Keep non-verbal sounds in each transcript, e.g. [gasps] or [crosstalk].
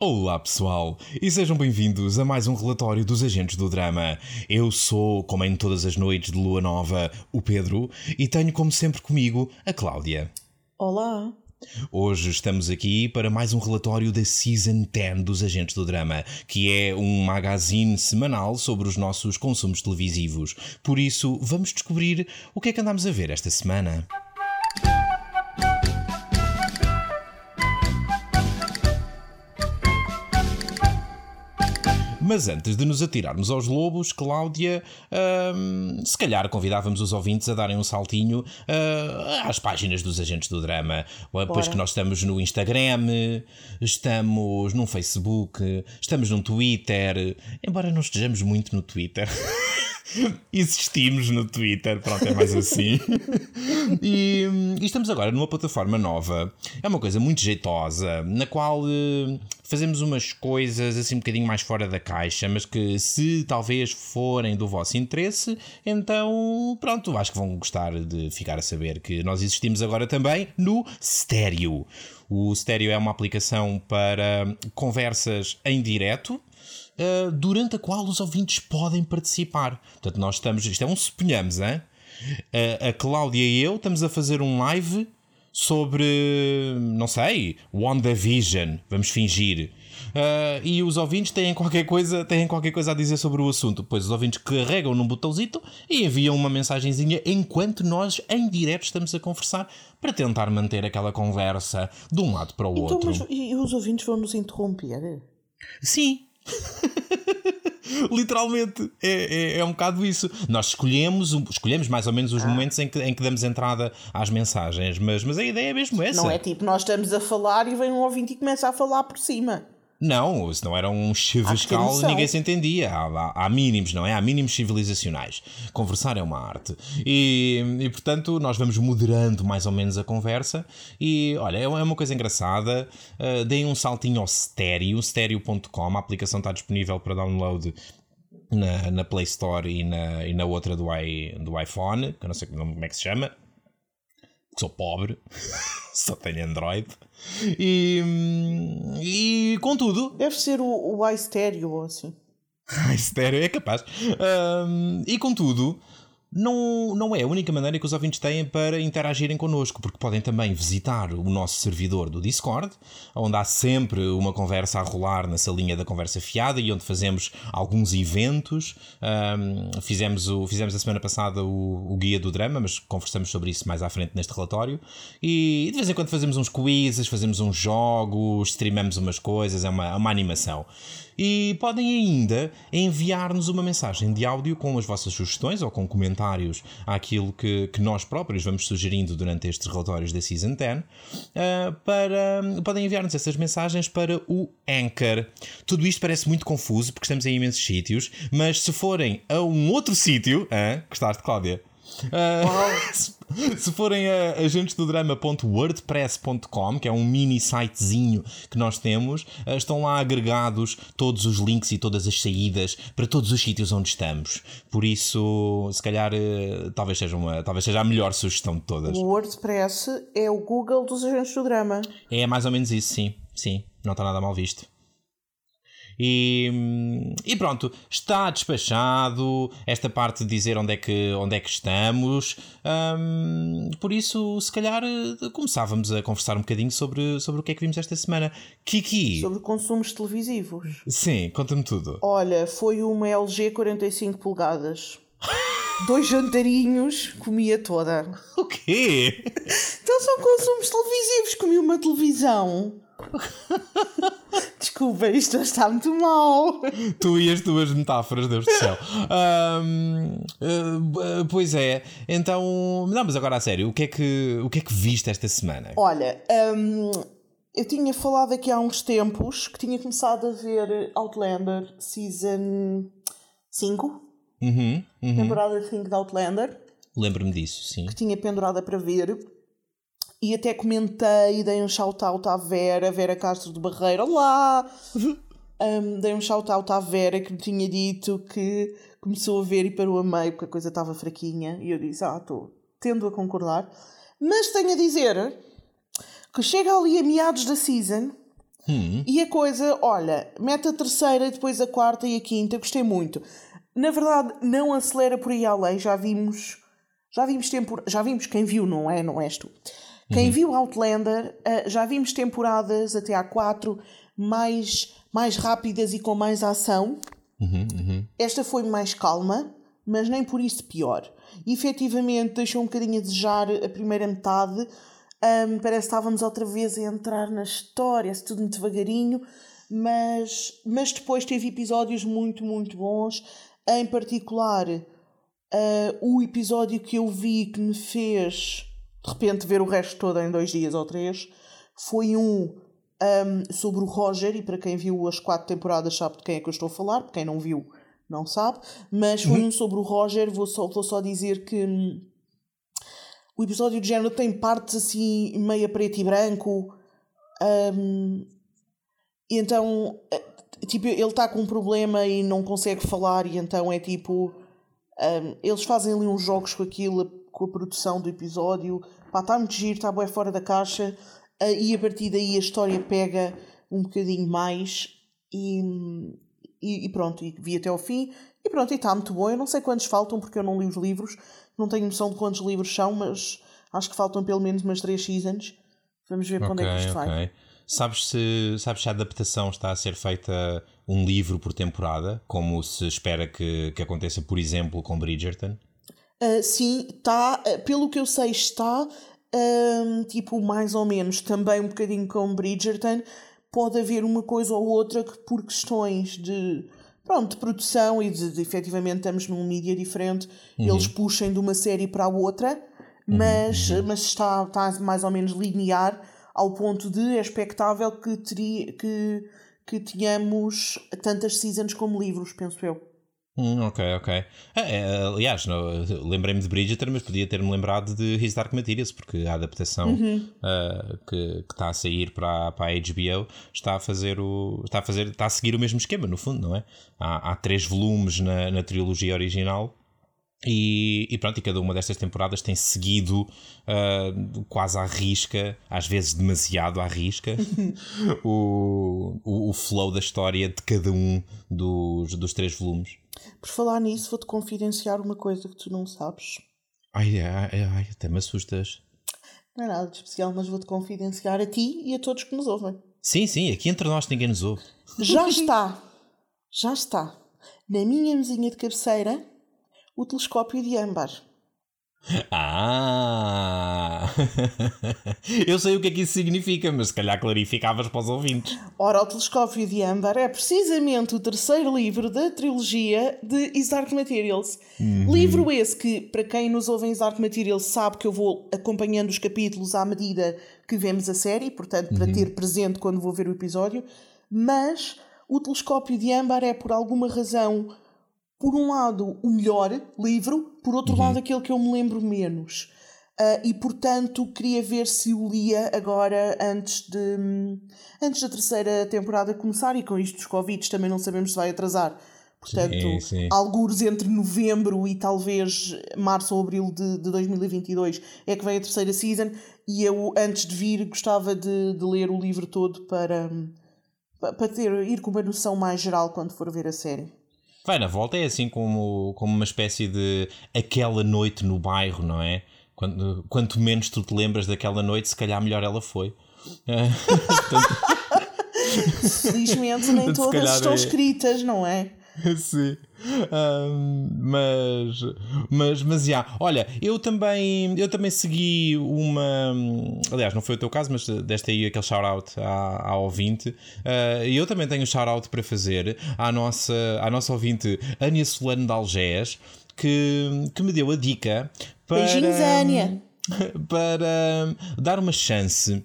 Olá pessoal, e sejam bem-vindos a mais um relatório dos Agentes do Drama. Eu sou, como em todas as noites de lua nova, o Pedro e tenho como sempre comigo a Cláudia. Olá! Hoje estamos aqui para mais um relatório da Season 10 dos Agentes do Drama, que é um magazine semanal sobre os nossos consumos televisivos. Por isso, vamos descobrir o que é que andamos a ver esta semana. Mas antes de nos atirarmos aos lobos, Cláudia, hum, se calhar convidávamos os ouvintes a darem um saltinho uh, às páginas dos agentes do drama. Bora. Pois que nós estamos no Instagram, estamos no Facebook, estamos no Twitter, embora não estejamos muito no Twitter. [laughs] [laughs] Existimos no Twitter, pronto, é mais assim. [laughs] e, e, estamos agora numa plataforma nova. É uma coisa muito jeitosa, na qual uh, fazemos umas coisas assim um bocadinho mais fora da caixa, mas que se talvez forem do vosso interesse, então pronto, acho que vão gostar de ficar a saber que nós existimos agora também no Stereo. O Stereo é uma aplicação para conversas em direto uh, durante a qual os ouvintes podem participar. Portanto, nós estamos, isto é um suponhamos, hein? Uh, a Cláudia e eu estamos a fazer um live sobre, não sei, WandaVision, vamos fingir. Uh, e os ouvintes têm qualquer coisa têm qualquer coisa a dizer sobre o assunto. Pois os ouvintes carregam num botãozito e enviam uma mensagenzinha enquanto nós em direto estamos a conversar para tentar manter aquela conversa de um lado para o então, outro. Mas, e os ouvintes vão nos interromper? Sim, [laughs] Literalmente, é, é, é, um bocado isso. Nós escolhemos, escolhemos mais ou menos os ah. momentos em que, em que damos entrada às mensagens, mas, mas a ideia é mesmo essa. Não é tipo, nós estamos a falar e vem um ouvinte e começa a falar por cima. Não, se não era um chevescal, ninguém se entendia. Há, há, há, mínimos, não é? Há mínimos civilizacionais. Conversar é uma arte. E, e, portanto, nós vamos moderando mais ou menos a conversa. E olha, é uma coisa engraçada. Uh, deem um saltinho ao Stereo, stereo.com. A aplicação está disponível para download na, na Play Store e na, e na outra do, i, do iPhone, que eu não sei como é que se chama. Sou pobre, [laughs] só tenho Android. E, e contudo. Deve ser o, o iStereo ou assim. [laughs] iStereo é capaz. Um, e contudo, não, não é a única maneira que os ouvintes têm para interagirem connosco, porque podem também visitar o nosso servidor do Discord, onde há sempre uma conversa a rolar na salinha da conversa fiada e onde fazemos alguns eventos. Um, fizemos, o, fizemos a semana passada o, o, guia do drama, mas conversamos sobre isso mais à frente neste relatório. E de vez em quando fazemos uns quizzes, fazemos uns jogos, streamamos umas coisas, é uma, é uma animação. E podem ainda enviar-nos uma mensagem de áudio com as vossas sugestões ou com comentários àquilo que, que nós próprios vamos sugerindo durante estes relatórios da Season 10. Uh, para, podem enviar-nos essas mensagens para o Anchor. Tudo isto parece muito confuso porque estamos em imensos sítios, mas se forem a um outro sítio, uh, gostaste, Cláudia? Uh, se forem a agentesdodrama.wordpress.com, que é um mini sitezinho que nós temos, uh, estão lá agregados todos os links e todas as saídas para todos os sítios onde estamos. Por isso, se calhar, uh, talvez, seja uma, talvez seja a melhor sugestão de todas. O WordPress é o Google dos agentes do drama. É mais ou menos isso, sim. Sim, não está nada mal visto. E, e, pronto, está despachado esta parte de dizer onde é que, onde é que estamos. Um, por isso, se calhar, começávamos a conversar um bocadinho sobre, sobre o que é que vimos esta semana. Kiki. Sobre consumos televisivos. Sim, conta-me tudo. Olha, foi uma LG 45 polegadas. [laughs] Dois jantarinhos, comia toda. [laughs] O quê? Então são consumos televisivos, comi uma televisão. [laughs] Desculpa, isto está muito mal. Tu e as tuas metáforas, Deus do céu. Um, uh, uh, pois é, então. Não, mas agora a sério, o que é que, o que, é que viste esta semana? Olha, um, eu tinha falado aqui há uns tempos que tinha começado a ver Outlander Season 5. Uhum, uhum. Temporada 5 de Outlander. Lembro-me disso, sim. Que tinha pendurada para ver. E até comentei, dei um shout-out à Vera, Vera Castro de Barreira, lá! [laughs] Um, dei um shout-out à Vera que me tinha dito que começou a ver e parou a meio porque a coisa estava fraquinha. E eu disse, ah, estou tendo a concordar. Mas tenho a dizer que chega ali a meados da season Hum. E a coisa, olha, mete a terceira, depois a quarta e a quinta, gostei muito. Na verdade, não acelera por aí além, já vimos. Já vimos tempor... já vimos quem viu, não é? Não és tu. Quem uhum. viu Outlander, uh, já vimos temporadas até à quatro mais, mais rápidas e com mais ação. Uhum, uhum. Esta foi mais calma, mas nem por isso pior. E, efetivamente deixou um bocadinho a desejar a primeira metade. Um, parece que estávamos outra vez a entrar na história, tudo muito devagarinho, mas, mas depois teve episódios muito, muito bons. Em particular, uh, o episódio que eu vi que me fez de repente ver o resto todo em dois dias ou três foi um um, sobre o Roger, e para quem viu as quatro temporadas sabe de quem é que eu estou a falar, para quem não viu, não sabe, mas foi uhum. um sobre o Roger. Vou só, vou só dizer que hum, o episódio de género tem partes assim, meia preto e branco, um, e então, eh, tipo, ele está com um problema e não consegue falar, e então é tipo. Um, eles fazem ali uns jogos com aquilo, com a produção do episódio. Pá, está muito giro, está bem fora da caixa. Uh, e a partir daí a história pega um bocadinho mais e, e, e, pronto, e vi até ao fim e pronto, e está muito bom. Eu não sei quantos faltam porque eu não li os livros, não tenho noção de quantos livros são, mas acho que faltam pelo menos umas 3 seasons. Vamos ver para onde é que isto okay. vai. Sabes se, sabes se a adaptação está a ser feita um livro por temporada, como se espera que, que aconteça, por exemplo, com Bridgerton? Uh, sim, está, uh, pelo que eu sei, está um, tipo, mais ou menos, também um bocadinho com Bridgerton, pode haver uma coisa ou outra que por questões de, pronto, de produção e de, de efetivamente estamos num mídia diferente, uhum. eles puxem de uma série para a outra, mas, uhum. mas está, está mais ou menos linear ao ponto de é expectável que, teria, que, que tenhamos tantas seasons como livros, penso eu. Hum, ok, ok. É, é, aliás, lembrei-me de Bridgerton, mas podia ter-me lembrado de His Dark Materials, porque a adaptação uhum. uh, que, que está a sair para, para a HBO está a fazer o. está a fazer. está a seguir o mesmo esquema, no fundo, não é? Há, há três volumes na, na trilogia original. E, e, pronto, e cada uma destas temporadas tem seguido uh, quase à risca, às vezes demasiado à risca, [laughs] o, o, o, flow da história de cada um dos, dos três volumes. Por falar nisso, vou-te confidenciar uma coisa que tu não sabes. Ai, ai, ai, até me assustas. Não é nada de especial, mas vou-te confidenciar a ti e a todos que nos ouvem. Sim, sim, aqui entre nós ninguém nos ouve. Já está, já está, na minha mesinha de cabeceira, o telescópio de âmbar. Ah! [laughs] Eu sei o que é que isso significa, mas se calhar clarificavas para os ouvintes. Ora, o Telescópio de Âmbar é precisamente o terceiro livro da trilogia de Is Dark Materials. Uhum. Livro esse que, para quem nos ouve em Is Dark Materials, sabe que eu vou acompanhando os capítulos à medida que vemos a série, portanto, para uhum. ter presente quando vou ver o episódio. Mas o Telescópio de Âmbar é, por alguma razão, por um lado, o melhor livro, por outro uhum. lado, aquele que eu me lembro menos. Uh, e portanto queria ver se o lia agora antes de antes da terceira temporada começar e com isto dos Covid também não sabemos se vai atrasar portanto sim, sim. alguns entre novembro e talvez março ou abril de, de 2022 é que vem a terceira season e eu antes de vir gostava de, de ler o livro todo para para ter, ir com uma noção mais geral quando for ver a série Vai na volta, é assim como, como uma espécie de aquela noite no bairro, não é? Quando, quanto menos tu te lembras daquela noite, se calhar melhor ela foi. [laughs] Felizmente nem todas estão é... escritas, não é? [laughs] Sim. Um, mas, mas, mas, já. Olha, eu também, eu também segui uma. Aliás, não foi o teu caso, mas deste aí aquele shout-out à, à ouvinte. Uh, eu também tenho um shout-out para fazer à nossa, à nossa ouvinte Ania Solano de Algés, que, que me deu a dica para. Beijinhos, Ania! [laughs] Para dar uma chance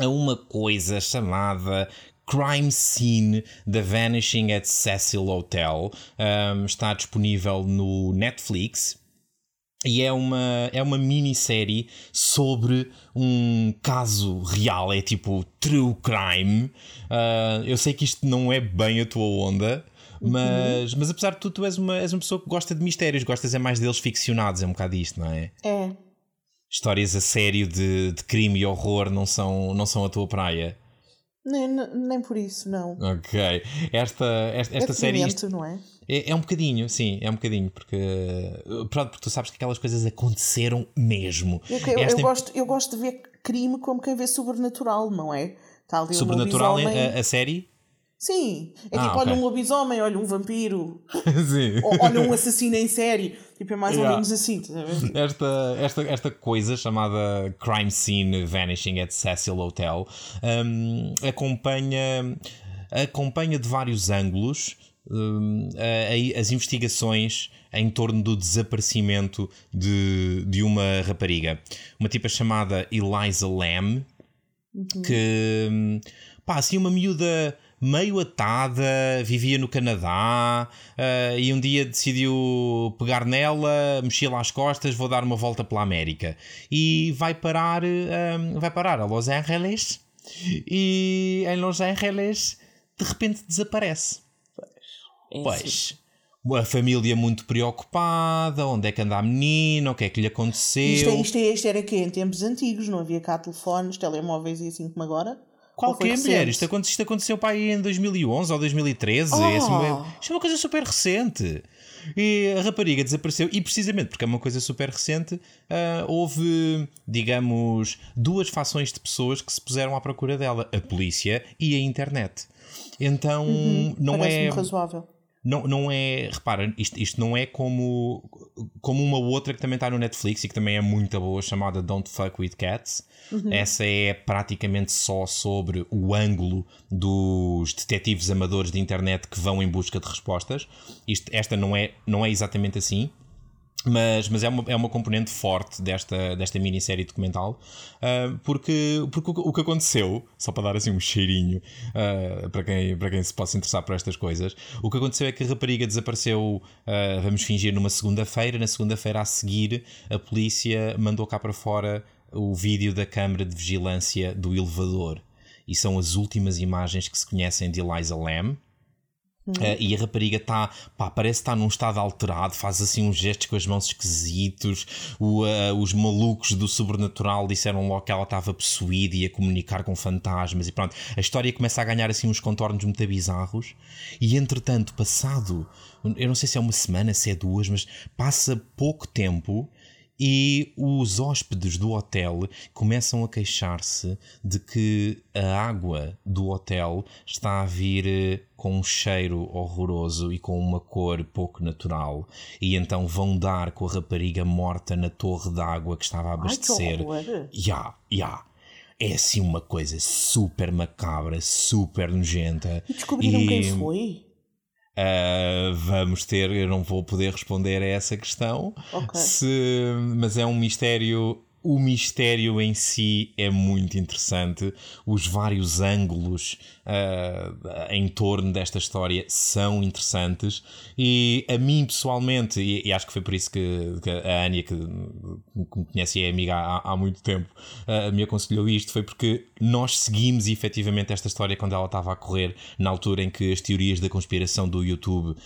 a uma coisa chamada Crime Scene The Vanishing at Cecil Hotel. Um, está disponível no Netflix. E é uma, é uma minissérie sobre um caso real, é tipo true crime. Uh, eu sei que isto não é bem a tua onda, mas, mas apesar de tudo, tu és uma, és uma pessoa que gosta de mistérios, gostas é mais deles ficcionados, é um bocado isto, não é? É. Histórias a sério de, de crime e horror não são, não são a tua praia. Nem, nem por isso, não. Ok. Esta, esta, esta é série. Isto, não é? é? É um bocadinho, sim, é um bocadinho, porque. Pronto, porque tu sabes que aquelas coisas aconteceram mesmo. Eu, eu, esta... eu gosto, eu gosto de ver crime como quem vê sobrenatural, não é? Está ali sobrenatural um a, a série? Sim, é ah, tipo, okay. olha um lobisomem, olha um vampiro, [laughs] olha um assassino em série, tipo, é mais yeah. ou menos assim. [laughs] Esta, esta, esta coisa chamada Crime Scene Vanishing at Cecil Hotel um, acompanha, acompanha de vários ângulos um, a, a, as investigações em torno do desaparecimento de, de uma rapariga, uma tipa chamada Eliza Lamb, uhum. que pá, assim, uma miúda meio atada, vivia no Canadá uh, e um dia decidiu pegar nela, mexê-la às costas, vou dar uma volta pela América e vai parar, uh, vai parar a Los Angeles e em Los Angeles de repente desaparece. Pois. É a família muito preocupada, onde é que anda a menina, o que é que lhe aconteceu. Isto, é, isto, é, isto era aqui em tempos antigos, não havia cá telefones, telemóveis e assim como agora. Qualquer mulher, isto, aconteceu, isto aconteceu para aí em 2011 ou 2013. Oh. É assim, isto é uma coisa super recente. E a rapariga desapareceu, e precisamente porque é uma coisa super recente, uh, houve, digamos, duas fações de pessoas que se puseram à procura dela: a polícia e a internet. Então uhum, não é. razoável não, não é. Repara, isto, isto não é como, como uma outra que também está no Netflix e que também é muito boa, chamada Don't Fuck with Cats. Uhum. Essa é praticamente só sobre o ângulo dos detetives amadores de internet que vão em busca de respostas. Isto, esta não é, não é exatamente assim. Mas, mas é, uma, é uma componente forte desta, desta minissérie documental, uh, porque, porque o, o, que aconteceu, só para dar assim um cheirinho uh, para, quem, para quem se possa interessar por estas coisas, o que aconteceu é que a rapariga desapareceu, uh, vamos fingir, numa segunda-feira. Na segunda-feira a seguir, a polícia mandou cá para fora o vídeo da câmara de vigilância do elevador. E são as últimas imagens que se conhecem de Eliza Lam, Uh, e a rapariga está, pá, parece estar num estado alterado, faz assim uns gestos com as mãos esquisitos. O, uh, os malucos do sobrenatural disseram logo que ela estava possuída e a comunicar com fantasmas. E pronto, a história começa a ganhar assim uns contornos muito bizarros. E entretanto, passado, eu não sei se é uma semana, se é duas, mas passa pouco tempo e os hóspedes do hotel começam a queixar-se de que a água do hotel está a vir eh, com um cheiro horroroso e com uma cor pouco natural. E então vão dar com a rapariga morta na torre d'água que estava a abastecer. Ya, yeah, yeah. É assim uma coisa super macabra, super nojenta. E descobriram e... quem foi? Uh, vamos ter, eu não vou poder responder a essa questão, okay. se, mas é um mistério o mistério em si é muito interessante, os vários ângulos uh, em torno desta história são interessantes e a mim pessoalmente, e, e acho que foi por isso que, que a Ania, que, que me conhece e é amiga há, há muito tempo, uh, me aconselhou isto, foi porque nós seguimos efetivamente esta história quando ela estava a correr, na altura em que as teorias da conspiração do YouTube uh,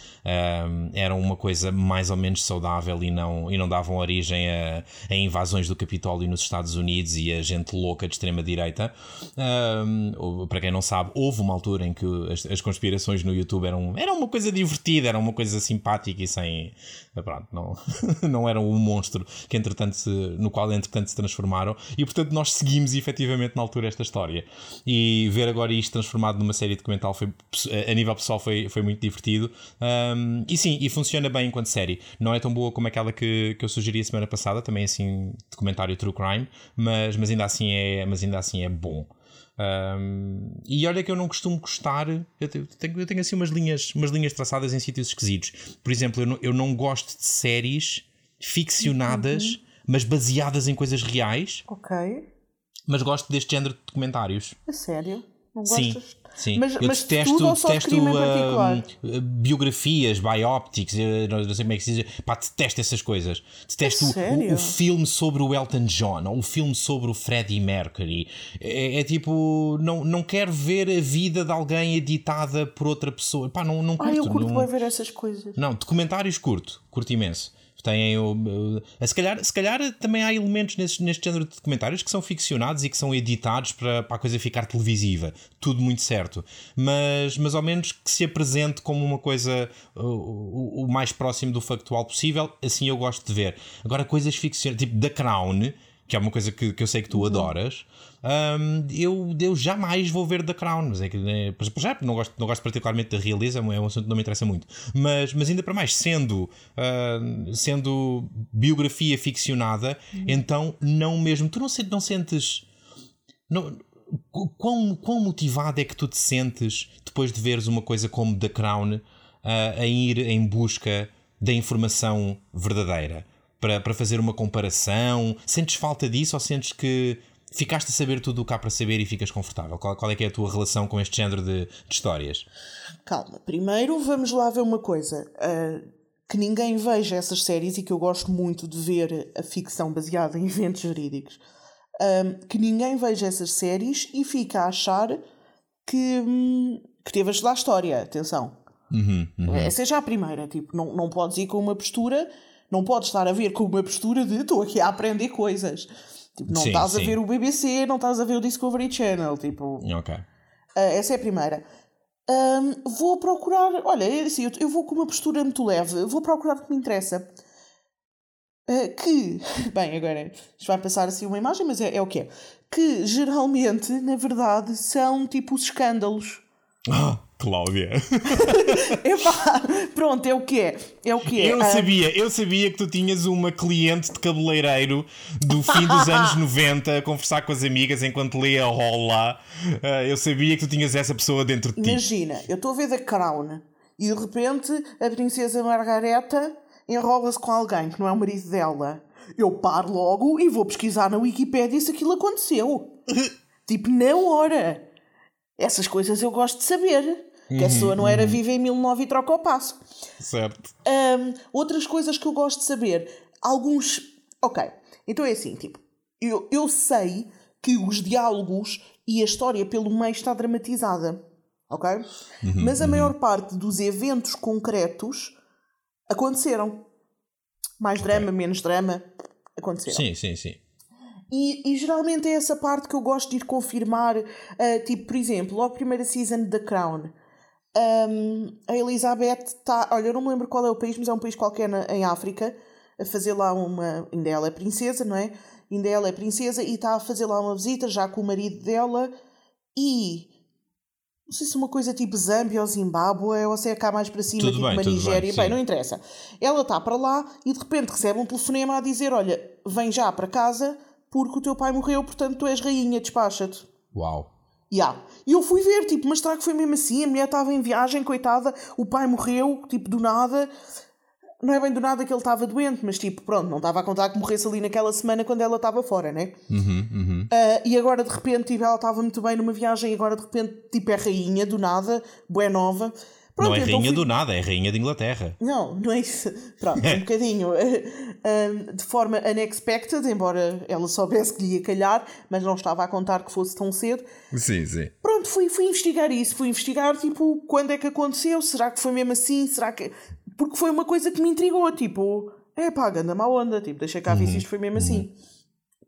eram uma coisa mais ou menos saudável e não, e não davam origem a, a invasões do Capitólio nos Estados Unidos e a gente louca de extrema-direita. Para quem não sabe, houve uma altura em que as, as, conspirações no YouTube eram, eram uma coisa divertida, eram uma coisa simpática e sem. Pronto, não, [laughs] não eram um monstro que, entretanto, se, no qual entretanto se transformaram. E portanto, nós seguimos efetivamente na altura esta história. E ver agora isto transformado numa série documental foi, a nível pessoal foi, foi muito divertido. Um, e sim, e funciona bem enquanto série. Não é tão boa como aquela que, que eu sugeri a semana passada, também assim, documentário true crime, mas, mas, ainda, assim é, mas ainda assim é bom. Um, e olha que eu não costumo gostar, eu tenho, eu tenho assim umas linhas, umas linhas traçadas em sítios esquisitos. Por exemplo, eu não, eu não gosto de séries ficcionadas, uhum. mas baseadas em coisas reais. Ok. Mas gosto deste género de documentários. A sério? Não gostas? Sim. Sim. Mas, eu mas detesto, tudo ou só detesto crime em particular? uh, biografias, biopics, eu não sei como é que se diz. Pá, detesto essas coisas. Detesto A o, o filme sobre o Elton John ou o filme sobre o Freddie Mercury. É, é tipo, não, não quero ver a vida de alguém editada por outra pessoa. Pá, não, não curto. Ai, eu curto não, ver essas coisas. não, documentários curto, curto imenso. Têm o, o- se, calhar, se calhar também há elementos nesse, neste género de documentários que são ficcionados e que são editados para, para a coisa ficar televisiva. Tudo muito certo. Mas, mas ao menos que se apresente como uma coisa o, o- o mais próximo do factual possível, assim eu gosto de ver. Agora, coisas ficcionadas, tipo The Crown, que é uma coisa que, que eu sei que tu adoras. hum, eu, eu jamais vou ver The Crown, mas é que por exemplo, já não gosto, não gosto particularmente da realeza, é um assunto que não me interessa muito. Mas, mas ainda para mais, sendo, hum, sendo biografia ficcionada, então não mesmo. Tu não, sentes- não sentes. Não, qu- quão, quão motivado é que tu te sentes depois de veres uma coisa como The Crown ah, a ir em busca da informação verdadeira para, para fazer uma comparação? Sentes falta disso ou sentes que ficaste a saber tudo o que há para saber e ficas confortável? Qual, qual é que é a tua relação com este género de, de histórias? Calma, primeiro vamos lá ver uma coisa. ah, que ninguém veja essas séries e que eu gosto muito de ver a ficção baseada em [laughs] eventos verídicos. Ah, que ninguém veja essas séries e fica a achar que, hum, que teve a estudar história. Atenção. Essa é já a primeira. Tipo, não, não podes ir com uma postura, não podes estar a ver com uma postura de estou aqui a aprender coisas. Tipo, não Sim, estás a sim. ver o BBC, não estás a ver o Discovery Channel. Tipo, Ok. ah, essa é a primeira. Ahm, vou procurar. Olha, é assim, eu, eu vou com uma postura muito leve. Vou procurar o que me interessa. Ah, que. [laughs] Bem, agora isto vai passar assim uma imagem, mas é, é o que é. Que geralmente, na verdade, são tipo os escândalos. Ah, Cláudia. [laughs] Epá, pronto, é o que é. É o que é. Eu Ah, sabia, eu sabia que tu tinhas uma cliente de cabeleireiro do fim dos [laughs] anos 90 a conversar com as amigas enquanto lia a rola. Ah, eu sabia que tu tinhas essa pessoa dentro de ti. Imagina, eu estou a ver The Crown e de repente a princesa Margareta enrola-se com alguém que não é o marido dela. Eu paro logo e vou pesquisar na Wikipédia se aquilo aconteceu. [laughs] tipo, na hora. Essas coisas eu gosto de saber. Que a pessoa não era viva em 1009 e troca o passo. Certo. Hum, outras coisas que eu gosto de saber. Alguns. Ok, então é assim, tipo, eu, eu sei que os diálogos e a história pelo meio está dramatizada. Ok? Mas a maior parte dos eventos concretos aconteceram. Mais drama, menos drama, aconteceram. Sim, sim, sim. E, e geralmente é essa parte que eu gosto de ir confirmar. ah, tipo, por exemplo, logo a primeira season de The Crown. Ahm, a Elizabeth está. Olha, eu não me lembro qual é o país, mas é um país qualquer na- em África. A fazer lá uma. Ainda ela é princesa, não é? Ainda ela é princesa e está a fazer lá uma visita já com o marido dela. E. Não sei se é uma coisa tipo Zâmbia ou Zimbábue ou se é cá mais para cima, Tudo tipo bem, uma Nigéria. bem, Bem, não interessa. Ela está para lá e de repente recebe um telefonema a dizer: Olha, vem já para casa porque o teu pai morreu, portanto tu és rainha, despacha-te. Uau. Ya. E eu fui ver, tipo, mas será que foi mesmo assim? A mulher estava em viagem, coitada, o pai morreu, tipo, do nada. Não é bem do nada que ele estava doente, mas tipo, pronto, não estava a contar que morresse ali naquela semana quando ela estava fora, né? Ah, e agora de repente, tipo, ela estava muito bem numa viagem e agora de repente, tipo, é rainha do nada, bué nova. Pronto, não é então rainha fui- do nada, é rainha de Inglaterra. não, não é isso. Pronto, um [laughs] bocadinho [laughs] um, de forma unexpected, embora ela soubesse que lhe ia calhar, mas não estava a contar que fosse tão cedo. Sim, sim. Pronto, fui, fui investigar isso, fui investigar tipo quando é que aconteceu, será que foi mesmo assim, será que. Porque foi uma coisa que me intrigou, tipo, é pá, anda má onda, tipo, deixa cá ver se isto foi mesmo assim.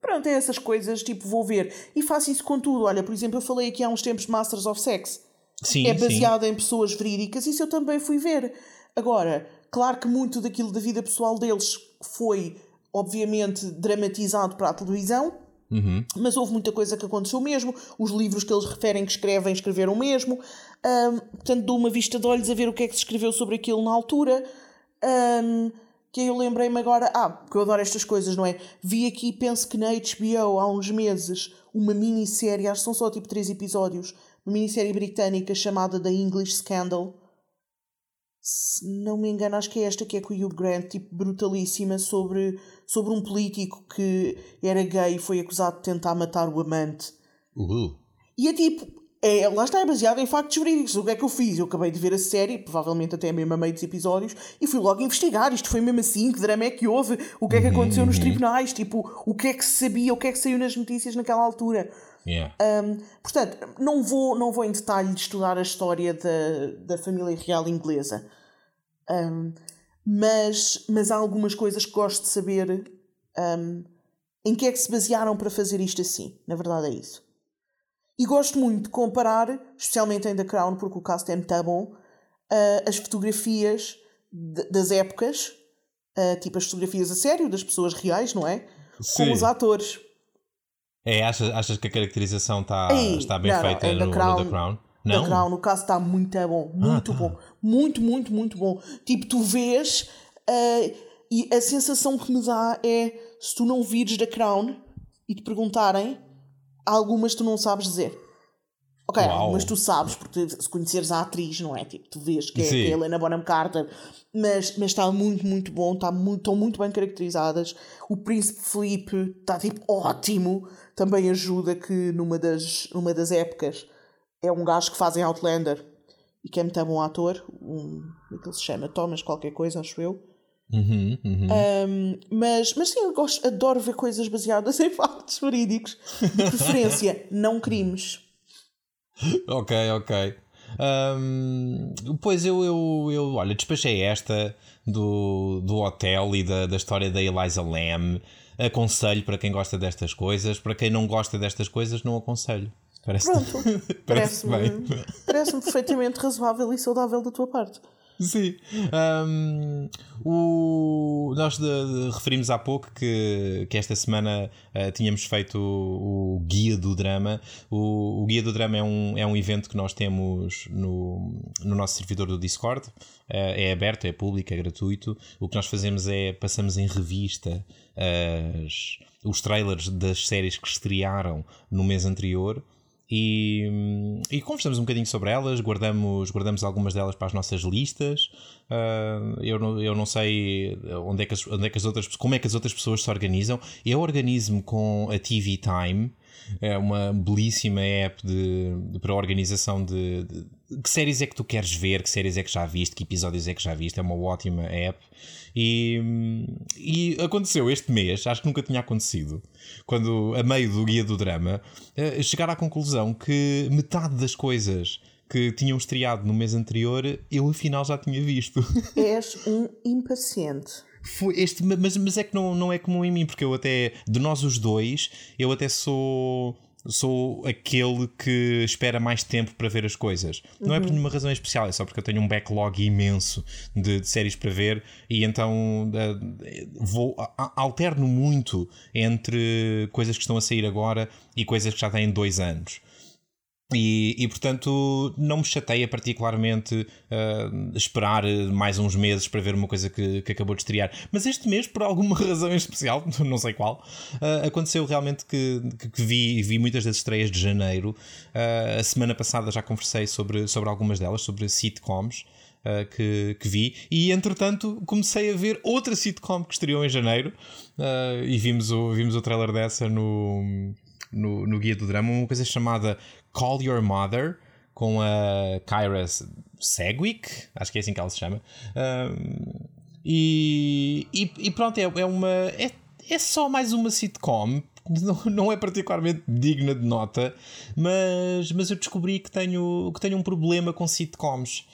Pronto, é essas coisas, tipo, vou ver. E faço isso com tudo. Olha, por exemplo, eu falei aqui há uns tempos de Masters of Sex Sim, é baseada em pessoas verídicas, isso eu também fui ver. Agora, claro que muito daquilo da vida pessoal deles foi, obviamente, dramatizado para a televisão, mas houve muita coisa que aconteceu mesmo. Os livros que eles referem que escrevem, escreveram mesmo. Ahm, portanto, dou uma vista de olhos a ver o que é que se escreveu sobre aquilo na altura. Ahm, que eu lembrei-me agora, ah, porque eu adoro estas coisas, não é? Vi aqui, penso que na HBO há uns meses, uma minissérie, acho que são só tipo três episódios, uma minissérie britânica chamada The English Scandal. Se não me engano, acho que é esta que é com o Hugh Grant, tipo brutalíssima, sobre, sobre um político que era gay e foi acusado de tentar matar o amante. Uhul. E é tipo, É, lá está, é baseado em factos verídicos. O que é que eu fiz? Eu acabei de ver a série, provavelmente até mesmo a meio dos episódios, e fui logo investigar. Isto foi mesmo assim? Que drama é que houve? O que é que aconteceu nos tribunais? Tipo, o que é que se sabia? O que é que saiu nas notícias naquela altura? Yeah. Um, portanto, não vou, não vou em detalhe estudar a história da, da família real inglesa. Um, mas, mas há algumas coisas que gosto de saber um, em que é que se basearam para fazer isto assim. Na verdade é isso. E gosto muito de comparar, especialmente em The Crown, porque o cast é muito bom, uh, as fotografias de, das épocas, uh, tipo as fotografias a sério, das pessoas reais, não é? Sim. Com os atores. É, achas, achas que a caracterização está, Ei, está bem não, feita é The no, Crown. no The Crown? The Não? Crown, no caso, está muito bom. Muito tá. bom. Muito, muito, muito bom. Tipo, tu vês uh, e a sensação que me dá é se tu não vires The Crown e te perguntarem, algumas tu não sabes dizer. Ok, Uau. algumas tu sabes, porque se conheceres a atriz, não é? Tipo, tu vês que é, que é Helena Bonham Carter, mas, mas está muito, muito bom, está muito, estão muito bem caracterizadas. O Príncipe Felipe está tipo ótimo, também ajuda que numa das, numa das épocas é um gajo que faz em Outlander e que é muito bom ator, um, como é que ele se chama? Thomas qualquer coisa, acho eu. Uhum, uhum. Um, mas, mas sim, eu gosto, adoro ver coisas baseadas [laughs] em factos verídicos. De preferência, [laughs] não crimes. Ok, ok. Ahm, pois eu, eu, eu, olha, despachei esta do, do hotel e da, da história da Eliza Lam. Aconselho para quem gosta destas coisas. Para quem não gosta destas coisas, não aconselho. Parece, Pronto, [laughs] parece parece-me bem. parece perfeitamente razoável e saudável da tua parte. [laughs] Sim. Ahm, o, nós de- de- referimos há pouco que, que esta semana ah, tínhamos feito o, o Guia do Drama. O, o Guia do Drama é um, é um evento que nós temos no, no nosso servidor do Discord. Ah, é aberto, é público, é gratuito. O que nós fazemos é passamos em revista as, os trailers das séries que estrearam no mês anterior e, e conversamos um bocadinho sobre elas, guardamos, guardamos algumas delas para as nossas listas. Ah, eu, não, eu não sei onde é, que as, onde é que as outras como é que as outras pessoas se organizam. Eu organizo-me com a TV Time, é uma belíssima app de, de- para organização de, de que séries é que tu queres ver, que séries é que já viste, que episódios é que já viste. É uma ótima app. E, e aconteceu este mês, acho que nunca tinha acontecido, quando a meio do guia do drama, eh, chegar à conclusão que metade das coisas que tinham estreado no mês anterior eu afinal já tinha visto. [laughs] És um impaciente. Foi este, mas, mas é que não, não é comum em mim, porque eu até, de nós os dois, eu até sou. Sou aquele que espera mais tempo para ver as coisas. Não é por nenhuma razão especial, é só porque eu tenho um backlog imenso de, de séries para ver e então eh, vou, a- alterno muito entre coisas que estão a sair agora e coisas que já têm dois anos. E, e, portanto não me chateia particularmente ah, esperar mais uns meses para ver uma coisa que, que acabou de estrear. Mas este mês, por alguma [laughs] razão especial, [laughs] não sei qual, ah, aconteceu realmente que, que- vi, vi muitas das estreias de janeiro. Ah, a semana passada já conversei sobre, sobre algumas delas, sobre sitcoms. ah, que, que vi e entretanto comecei a ver outra sitcom que estreou em janeiro ah, e vimos o, vimos o trailer dessa no, no, no Guia do Drama, uma coisa chamada Call Your Mother, com a Kyra Segwick, acho que é assim que ela se chama. Um, e, e, e pronto, é, é uma. É, é só mais uma sitcom. Não, não é particularmente digna de nota, mas, mas eu descobri que tenho, que tenho um problema com sitcoms.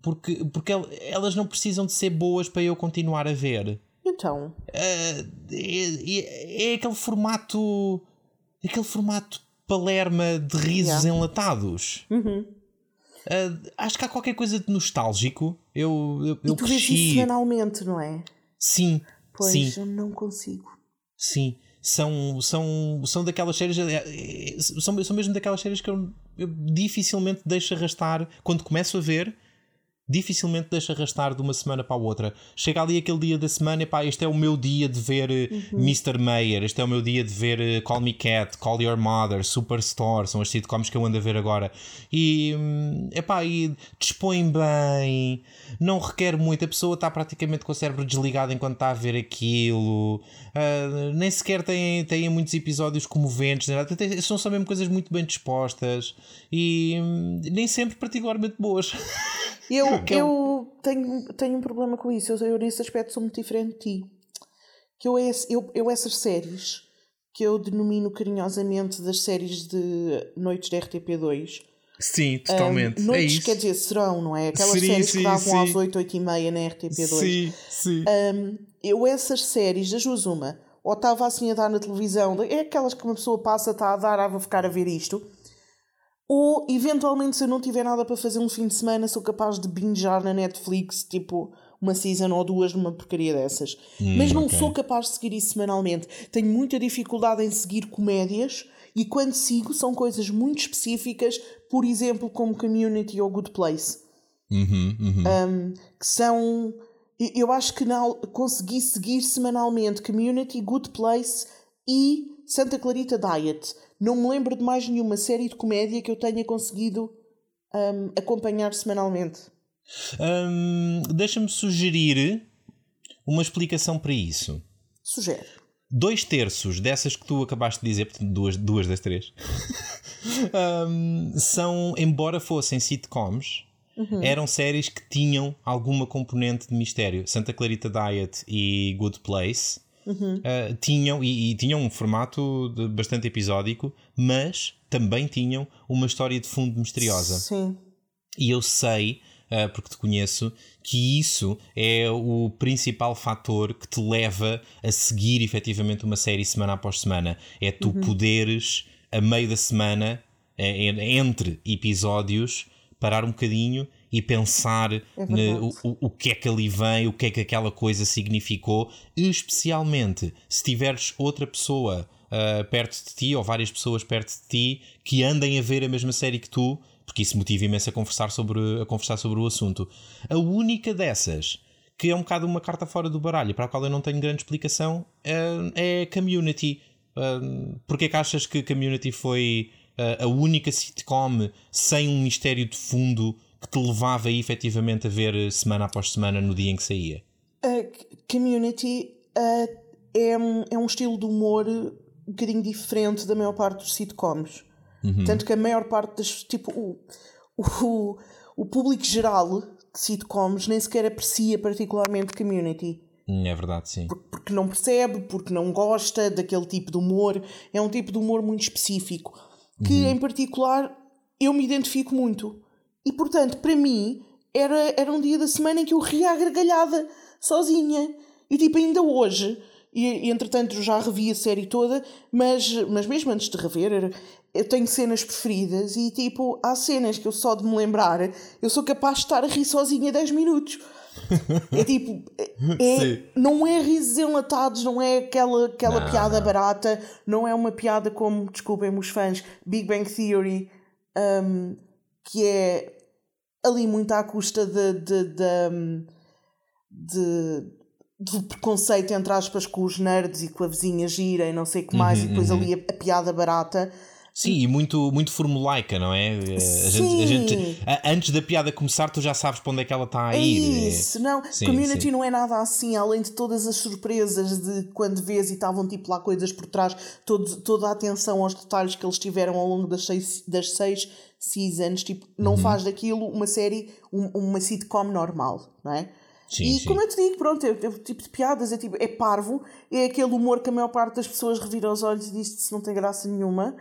Porque, porque el- elas não precisam de ser boas para eu continuar a ver. Então, Ah, é, é- é aquele formato. aquele formato palerma de risos Yeah. enlatados. Uhum. Ah, acho que há qualquer coisa de nostálgico. Eu, eu, eu e tu vês isso cresci. semanalmente, não é? Sim, Pois, sim, eu não consigo. sim. São, são, são daquelas séries. é, é, São, são mesmo daquelas séries que eu, eu dificilmente deixo arrastar quando começo a ver. Dificilmente deixa arrastar de uma semana para a outra. Chega ali aquele dia da semana e pá, este é o meu dia de ver eh, uhum. Mr. Mayor, este é o meu dia de ver uh, Call Me Cat, Call Your Mother, Superstore, são as sitcoms que eu ando a ver agora. E, hum, epá, e dispõe bem, não requer muito, a pessoa está praticamente com o cérebro desligado enquanto está a ver aquilo, uh, nem sequer tem, tem muitos episódios comoventes, são só mesmo coisas muito bem dispostas e hum, nem sempre particularmente boas. Eu, [laughs] eu tenho, tenho um problema com isso. Eu, eu, nesse aspecto, sou muito diferente de ti. Que eu, eu, eu, essas séries que eu denomino carinhosamente das séries de noites da RTP2. Sim, totalmente. Um, noites, é quer dizer, serão, não é? Aquelas sim, séries sim, que davam sim. às 8, 8 e meia na RTP2. Sim, sim. Um, eu, essas séries, das duas, uma, ou estava assim a dar na televisão, é aquelas que uma pessoa passa, está a dar, ah, vou ficar a ver isto ou, eventualmente, se eu não tiver nada para fazer um fim de semana, sou capaz de bingear na Netflix, tipo, uma season ou duas numa porcaria dessas. Hum, Mas não okay. sou capaz de seguir isso semanalmente. Tenho muita dificuldade em seguir comédias e quando sigo são coisas muito específicas, por exemplo, como Community ou Good Place. Uhum, uhum. Um, que são. Eu acho que consegui seguir semanalmente Community, Good Place e Santa Clarita Diet não me lembro de mais nenhuma série de comédia que eu tenha conseguido um, acompanhar semanalmente. Um, Deixa-me sugerir uma explicação para isso. Sugere. Dois terços dessas que tu acabaste de dizer, portanto, duas, duas das três, [laughs] um, são, embora fossem sitcoms, uhum. eram séries que tinham alguma componente de mistério. Santa Clarita Diet e Good Place uhum. uh, tinham, e, e, tinham um formato bastante episódico, mas também tinham uma história de fundo misteriosa. Sim. E eu sei, uh, porque te conheço, que isso é o principal fator que te leva a seguir efetivamente uma série semana após semana. É tu uhum. poderes, a meio da semana, entre episódios, parar um bocadinho e pensar é no, o, o que é que ali vem, o que é que aquela coisa significou, especialmente se tiveres outra pessoa uh, perto de ti ou várias pessoas perto de ti que andem a ver a mesma série que tu, porque isso motiva imenso a conversar sobre, a conversar sobre o assunto. A única dessas que é um bocado uma carta fora do baralho, para a qual eu não tenho grande explicação, é, é Community. Uh, porque é que achas que Community foi a única sitcom sem um mistério de fundo que te levava aí, efetivamente a ver eh, semana após semana no dia em que saía? Uh, community uh, é, um, é um estilo de humor um bocadinho diferente da maior parte dos sitcoms. Uhum. Tanto que a maior parte das. Tipo, o, o, o público geral de sitcoms nem sequer aprecia particularmente community. Hum, é verdade, sim. Porque não percebe, porque não gosta daquele tipo de humor. É um tipo de humor muito específico. Que, uhum. em particular, eu me identifico muito. E portanto, para mim, era, era um dia da semana em que eu ria a gargalhada, sozinha. E tipo, ainda hoje, e, e entretanto já revi a série toda, mas, mas mesmo antes de rever, eu tenho cenas preferidas e tipo, há cenas que eu só de me lembrar, eu sou capaz de estar a rir sozinha 10 minutos. [laughs] É tipo, é, não é risos enlatados, não é aquela, aquela não, piada não. barata, não é uma piada como, desculpem-me os fãs, Big Bang Theory. Um, que é ali muito à custa de, de, de, de do preconceito entre aspas com os nerds e com a vizinha gira e não sei o que mais, uhum, e depois uhum. ali a, a, piada barata. Sim, e muito, muito formulaica, não é? A sim. Gente, a gente, a, antes da piada começar, tu já sabes para onde é que ela está a ir. É isso, não. Sim, Community sim. não é nada assim, além de todas as surpresas de quando vês e estavam tipo lá coisas por trás, todo, toda a atenção aos detalhes que eles tiveram ao longo das seis, das seis seasons, tipo, não uhum. faz daquilo uma série, um, uma sitcom normal, não é? Sim, e sim. como eu te digo, pronto, é, é, tipo de piadas, é tipo, é parvo, é aquele humor que a maior parte das pessoas revira os olhos e diz que não tem graça nenhuma.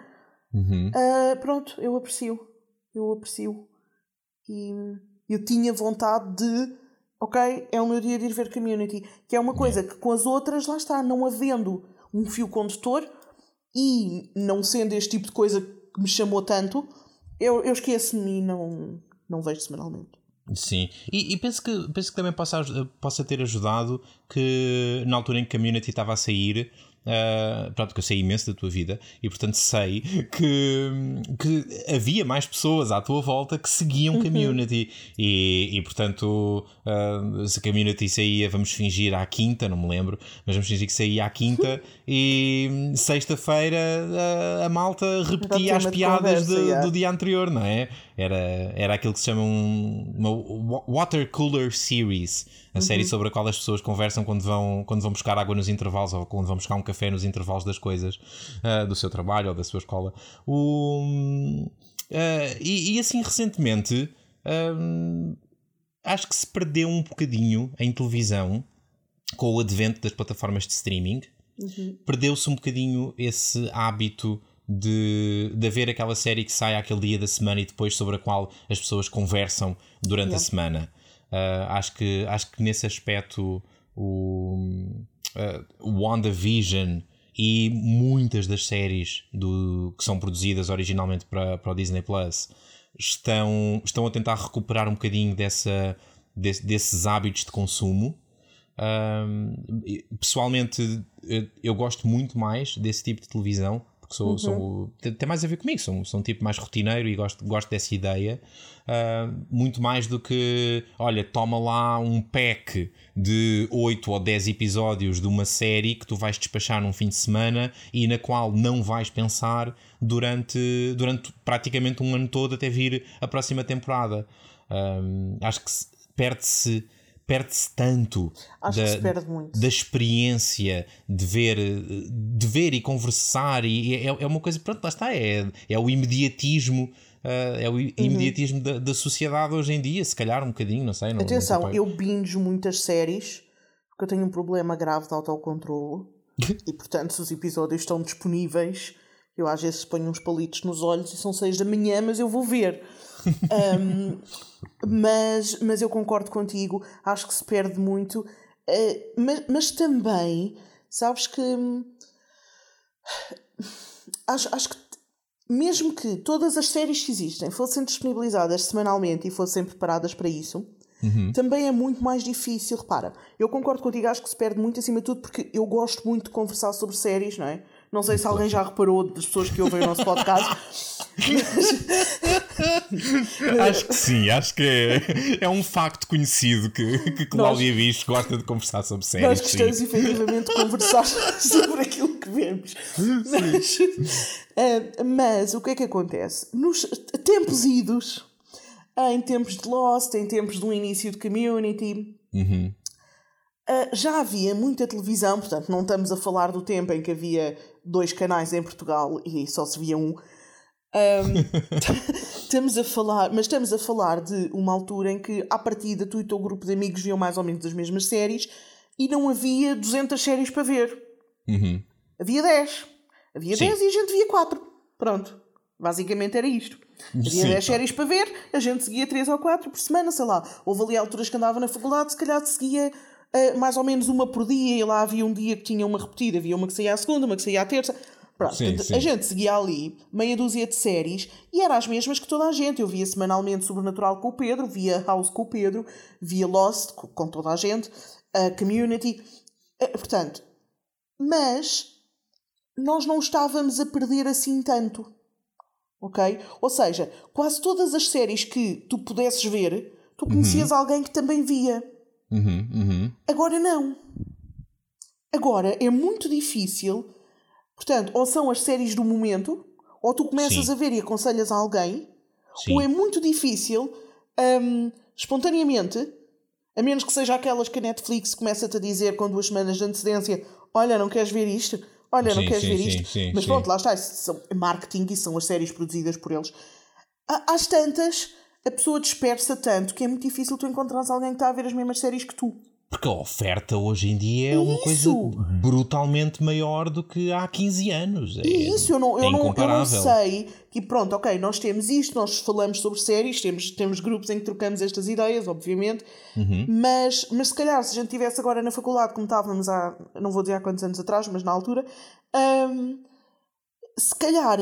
Uhum. Uh, pronto, eu aprecio. Eu aprecio. E eu tinha vontade de, ok, é o meu dia de ir ver community, que é uma coisa que com as outras, lá está, não havendo um fio condutor e não sendo este tipo de coisa que me chamou tanto, eu, eu esqueço-me e não, não vejo semanalmente. Sim, e, e, penso, que, penso que também possa, possa ter ajudado que na altura em que Community estava a sair, Uh, pronto, que eu sei imenso da tua vida e portanto sei que, que havia mais pessoas à tua volta que seguiam uhum. community e, e portanto uh, se a community saía, vamos fingir à quinta, não me lembro, mas vamos fingir que saía à quinta [laughs] e sexta-feira a, a, malta repetia as piadas de, do dia anterior, não é? Era, era aquilo que se chama um, uma Water Cooler Series, a uhum. série sobre a qual as pessoas conversam quando vão, quando vão buscar água nos intervalos ou quando vão buscar um café nos intervalos das coisas uh, do seu trabalho ou da sua escola. O, uh, e, e, assim, recentemente, uh, acho que se perdeu um bocadinho em televisão com o advento das plataformas de streaming. Uhum. Perdeu-se um bocadinho esse hábito de, de haver aquela série que sai aquele dia da semana e depois sobre a qual as pessoas conversam durante yeah. a semana. Uh, acho, que, acho que nesse aspecto o, uh, WandaVision e muitas das séries do, que são produzidas originalmente para, para o Disney Plus estão, estão a tentar recuperar um bocadinho dessa, desse, desses hábitos de consumo. Um, pessoalmente, eu, eu, gosto muito mais desse tipo de televisão porque sou, uhum. sou, tem mais a ver comigo, sou, sou um tipo mais rotineiro e gosto, gosto dessa ideia. Uh, muito mais do que, olha, toma lá um pack de 8 ou 10 episódios de uma série que tu vais despachar num fim de semana e na qual não vais pensar durante, durante praticamente um ano todo até vir a próxima temporada. Uh, acho que perde-se perde-se tanto Acho da, perde da experiência de ver, de ver e conversar, e é, é uma coisa, pronto, lá está, é, é o imediatismo. Uh, é o uhum. imediatismo uhum. da, da, sociedade hoje em dia, se calhar um bocadinho, não sei. Não, Atenção, não eu binge muitas séries porque eu tenho um problema grave de autocontrole [laughs] e, portanto, se os episódios estão disponíveis, eu às vezes ponho uns palitos nos olhos e são seis da manhã, mas eu vou ver. [laughs] Um, mas, mas eu concordo contigo, acho que se perde muito. Uh, mas, mas também, sabes que. Acho, acho que mesmo que todas as séries que existem fossem disponibilizadas semanalmente e fossem preparadas para isso, uhum. também é muito mais difícil. Repara, eu concordo contigo, acho que se perde muito acima de tudo porque eu gosto muito de conversar sobre séries, não é? Não sei se alguém já reparou das pessoas que ouvem o nosso podcast. [laughs] acho que sim, acho que é, é um facto conhecido que, que Cláudia Bicho gosta de conversar sobre séries. Nós gostamos sim. efetivamente de conversar [laughs] sobre aquilo que vemos. Mas, uh, mas o que é que acontece? Nos tempos idos, em tempos de Lost, em tempos do início de Community. Uhum. Uh, já havia muita televisão, portanto, não estamos a falar do tempo em que havia dois canais em Portugal e só se via um. um [laughs] estamos a falar, mas estamos a falar de uma altura em que, à partida, tu e o teu grupo de amigos viam mais ou menos as mesmas séries e não havia 200 séries para ver. Uhum. Havia 10. Havia Sim. 10 e a gente via 4. Pronto. Basicamente era isto. Havia Sim, 10 tá. séries para ver, a gente seguia 3 ou 4 por semana, sei lá. Houve ali alturas que andava na faculdade, se calhar seguia uh, mais ou menos uma por dia, e lá havia um dia que tinha uma repetida, havia uma que saía à segunda, uma que saía à terça. Pronto, sim, sim. a gente seguia ali meia dúzia de séries e eram as mesmas que toda a gente. Eu via semanalmente Sobrenatural com o Pedro, via House com o Pedro, via Lost com toda a gente, a Community. Uh, portanto, mas nós não estávamos a perder assim tanto. Ok? Ou seja, quase todas as séries que tu pudesses ver, tu conhecias uhum. alguém que também via. Uhum, uhum. Agora não. Agora é muito difícil. Portanto, ou são as séries do momento, ou tu começas Sim. a ver e aconselhas a alguém, Sim. ou é muito difícil, um, espontaneamente, a menos que seja aquelas que a Netflix começa-te a dizer com duas semanas de antecedência: Olha, não queres ver isto? Olha, sim, não queres sim, ver isto? Sim, Mas pronto, lá está, são marketing e são as séries produzidas por eles. Às tantas, a pessoa dispersa tanto que é muito difícil tu encontrares alguém que está a ver as mesmas séries que tu. Porque a oferta hoje em dia é uma Isso. coisa brutalmente maior do que há 15 anos. É, Isso, eu não, eu, é não, eu não sei que pronto, ok, nós temos isto, nós falamos sobre séries, temos, temos grupos em que trocamos estas ideias, obviamente, uhum. mas, mas se calhar se a gente estivesse agora na faculdade, como estávamos há, não vou dizer há quantos anos atrás, mas na altura, hum, se calhar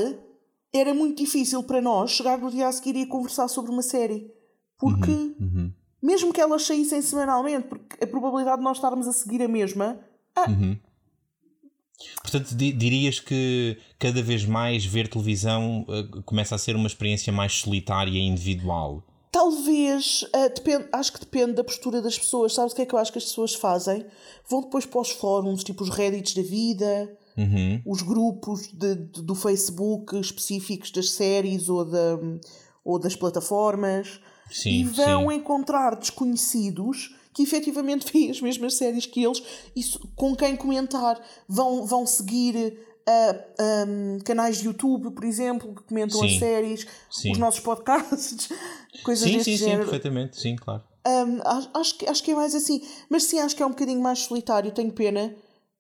era muito difícil para nós chegar no dia a seguir e conversar sobre uma série. Porque, uhum, uhum. mesmo que elas saíssem semanalmente, porque a probabilidade de nós estarmos a seguir a mesma. Ah, uhum. Portanto, dirias que cada vez mais ver televisão uh, começa a ser uma experiência mais solitária e individual? Talvez, uh, depende, acho que depende da postura das pessoas. Sabes o que é que eu acho que as pessoas fazem? Vão depois para os fóruns, tipo os Reddits da vida, uhum. os grupos de, de, do Facebook específicos das séries ou, da, ou das plataformas sim, e vão sim. encontrar desconhecidos que efetivamente [laughs] veem as mesmas séries que eles e com quem comentar. Vão, vão seguir uh, um, canais de YouTube, por exemplo, que comentam sim, as séries, sim. os nossos podcasts, [laughs] coisas sim, deste sim, género. Sim, perfeitamente, sim, claro. Um, acho, acho que é mais assim. Mas sim, acho que é um bocadinho mais solitário, tenho pena.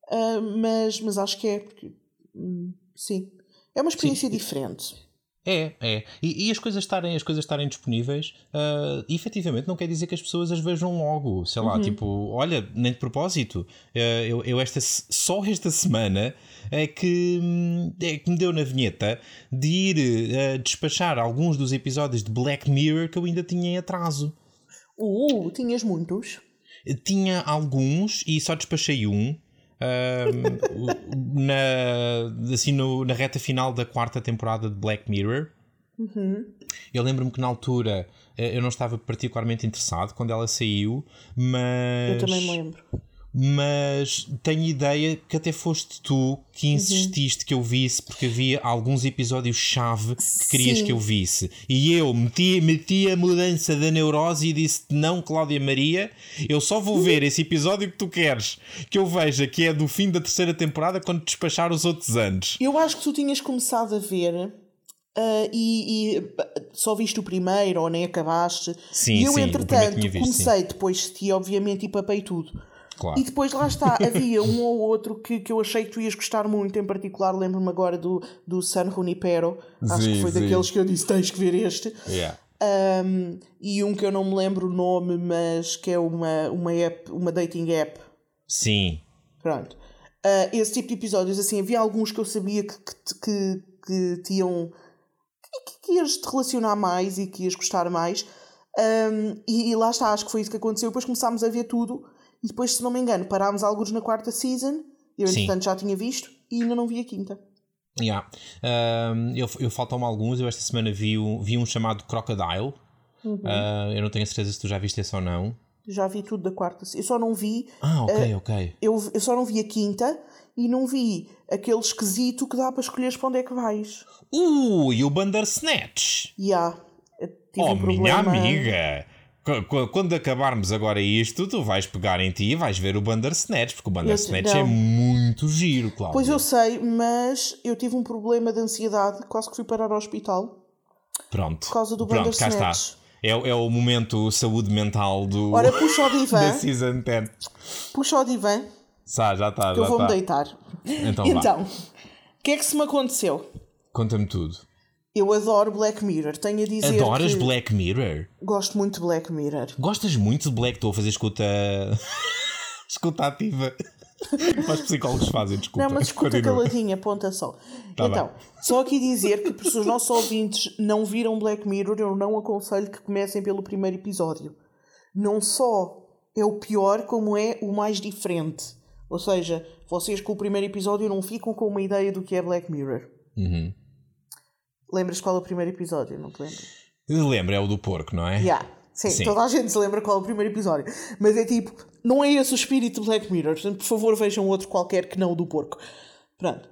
Uh, mas, mas acho que é, porque. Hum, sim. É uma experiência diferente. É, é. E, e, as coisas estarem, as coisas estarem disponíveis, uh, efetivamente não quer dizer que as pessoas as vejam logo. Sei lá, uhum. tipo, olha, nem de propósito. Uh, eu, eu esta, só esta semana é que, hum, é que me deu na vinheta de ir uh, despachar alguns dos episódios de Black Mirror que eu ainda tinha em atraso. Uh, tinhas muitos? Tinha alguns e só despachei um na, assim, no, na reta final da quarta temporada de Black Mirror. Uhum. Eu lembro-me que na altura eh, eu não estava particularmente interessado quando ela saiu, mas. Eu também me lembro mas tenho ideia que até foste tu que uhum. insististe uhum. que eu visse, porque havia alguns episódios-chave que querias Sim. que eu visse. E eu meti, meti a mudança da neurose e disse: Não, Cláudia Maria, eu só vou ver esse episódio que tu queres que eu veja, que é do fim da terceira temporada, quando despachar os outros anos. Eu acho que tu tinhas começado a ver. Uh, e, e, só viste o primeiro ou nem acabaste. Sim, e eu, sim, entretanto, visto, comecei sim. depois de ti, obviamente, e papei tudo. Claro. E depois lá está, havia um ou outro que, que eu achei que tu ias gostar muito, em particular lembro-me agora do, do San Junipero, acho sim, que foi sim. daqueles que eu disse: tens que ver este. Yeah. Um, e um que eu não me lembro o nome, mas que é uma, uma, app, uma dating app. Sim. Pronto. Uh, esse tipo de episódios, assim, havia alguns que eu sabia que, que, que, que tinham. Que, que ias te relacionar mais e que ias gostar mais. Um, e, e, lá está, acho que foi isso que aconteceu. Depois começámos a ver tudo depois, se não me engano, parámos alguns na quarta season. Eu, entretanto, já tinha visto e ainda não vi a quinta. Yeah. Um, eu, eu faltam-me alguns. Eu esta semana vi um, vi um chamado Crocodile. Uhum. Uh, eu não tenho certeza se tu já viste esse ou não. Já vi tudo da quarta. Eu só não vi. Ah, ok, uh, ok. Eu, eu só não vi a quinta e não vi aquele esquisito que dá para escolheres para onde é que vais. Uh, e o Bandersnatch. Já. Yeah. Oh, um minha amiga! Quando acabarmos agora isto, tu vais pegar em ti e vais ver o Bandersnatch, porque o Bandersnatch é muito giro, claro. Pois eu sei, mas eu tive um problema de ansiedade, quase que fui parar ao hospital. Pronto. Por causa do Pronto, Bandersnatch. cá está. É, é o momento saúde mental do. Ora, puxa o divã. [laughs] da Season 10. Puxa o divã. Sá, já está. Eu vou-me deitar. Então, [laughs] então o que é que se me aconteceu? Conta-me tudo. Eu adoro Black Mirror, tenho a dizer. Adoras Black Mirror? Gosto muito de Black Mirror. Gostas muito de Black? Estou a fazer escuta. [laughs] escuta ativa. Os psicólogos fazem, desculpa. Não, mas escuta Continua. caladinha, ponta só. Tá então, bem. só aqui dizer que se os nossos ouvintes não viram Black Mirror, eu não aconselho que comecem pelo primeiro episódio. Não só é o pior, como é o mais diferente. Ou seja, vocês com o primeiro episódio não ficam com uma ideia do que é Black Mirror. Uhum. Lembras qual é o primeiro episódio? Não te lembro? Lembra, é o do porco, não é? Yeah. Sim, Sim. toda a gente se lembra qual é o primeiro episódio. Mas é tipo, não é esse o espírito de Black Mirror. Portanto, por favor, vejam outro qualquer que não o do porco. Pronto.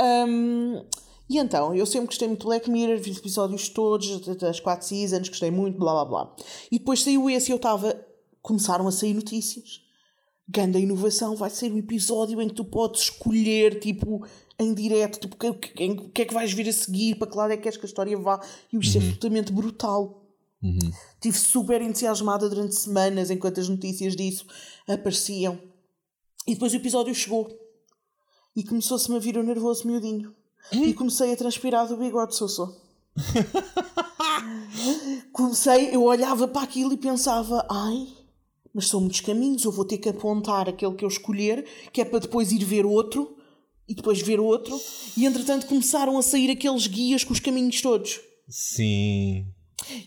Um, e então, eu sempre gostei muito de Black Mirror, vi os episódios todos, das quatro seasons, gostei muito, blá blá blá. E depois saiu esse e eu estava. Começaram a sair notícias. Ganda inovação, vai ser um episódio em que tu podes escolher, tipo, em direto, tipo, o que, que é que vais vir a seguir, para que lado é que queres que a história vá. E isto Uhum. é absolutamente brutal. Estive super entusiasmada durante semanas enquanto as notícias disso apareciam. E depois o episódio chegou. E começou-se-me a vir o nervoso miudinho. E comecei a transpirar do bigode, sou só. [laughs] comecei, eu olhava para aquilo e pensava, ai, mas são muitos caminhos, eu vou ter que apontar aquele que eu escolher, que é para depois ir ver outro, e depois ver outro, e entretanto começaram a sair aqueles guias com os caminhos todos. Sim.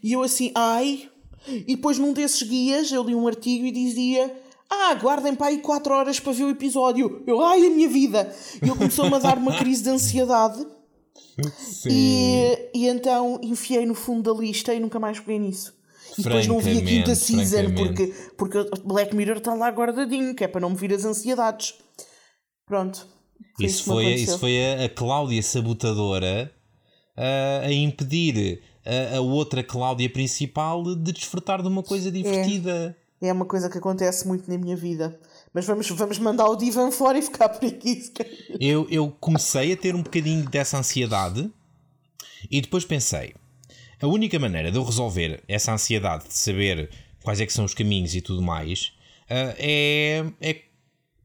E eu assim, ai. E depois num desses guias eu li um artigo e dizia: ah, guardem para aí 4 horas para ver o episódio. Eu, ai, a minha vida! E ele começou-me a dar uma crise de ansiedade. Sim. E, e então enfiei no fundo da lista e nunca mais peguei nisso. E depois não vi a quinta season porque, porque Black Mirror está lá guardadinho, que é para não me vir as ansiedades. Pronto. Foi Isso me foi, isso foi a, a Cláudia sabotadora a impedir a, a outra Cláudia principal de desfrutar de uma coisa divertida. É uma coisa que acontece muito na minha vida. Mas vamos, vamos mandar o Divan fora e ficar por aqui. Eu, eu comecei a ter um bocadinho dessa ansiedade e depois pensei: a única maneira de eu resolver essa ansiedade de saber quais é que são os caminhos e tudo mais ah, é, é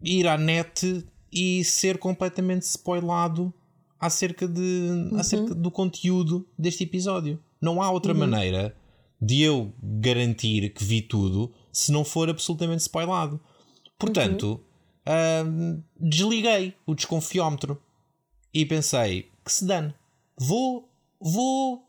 ir à net e ser completamente spoilado acerca, de, acerca do conteúdo deste episódio. Não há outra maneira de eu garantir que vi tudo se não for absolutamente spoilado. Portanto, hum, desliguei o desconfiómetro e pensei que se dane, vou, vou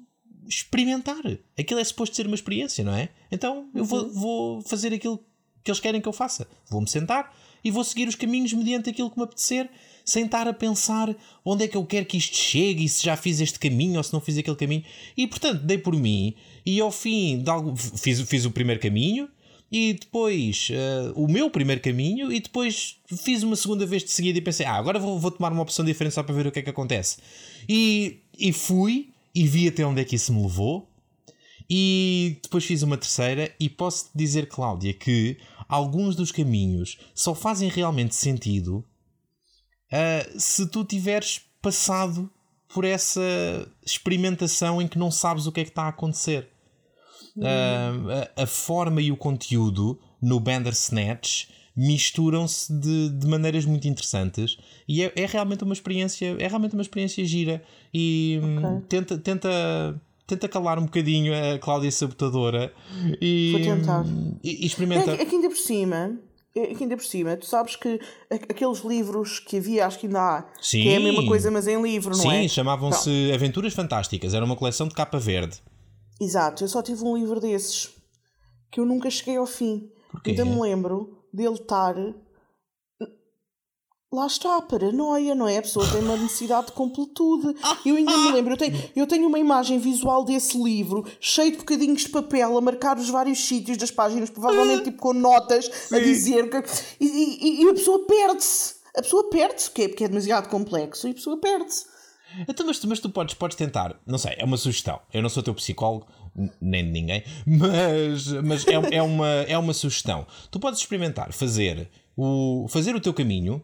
experimentar. Aquilo é suposto ser uma experiência, não é? Então eu vou, vou fazer aquilo que eles querem que eu faça. Vou-me sentar e vou seguir os caminhos mediante aquilo que me apetecer, sem estar a pensar onde é que eu quero que isto chegue e se já fiz este caminho ou se não fiz aquele caminho. E portanto, dei por mim e ao fim de algo, fiz, fiz o primeiro caminho e depois eh, o meu primeiro caminho e depois fiz uma segunda vez de seguida e pensei, ah, agora vou, vou tomar uma opção diferente só para ver o que é que acontece. E, e fui e vi até onde é que isso me levou. E depois fiz uma terceira e posso dizer, Cláudia, que alguns dos caminhos só fazem realmente sentido ah, se tu tiveres passado por essa experimentação em que não sabes o que é que está a acontecer. Ah, a, a forma e o conteúdo no Bandersnatch misturam-se de, de maneiras muito interessantes e é, é realmente uma experiência é realmente uma experiência gira e hum, tenta, tenta tenta calar um bocadinho a Cláudia Sabotadora e, Vou tentar. e, e experimenta É que, é que ainda por cima, é que ainda por cima, tu sabes que aqueles livros que havia, acho que ainda há, que é a mesma Sim. coisa, mas em livro, não Sim, é? chamavam-se Aventuras Fantásticas. Era uma coleção de capa verde. Exato, eu só tive um livro desses que eu nunca cheguei ao fim. Porquê? Ainda me lembro dele estar. Lá está a paranoia, não é? A pessoa tem uma necessidade de completude. Eu ainda me lembro, eu tenho, eu tenho uma imagem visual desse livro, cheio de bocadinhos de papel, a marcar os vários sítios das páginas, provavelmente tipo com notas, a dizer que. E, e- e a pessoa perde-se. A pessoa perde-se, porque é, porque é demasiado complexo, e a pessoa perde-se. Então, mas, tu- mas tu podes, podes tentar, não sei, é uma sugestão. Eu não sou teu psicólogo, nem de ninguém, mas, mas é, é, uma, é uma sugestão. Tu podes experimentar fazer o, fazer o teu caminho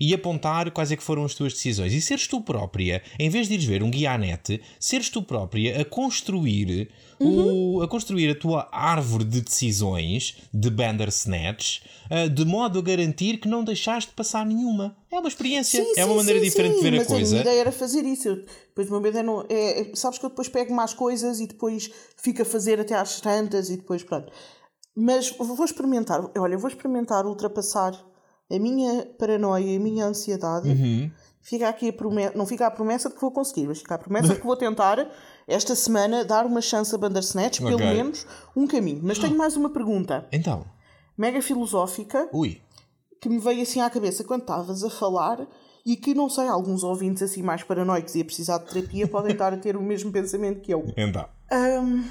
e apontar quais é que foram as tuas decisões. E seres tu própria, em vez de ires ver um guia à net, seres tu própria a construir, o, a, construir a tua árvore de decisões de Bandersnatch ah, de modo a garantir que não deixaste de passar nenhuma. É uma experiência, Sim, é uma sim, maneira sim, diferente de ver a mas coisa. a minha ideia era fazer isso. Eu, depois o meu medo é, não, é, é- Sabes que eu depois pego mais coisas e depois fico a fazer até às tantas e depois pronto. Mas vou experimentar. Olha, vou experimentar ultrapassar a minha paranoia e a minha ansiedade. Uhum. Fica aqui a promessa, não fica a promessa de que vou conseguir, mas fica a promessa de que vou tentar esta semana dar uma chance a Bandersnatch, pelo Ok. menos um caminho. Mas tenho mais uma pergunta, Então, mega filosófica, ui. que me veio assim à cabeça quando estavas a falar e que não sei, alguns ouvintes assim mais paranoicos e a precisar de terapia podem estar a ter o mesmo pensamento que eu. Então. Ahm,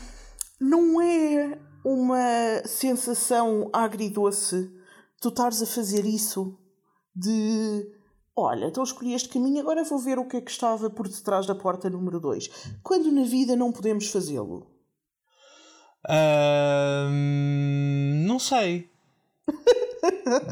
não é uma sensação agridoce tu estares a fazer isso de olha, então escolhi este caminho, agora vou ver o que é que estava por detrás da porta número 2. Quando na vida não podemos fazê-lo. Ahm, não sei. [laughs]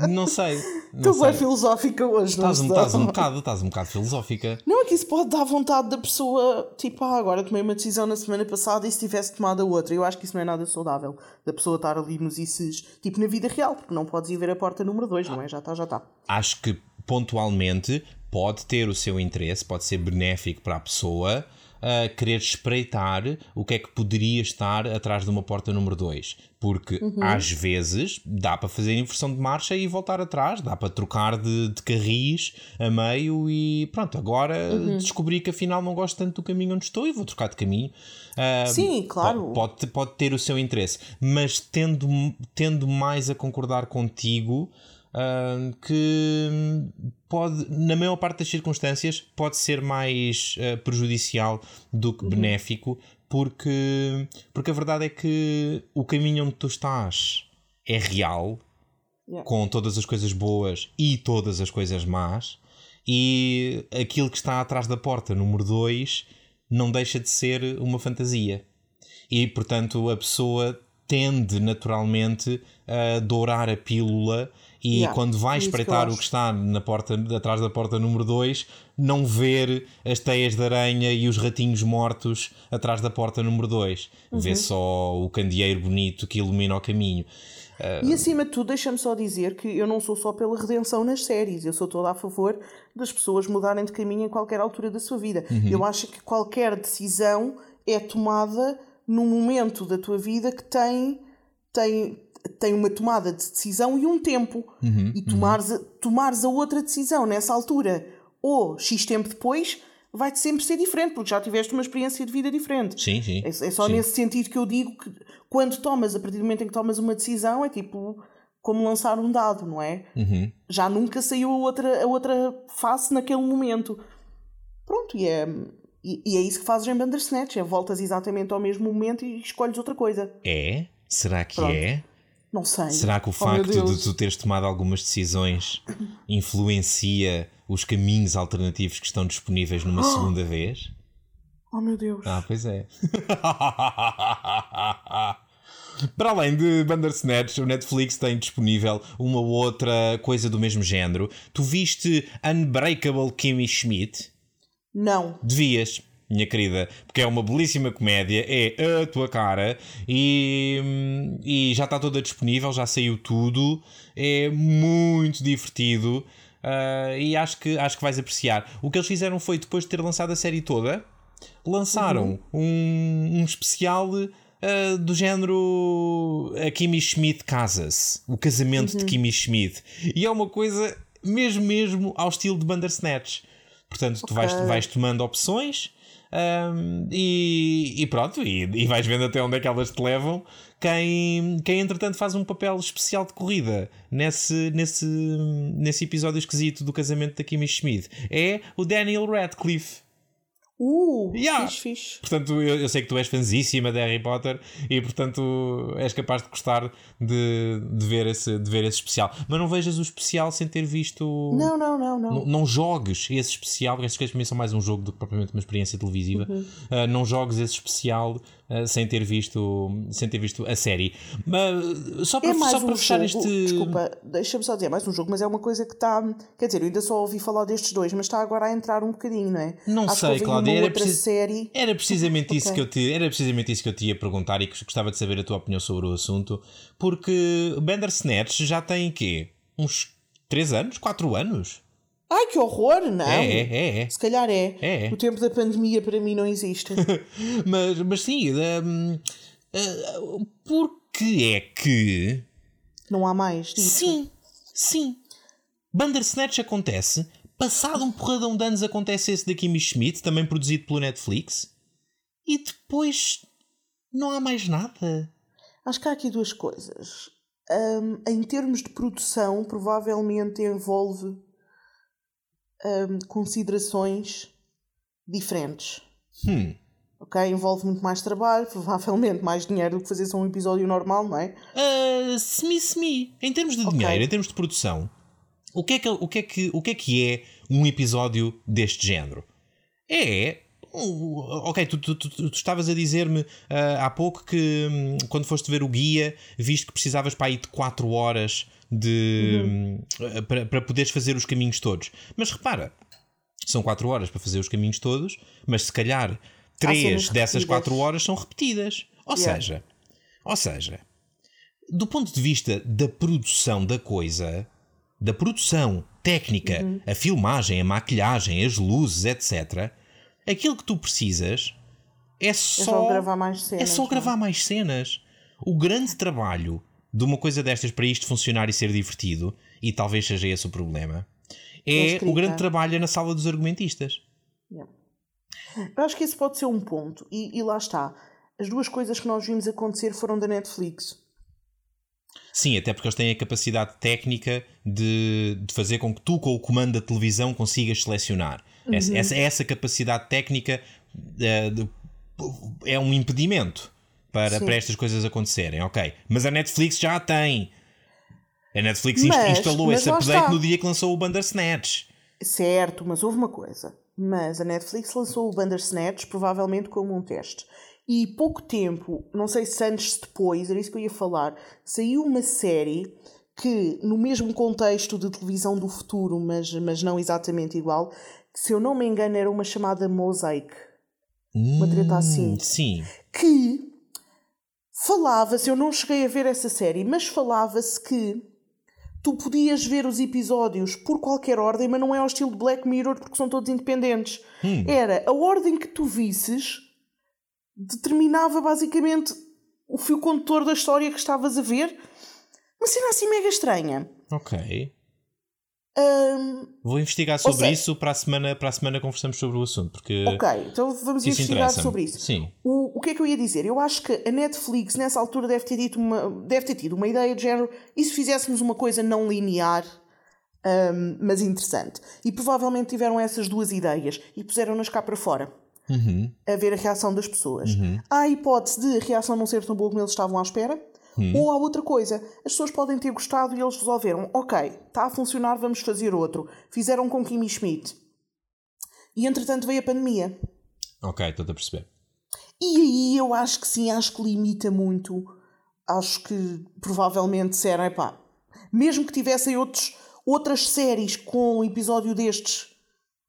não sei. Não Tu sei. é filosófica hoje, não Estás estou? estás um bocado, estás um bocado filosófica. Não é que isso pode dar vontade da pessoa, tipo, ah, agora tomei uma decisão na semana passada e se tivesse tomado a outra. Eu acho que isso não é nada saudável. Da pessoa estar ali nos isses, tipo, na vida real, porque não podes ir ver a porta número 2, não é? Já está, já está. Acho que pontualmente pode ter o seu interesse, pode ser benéfico para a pessoa, a querer espreitar o que é que poderia estar atrás de uma porta número 2. Porque uhum. às vezes dá para fazer inversão de marcha e voltar atrás, dá para trocar de, de carris a meio e pronto, agora uhum. descobri que afinal não gosto tanto do caminho onde estou e vou trocar de caminho. Uh, Sim, claro. Pode, pode ter o seu interesse, mas tendo, tendo mais a concordar contigo uh, que pode, na maior parte das circunstâncias, pode ser mais uh, prejudicial do que uhum. benéfico, porque, porque a verdade é que o caminho onde tu estás é real, yeah. com todas as coisas boas e todas as coisas más, e aquilo que está atrás da porta, número 2, não deixa de ser uma fantasia. E portanto a pessoa tende naturalmente a dourar a pílula e yeah, quando vai espreitar que o que está na porta, atrás da porta número 2, não ver as teias de aranha e os ratinhos mortos atrás da porta número 2. Uhum. Vê só o candeeiro bonito que ilumina o caminho. Uh... E acima de tudo, deixa-me só dizer que eu não sou só pela redenção nas séries, eu sou toda a favor das pessoas mudarem de caminho em qualquer altura da sua vida. Uhum. Eu acho que qualquer decisão é tomada num momento da tua vida que tem, tem, tem uma tomada de decisão e um tempo. Uhum, e tomares, uhum. tomares a outra decisão nessa altura ou X tempo depois vai-te sempre ser diferente, porque já tiveste uma experiência de vida diferente. Sim, sim. É, é só sim. nesse sentido que eu digo que quando tomas, a partir do momento em que tomas uma decisão, é tipo como lançar um dado, não é? Uhum. Já nunca saiu a outra, a outra face naquele momento. Pronto, e é, e, e, é isso que fazes em Bandersnatch, é voltas exatamente ao mesmo momento e escolhes outra coisa. É? Será que Pronto. é? Não sei. Será que o oh, facto de tu teres tomado algumas decisões influencia os caminhos alternativos que estão disponíveis numa oh. [gasps] segunda vez? Oh meu Deus. Ah, pois é. [laughs] Para além de Bandersnatch, o Netflix tem disponível uma outra coisa do mesmo género. Tu viste Unbreakable Kimmy Schmidt? Não. Devias, minha querida, porque é uma belíssima comédia, é a tua cara e, e já está toda disponível, já saiu tudo, é muito divertido uh, e acho que, acho que vais apreciar. O que eles fizeram foi, depois de ter lançado a série toda, lançaram uhum. um, um especial. Uh, do género a Kimmy Schmidt casa-se, o casamento uhum. de Kimmy Schmidt, e é uma coisa mesmo mesmo ao estilo de Bandersnatch. Portanto, okay. tu vais, vais tomando opções um, e, e, pronto, e, e, vais vendo até onde é que elas te levam. Quem, quem entretanto faz um papel especial de corrida nesse, nesse, nesse episódio esquisito do casamento da Kimmy Schmidt é o Daniel Radcliffe. Uh, yeah. fixe, fixe. Portanto, eu, eu, sei que tu és fansíssima de Harry Potter e, portanto, és capaz de gostar de, de, ver esse, de ver esse especial. Mas não vejas o especial sem ter visto. Não, não, não. Não, não, não jogues esse especial, porque essas coisas para mim são mais um jogo do que propriamente uma experiência televisiva. Uhum. Uh, não jogues esse especial sem ter visto sem ter visto a série. Mas só para, é mais só um para fechar jogo, este desculpa deixa-me só dizer é mais um jogo mas é uma coisa que está quer dizer eu ainda só ouvi falar destes dois mas está agora a entrar um bocadinho não é? Não Acho sei Cláudia era, precis... série... era precisamente [laughs] okay. isso que eu te era precisamente isso que eu te ia perguntar e que gostava de saber a tua opinião sobre o assunto porque Bandersnatch já tem quê? Uns 3 anos? 4 anos Ai, que horror! Não. É, é, é, é. Se calhar é. é. O tempo da pandemia para mim não existe. [laughs] mas, mas sim, um, uh, eh, porque é que. Não há mais disso. Sim, sim. Bandersnatch acontece. Passado um porradão de anos acontece esse da Kimmy Schmidt, também produzido pelo Netflix. E depois não há mais nada. Acho que há aqui duas coisas. Um, em termos de produção, provavelmente envolve um, considerações diferentes. Hum. Ok? Envolve muito mais trabalho, provavelmente mais dinheiro do que fazer só um episódio normal, não é? Uh, semi, semi. Em termos de okay. dinheiro, em termos de produção, o que, é que, o, que é que, o que é que é um episódio deste género? É. Ok, tu, tu, tu, tu estavas a dizer-me uh, há pouco que um, quando foste ver o guia, viste que precisavas para ir de 4 horas de, uhum. Eh, para, para poderes fazer os caminhos todos. Mas repara, são 4 horas para fazer os caminhos todos, mas se calhar 3 dessas 4 horas são repetidas. Ou yeah. seja, ou seja, do ponto de vista da produção da coisa, da produção técnica, uhum. a filmagem, a maquilhagem, as luzes, etc., aquilo que tu precisas é só, é só gravar mais cenas. É só é? gravar mais cenas. O grande trabalho de uma coisa destas para isto funcionar e ser divertido, e talvez seja esse o problema, é o grande trabalho na sala dos argumentistas. Yeah. Eu acho que esse pode ser um ponto. E, e lá está. As duas coisas que nós vimos acontecer foram da Netflix. Sim, até porque eles têm a capacidade técnica de, de fazer com que tu, com o comando da televisão, consigas selecionar. Uhum. Essa, essa, essa, capacidade técnica uh, de, é um impedimento para, para estas coisas acontecerem, ok? Mas a Netflix já a tem. A Netflix mas, instalou mas esse update está. no dia que lançou o Bandersnatch. Certo, mas houve uma coisa. Mas a Netflix lançou o Bandersnatch provavelmente como um teste. E pouco tempo, não sei se antes depois, era isso que eu ia falar, saiu uma série que, no mesmo contexto de televisão do futuro, mas, mas não exatamente igual, que, se eu não me engano, era uma chamada Mosaic. Hum, uma treta assim. Sim. Que falava-se, eu não cheguei a ver essa série, mas falava-se que tu podias ver os episódios por qualquer ordem, mas não é ao estilo de Black Mirror porque são todos independentes. Hum. Era a ordem que tu visses determinava basicamente o fio condutor da história que estavas a ver. Uma cena assim mega estranha. Ok. Um, Vou investigar sobre seja, isso para a, semana, para a semana conversamos sobre o assunto. Porque ok, então vamos investigar sobre isso. Sim. O, o que é que eu ia dizer? Eu acho que a Netflix nessa altura deve ter, dito uma, deve ter tido uma ideia de género e se fizéssemos uma coisa não linear, um, mas interessante. E provavelmente tiveram essas duas ideias e puseram-nas cá para fora. Uhum. A ver a reação das pessoas. Uhum. Há a hipótese de a reação não ser tão boa como eles estavam à espera. Hum. Ou há outra coisa, as pessoas podem ter gostado e eles resolveram, ok, está a funcionar, vamos fazer outro. Fizeram com Kimi Schmidt. E entretanto veio a pandemia. Ok, estou a perceber. E aí eu acho que sim, acho que limita muito. Acho que provavelmente disseram, pá, mesmo que tivessem outros, outras séries com um episódio destes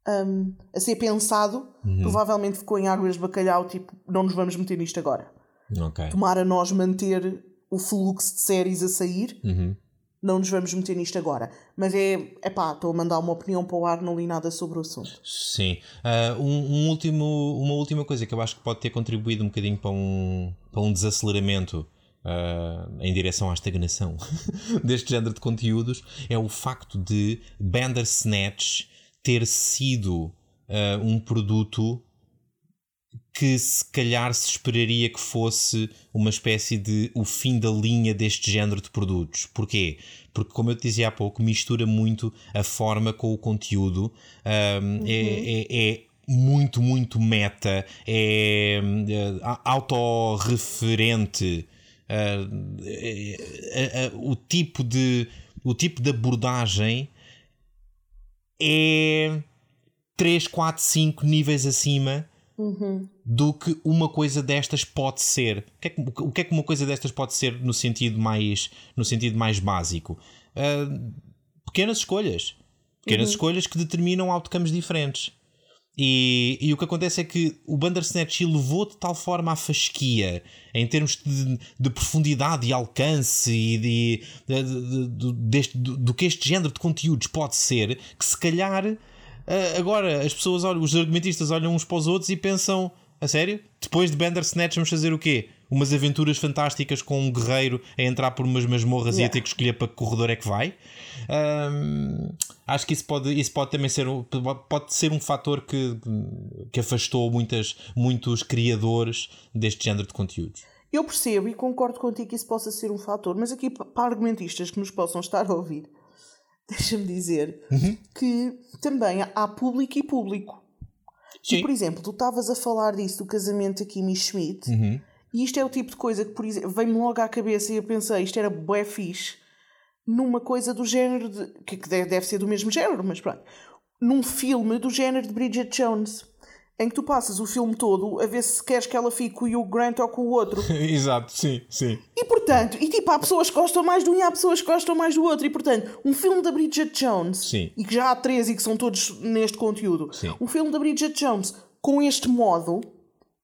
um, a ser pensado, uhum. provavelmente ficou em águas de bacalhau, tipo, não nos vamos meter nisto agora. Okay. Tomara nós manter o fluxo de séries a sair. Uhum. Não nos vamos meter nisto agora. Mas é, é pá, estou a mandar uma opinião para o ar, não li nada sobre o assunto. Sim. Uh, um, um, último, uma última coisa que eu acho que pode ter contribuído um bocadinho para um, para um desaceleramento Uh, em direção à estagnação [laughs] deste género de conteúdos é o facto de Bandersnatch ter sido uh, um produto que se calhar se esperaria que fosse uma espécie de o fim da linha deste género de produtos. Porquê? Porque, como eu te dizia há pouco, mistura muito a forma com o conteúdo. Um, uhum. é, é, é muito, muito meta, é, é autorreferente. Uh, é, o tipo de o tipo de abordagem é 3, 4, 5 níveis acima uhum. do que uma coisa destas pode ser. O que, é que, o que, é que uma coisa destas pode ser no sentido mais, no sentido mais básico? Uh, pequenas escolhas. Pequenas uhum. escolhas que determinam outcomes diferentes. E, e, o que acontece é que o Bandersnatch levou de tal forma à fasquia em termos de, de profundidade e alcance e de, de, de, deste, do que este género de conteúdos pode ser que se calhar agora, as pessoas olham, os argumentistas olham uns para os outros e pensam: a sério? Depois de Bandersnatch, vamos fazer o quê? Umas aventuras fantásticas com um guerreiro a entrar por umas masmorras yeah. e a ter que escolher para que corredor é que vai. Um, acho que isso pode, isso pode também ser, pode ser um fator que, que afastou muitas, muitos criadores deste género de conteúdos. Eu percebo e concordo contigo que isso possa ser um fator, mas aqui para argumentistas que nos possam estar a ouvir, [laughs] deixa-me dizer uhum. que também há público e público. Sim. E, por exemplo, tu estavas a falar disso do casamento aqui Kimi Schmidt, uhum. e isto é o tipo de coisa que, por exemplo, vem-me logo à cabeça e eu pensei, isto era bué fixe, numa coisa do género, de, que deve ser do mesmo género, mas pronto, num filme do género de Bridget Jones em que tu passas o filme todo a ver se queres que ela fique com o Hugh Grant ou com o outro. [laughs] Exato, sim, sim. E portanto, e tipo, há pessoas que gostam mais de um e há pessoas que gostam mais do outro. E portanto, um filme da Bridget Jones, sim. e que já há três e que são todos neste conteúdo, sim. um filme da Bridget Jones com este modo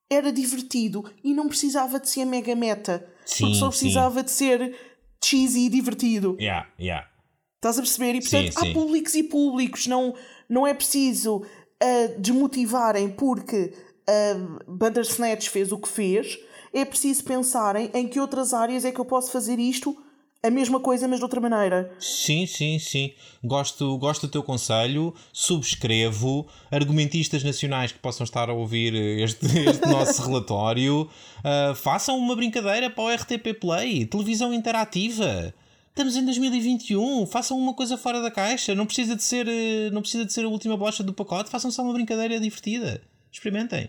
era divertido e não precisava de ser mega meta. Sim, porque só precisava sim. de ser cheesy e divertido. Yeah, yeah. Estás a perceber? E portanto, sim, há públicos e públicos, não, não é preciso a desmotivarem porque a Bandersnatch fez o que fez, é preciso pensarem em que outras áreas é que eu posso fazer isto a mesma coisa, mas de outra maneira. Sim, sim, sim. Gosto, gosto do teu conselho, subscrevo. Argumentistas nacionais que possam estar a ouvir este, este nosso [laughs] relatório, uh, façam uma brincadeira para o RTP Play, televisão interativa. Estamos em 2021, façam uma coisa fora da caixa, não precisa de ser, eh, não precisa de ser a última bolacha do pacote, façam só uma brincadeira divertida. Experimentem.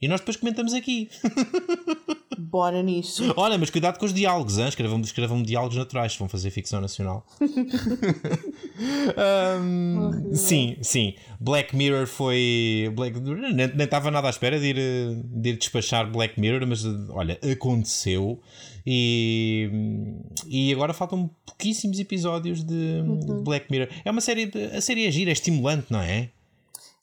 E nós depois comentamos aqui. Bora nisso. [laughs] Olha, mas cuidado com os diálogos, hein? Escrevam, escrevam diálogos naturais se vão fazer ficção nacional. [laughs] um, sim, sim. Black Mirror foi. Black... Nem estava nada à espera de ir, de ir despachar Black Mirror, mas olha, aconteceu. E, e agora faltam pouquíssimos episódios de, uhum. Black Mirror. É uma série. A série é gira, é estimulante, não é?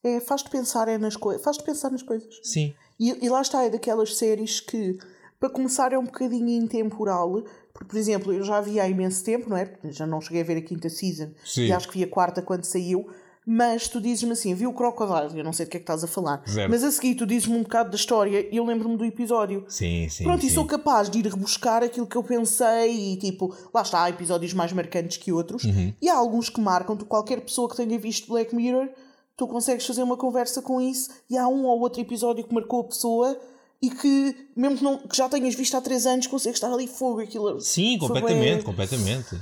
É, faz-te pensar é nas coisas. Faz-te pensar nas coisas. Sim. E, e lá está, é daquelas séries que, para começar, é um bocadinho intemporal. Porque, por exemplo, eu já vi há imenso tempo, não é? Porque já não cheguei a ver a quinta season. Sim. E acho que vi a quarta quando saiu. Mas tu dizes-me assim, vi o Crocodile, eu não sei do que é que estás a falar. Zero. Mas a seguir tu dizes-me um bocado da história e eu lembro-me do episódio. Sim, sim. Pronto, sim. e sou capaz de ir rebuscar aquilo que eu pensei e tipo, lá está, há episódios mais marcantes que outros. Uhum. E há alguns que marcam, tu, qualquer pessoa que tenha visto Black Mirror tu consegues fazer uma conversa com isso e há um ou outro episódio que marcou a pessoa e que, mesmo que, não, que já tenhas visto há 3 anos, consegues estar ali fogo aquilo. Sim, completamente, completamente.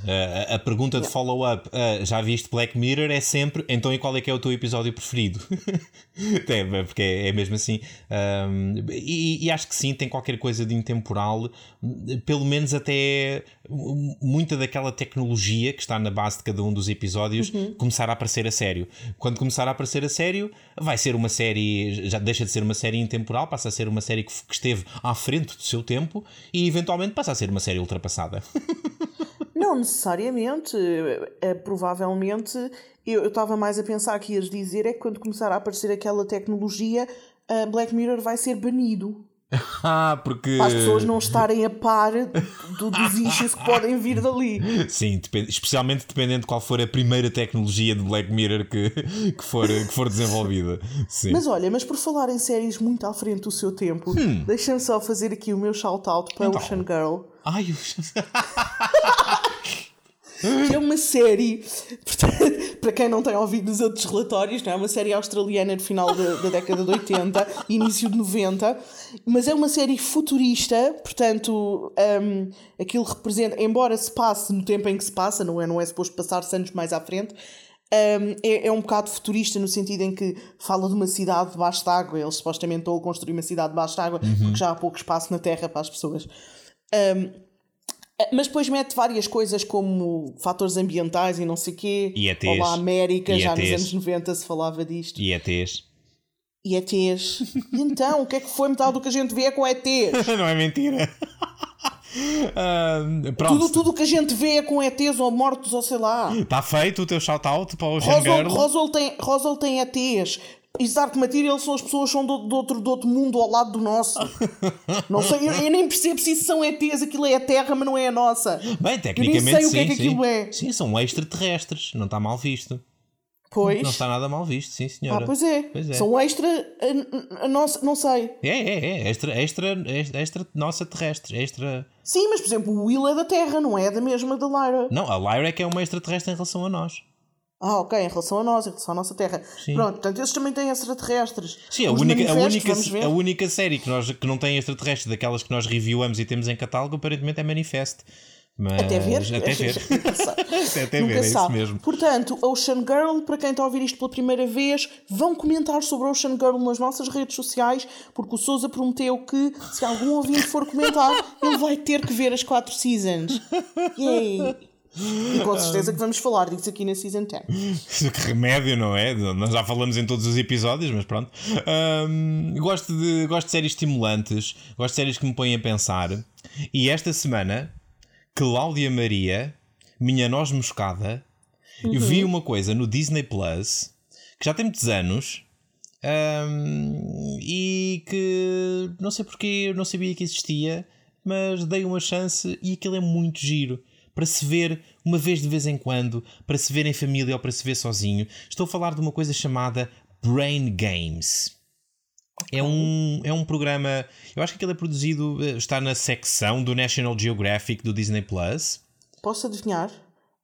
A, a pergunta de follow-up, uh, já viste Black Mirror, é sempre, então e qual é que é o teu episódio preferido? [laughs] é, porque é, é, mesmo assim. Um, e, e, acho que sim, tem qualquer coisa de intemporal, pelo menos até muita daquela tecnologia que está na base de cada um dos episódios uhum. começar a aparecer a sério. Quando começar a aparecer a sério, vai ser uma série, já deixa de ser uma série intemporal, passa a ser uma série que, que esteve à frente do seu tempo e eventualmente passa a ser uma série ultrapassada. [laughs] Não necessariamente. É, provavelmente eu estava mais a pensar que ias dizer é que quando começar a aparecer aquela tecnologia, a Black Mirror vai ser banido. [laughs] Ah, porque. Para as pessoas não estarem a par do, dos issues que podem vir dali. Sim, depend... especialmente dependendo de qual for a primeira tecnologia de Black Mirror que, que, for, que for desenvolvida. Sim. Mas olha, mas por falar em séries muito à frente do seu tempo, hum. deixa-me só fazer aqui o meu shout-out para então. Ocean Girl. Ai, [laughs] que [laughs] é uma série, [laughs] para quem não tem ouvido os outros relatórios, não é uma série australiana de final da, da década de 80, [laughs] início de 90, mas é uma série futurista, portanto, um, aquilo representa, embora se passe no tempo em que se passa, não é, não é suposto passar-se anos mais à frente, um, é, é, um bocado futurista no sentido em que fala de uma cidade debaixo d'água. Eles supostamente estão a construir uma cidade debaixo d'água uhum. porque já há pouco espaço na Terra para as pessoas. Um, mas depois mete várias coisas como fatores ambientais e não sei o quê. E ETs. Olá, América, e já ETs. nos anos 90 se falava disto. E ETs. E ETs. E então, o que é que foi metade do que a gente vê com ETs? [laughs] não é mentira. [laughs] Uh, tudo, tudo que a gente vê é com ETs ou mortos ou sei lá. Está feito o teu shout-out para o Roswell, Roswell tem, Roswell tem ETs. E Dark Material são as pessoas que são do, do, outro, do outro mundo ao lado do nosso. [laughs] não sei, eu, eu, nem percebo se isso são ETs, aquilo é a Terra, mas não é a nossa. Bem, tecnicamente eu nem sei sim, o que é que aquilo sim. é. Sim, são extraterrestres, não está mal visto. Pois. Não está nada mal visto, sim senhora. Ah, pois é. Pois é. São extra. A, a, nossa, não sei. É, é, é. Extra, extra, extra, extra nossa terrestre. Extra. Sim, mas por exemplo, o Will é da Terra, não é da mesma da Lyra. Não, a Lyra é que é uma extraterrestre em relação a nós. Ah, ok, em relação a nós, em relação à nossa Terra. Sim. Pronto, portanto, esses também têm extraterrestres. Sim, a única, a, única, a única série que, nós, que não tem extraterrestres, daquelas que nós reviewamos e temos em catálogo, aparentemente é Manifest. Mas... Até ver? Até ver. [laughs] [laughs] Até ver, é isso mesmo. Portanto, Ocean Girl, para quem está a ouvir isto pela primeira vez, vão comentar sobre Ocean Girl nas nossas redes sociais, porque o Sousa prometeu que, se algum ouvinte for comentar, ele vai ter que ver as quatro seasons. [laughs] Yay! E com certeza que vamos falar disso aqui na Season 10. [laughs] que remédio, não é? Nós já falamos em todos os episódios, mas pronto. Um, gosto, de, gosto de séries estimulantes, gosto de séries que me põem a pensar. E esta semana, Cláudia Maria, minha noz moscada, uhum. vi uma coisa no Disney Plus que já tem muitos anos. Um, e que não sei porque eu não sabia que existia, mas dei uma chance e aquilo é muito giro para se ver uma vez de vez em quando, para se ver em família ou para se ver sozinho. Estou a falar de uma coisa chamada Brain Games. É um, é um programa. Eu acho que aquele é produzido. eh, Está na secção do National Geographic do Disney Plus. Posso adivinhar?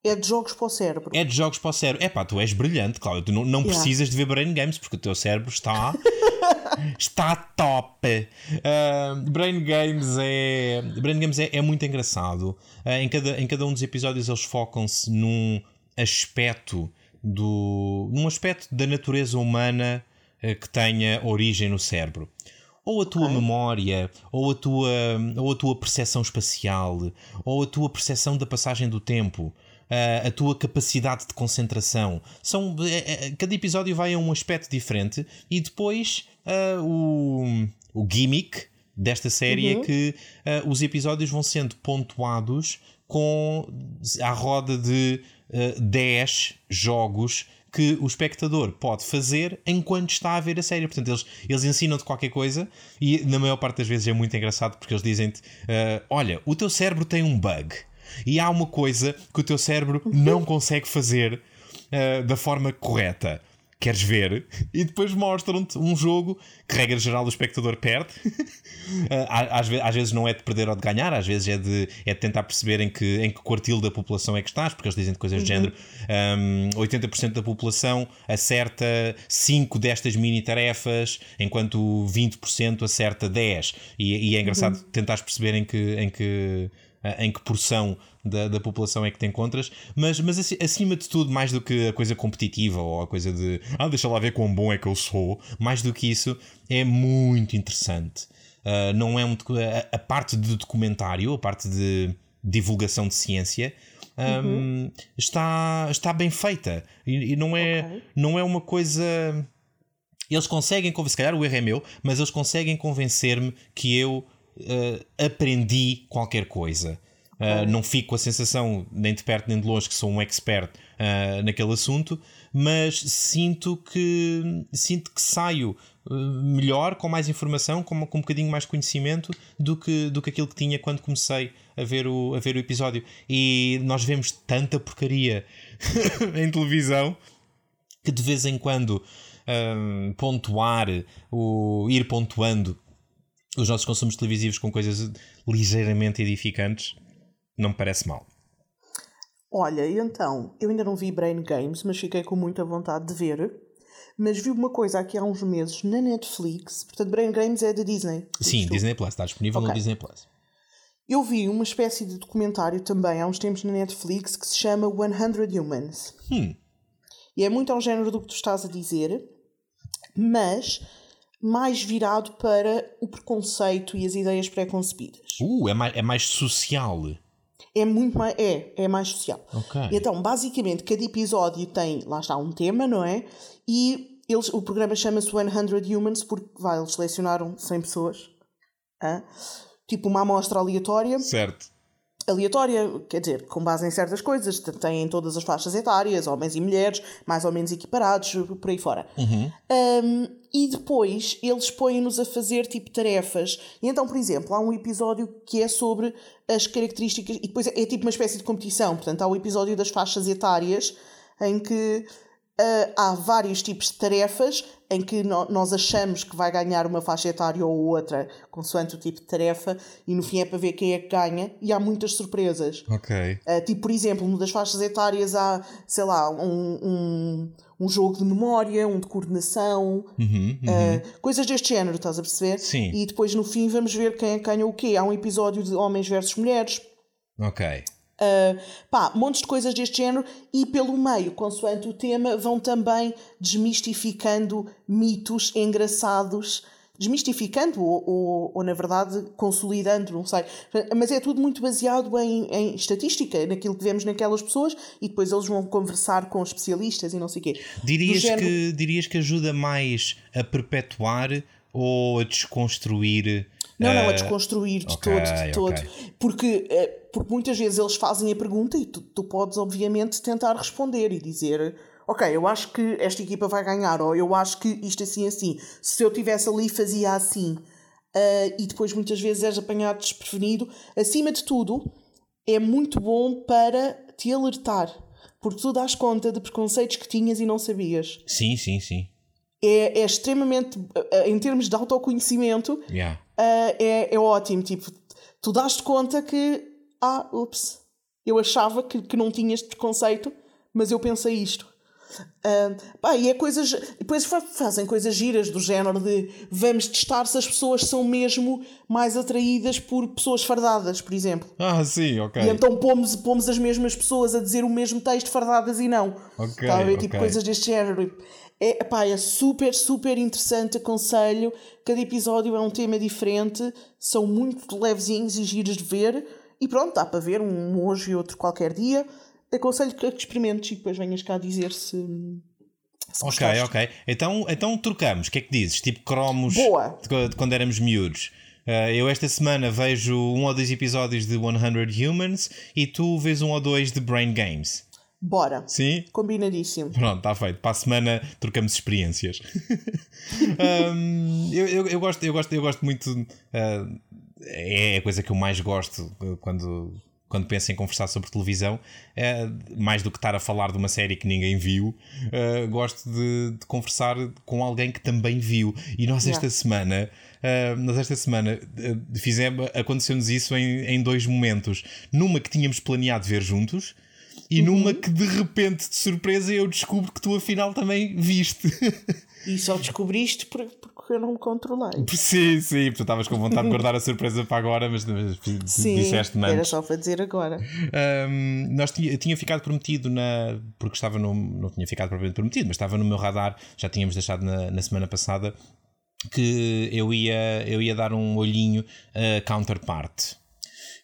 É de jogos para o cérebro. É de jogos para o cérebro. É pá, tu és brilhante, Cláudio. Tu não, não Yeah. precisas de ver Brain Games porque o teu cérebro está. [laughs] está top. Ah, Brain Games é. Brain Games é, é muito engraçado. Ah, em, cada, em cada um dos episódios eles focam-se num aspecto do. num aspecto da natureza humana eh, que tenha origem no cérebro. Ou a tua memória, ou a tua, ou a tua percepção espacial, ou a tua percepção da passagem do tempo, ah, a tua capacidade de concentração. São, é- é- cada episódio vai a um aspecto diferente e depois o, o gimmick desta série é que ah, os episódios vão sendo pontuados com à roda de ah, 10 jogos que o espectador pode fazer enquanto está a ver a série. Portanto, eles, eles ensinam-te qualquer coisa e na maior parte das vezes é muito engraçado porque eles dizem-te: ah, Olha, o teu cérebro tem um bug e há uma coisa que o teu cérebro não consegue fazer ah, da forma correta. Queres ver? [laughs] E depois mostram-te um jogo que, regra geral, o espectador perde. [laughs] Ah, às, às vezes não é de perder ou de ganhar, às vezes é de, é de tentar perceber em que, em que quartil da população é que estás, porque eles dizem coisas do género. Um, 80% da população acerta 5 destas mini tarefas, enquanto 20% acerta 10. E, e é engraçado tentares perceber em que. Em que em que porção da, da população é que te encontras, mas, mas aci- acima de tudo, mais do que a coisa competitiva ou a coisa de ah, deixa lá ver quão bom é que eu sou, mais do que isso, é muito interessante. Uh, não é um, a, a parte de documentário, a parte de divulgação de ciência. um, está, está bem feita e, e não, é, Ok. não é uma coisa eles conseguem convencer, se calhar o erro é meu, mas eles conseguem convencer-me que eu eh, aprendi qualquer coisa. Uh, não fico com a sensação, nem de perto nem de longe, que sou um expert uh, naquele assunto, mas sinto que sinto que saio uh, melhor, com mais informação, com, com um bocadinho mais conhecimento do que, do que aquilo que tinha quando comecei a ver o, a ver o episódio. E nós vemos tanta porcaria [laughs] em televisão que de vez em quando pontuar, o, ir pontuando os nossos consumos televisivos com coisas ligeiramente edificantes não me parece mal. Olha, então, eu ainda não vi Brain Games, mas fiquei com muita vontade de ver. Mas vi uma coisa aqui há uns meses na Netflix. Portanto, Brain Games é da Disney. Sim. Disney Plus, está disponível no Ok. Disney Plus. Eu vi uma espécie de documentário também há uns tempos na Netflix que se chama 100 Humans. Hum. E é muito ao género do que tu estás a dizer, mas mais virado para o preconceito e as ideias pré-concebidas. Uh, é mais, é mais social. É muito mais. É, é mais social. Ok. Então, basicamente, cada episódio tem, lá está, um tema, não é? E eles, o programa chama-se 100 Humans porque vai, eles selecionaram 100 pessoas. Tipo uma amostra aleatória. Certo. Aleatória, quer dizer, com base em certas coisas, têm todas as faixas etárias, homens e mulheres, mais ou menos equiparados, por aí fora. Um, e depois eles põem-nos a fazer tipo tarefas. E então, por exemplo, há um episódio que é sobre as características, e depois é, é tipo uma espécie de competição. Portanto, há o episódio das faixas etárias em que ah, há vários tipos de tarefas em que no- nós achamos que vai ganhar uma faixa etária ou outra, consoante o tipo de tarefa, e no fim é para ver quem é que ganha, e há muitas surpresas. Ok. Uh, tipo, por exemplo, uma das faixas etárias há, sei lá, um, um, um jogo de memória, um de coordenação, Uhum, uhum. uh, coisas deste género, estás a perceber? Sim. E depois no fim vamos ver quem é ganha o quê. Há um episódio de homens versus mulheres. Ok. Uh, pá, montes de coisas deste género e pelo meio, consoante o tema, vão também desmistificando mitos engraçados, desmistificando ou, ou, ou, na verdade consolidando, não sei. Mas é tudo muito baseado em, em estatística, naquilo que vemos naquelas pessoas e depois eles vão conversar com especialistas e não sei o quê. Dirias, género- que, dirias que ajuda mais a perpetuar ou a desconstruir? Não, não, a eh, desconstruir de ok, todo, de todo. Porque, eh, porque muitas vezes eles fazem a pergunta e tu, tu podes, obviamente, tentar responder e dizer: Ok, eu acho que esta equipa vai ganhar, ou eu acho que isto assim, assim. Se eu tivesse ali, fazia assim. Ah, e depois, muitas vezes, és apanhado desprevenido. Acima de tudo, é muito bom para te alertar. Porque tu dás conta de preconceitos que tinhas e não sabias. Sim, sim, sim. é, é extremamente, uh, em termos de autoconhecimento, yeah. uh, é, é ótimo. Tipo, tu dás-te conta que, ah, ups, eu achava que, que não tinha este preconceito, mas eu pensei isto. Uh, pá, e é coisas. Depois fazem coisas giras do género de vamos testar se as pessoas são mesmo mais atraídas por pessoas fardadas, por exemplo. Ah, sim, ok. E então pomos, pomos as mesmas pessoas a dizer o mesmo texto fardadas e não. Ok. Tá a ver? okay. Tipo coisas deste género. É, pá, é super, super interessante. Aconselho. Cada episódio é um tema diferente. São muito levezinhos e giros de ver. E pronto, dá para ver um hoje e outro qualquer dia aconselho que experimentes e depois venhas cá dizer se. se ok, gostaste. ok. Então, então trocamos. O que é que dizes? Tipo cromos Boa. de, de quando éramos miúdos. Uh, eu esta semana vejo um ou dois episódios de 100 Humans e tu vês um ou dois de Brain Games. Bora. Sim? Combinadíssimo. Pronto, está feito. Para a semana trocamos experiências. [laughs] um, eu, eu, eu, gosto, eu, gosto, eu gosto muito. Uh, é a coisa que eu mais gosto quando, quando penso em conversar sobre televisão, é, mais do que estar a falar de uma série que ninguém viu, uh, gosto de, de, conversar com alguém que também viu. E nós esta yeah. semana, uh, nós esta semana uh, fizemos, aconteceu-nos isso em, em dois momentos. Numa que tínhamos planeado ver juntos. E uhum. numa que de repente, de surpresa, eu descubro que tu afinal também viste. [laughs] E só descobriste porque eu não me controlei. Sim, sim, tu estavas com vontade de guardar a surpresa para agora, mas, mas sim, disseste-me Era só para dizer agora. Um, nós tinha, tinha ficado prometido na. Porque estava no. Não tinha ficado propriamente prometido, mas estava no meu radar, já tínhamos deixado na, na semana passada, que eu ia, eu ia dar um olhinho a Counterpart.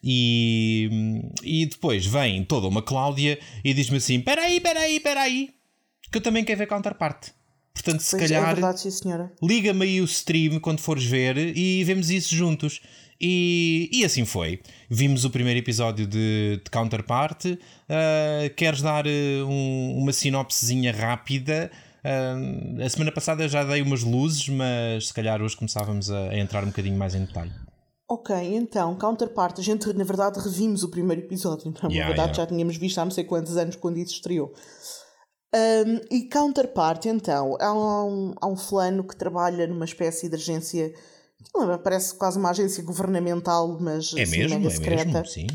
E, e depois vem toda uma Cláudia e diz-me assim: peraí, peraí, peraí, que eu também quero ver Counterpart. Portanto, se pois calhar. É verdade. Liga-me aí o stream quando fores ver e vemos isso juntos. E, e assim foi. Vimos o primeiro episódio de, de Counterpart. Uh, queres dar um, uma sinopsezinha rápida? Uh, a semana passada já dei umas luzes, mas se calhar hoje começávamos a, a entrar um bocadinho mais em detalhe. Ok, então, Counterpart, a gente na verdade revimos o primeiro episódio, na Yeah, verdade yeah. já tínhamos visto há não sei quantos anos quando isso estreou. Um, e Counterpart, então, há um, há um fulano que trabalha numa espécie de agência, não lembro, parece quase uma agência governamental, mas É assim, mesmo, mega é secreta. mesmo, sim.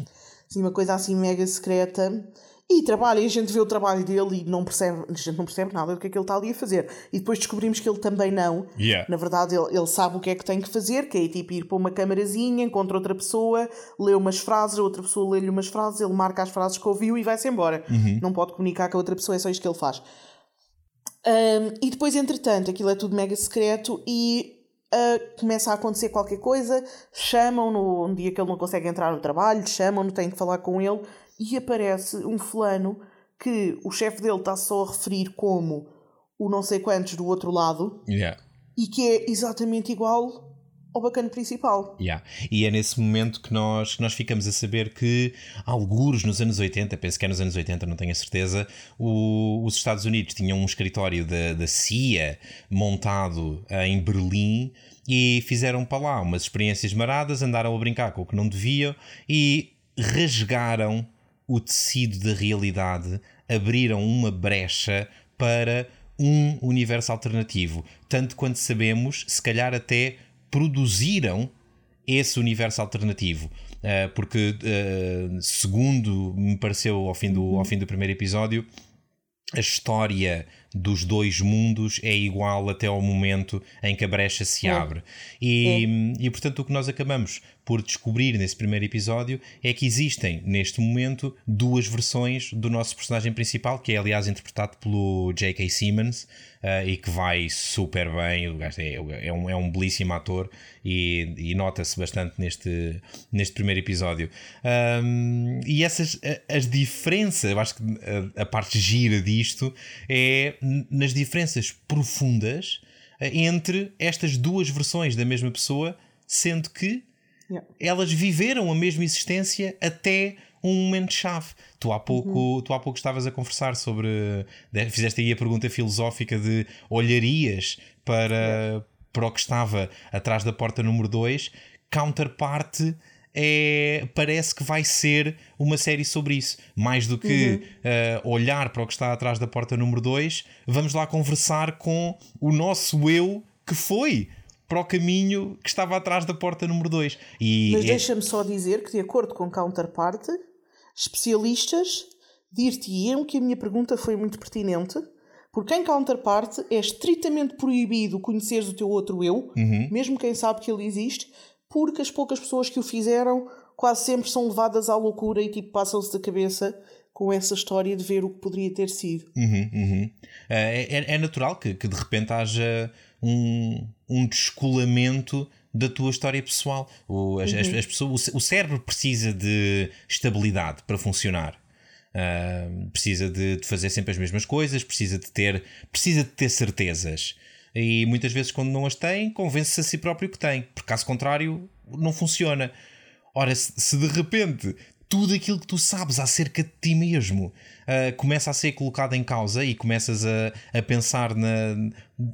Assim, uma coisa assim mega secreta. E trabalha, e a gente vê o trabalho dele e não percebe, a gente não percebe nada do que é que ele está ali a fazer. E depois descobrimos que ele também não. Yeah. Na verdade, ele, ele sabe o que é que tem que fazer, que é tipo ir para uma camarazinha, encontra outra pessoa, lê umas frases, a outra pessoa lê-lhe umas frases, ele marca as frases que ouviu e vai-se embora. Não pode comunicar com a outra pessoa, é só isto que ele faz. Um, e depois, entretanto, aquilo é tudo mega secreto e uh, começa a acontecer qualquer coisa, chamam-no um dia que ele não consegue entrar no trabalho, chamam-no, têm que falar com ele e aparece um fulano que o chefe dele está só a referir como o não sei quantos do outro lado Yeah. e que é exatamente igual ao bacana principal. Yeah. E é nesse momento que nós, que nós ficamos a saber que, alguns nos anos 80, penso que é nos anos 80, não tenho a certeza, o- os Estados Unidos tinham um escritório da, da CIA montado em Berlim e fizeram para lá umas experiências maradas, andaram a brincar com o que não deviam e rasgaram o tecido da realidade, abriram uma brecha para um universo alternativo. Tanto quanto sabemos, se calhar até produziram esse universo alternativo. Uh, porque, uh, segundo me pareceu ao fim, do, ao fim do primeiro episódio, a história dos dois mundos é igual até ao momento em que a brecha se abre. E, e portanto, o que nós acabamos por descobrir nesse primeiro episódio é que existem, neste momento, duas versões do nosso personagem principal, que é, aliás, interpretado pelo J.K. Simmons uh, e que vai super bem. O gajo é, é, um, é um belíssimo ator e, e nota-se bastante neste, neste primeiro episódio. Um, e essas a- as diferenças, eu acho que a, a parte gira disto é nas diferenças profundas eh, entre estas duas versões da mesma pessoa, sendo que Yeah. elas viveram a mesma existência até um momento-chave. Tu há pouco, tu há pouco estavas a conversar sobre. Fizeste aí a pergunta filosófica de olharias para, para o que estava atrás da porta número 2. Counterpart é, parece que vai ser uma série sobre isso. Mais do que uhum. uh, olhar para o que está atrás da porta número 2, vamos lá conversar com o nosso eu que foi para o caminho que estava atrás da porta número 2. Mas é... deixa-me só dizer que, de acordo com Counterpart, especialistas dir-te-iam que a minha pergunta foi muito pertinente. Porque em Counterpart é estritamente proibido conheceres o teu outro eu, uhum. mesmo quem sabe que ele existe, porque as poucas pessoas que o fizeram quase sempre são levadas à loucura e tipo passam-se da cabeça com essa história de ver o que poderia ter sido. Uhum, uhum. É, é, é, natural que, que de repente haja um, um descolamento da tua história pessoal. O, as, uhum. as, as pessoas, o, o cérebro precisa de estabilidade para funcionar. Uh, precisa de, de, fazer sempre as mesmas coisas, precisa de ter, precisa de ter certezas. E muitas vezes, quando não as tem, convence-se a si próprio que tem, porque caso contrário, não funciona. Ora, se, de repente tudo aquilo que tu sabes acerca de ti mesmo uh, começa a ser colocado em causa e começas a, a pensar na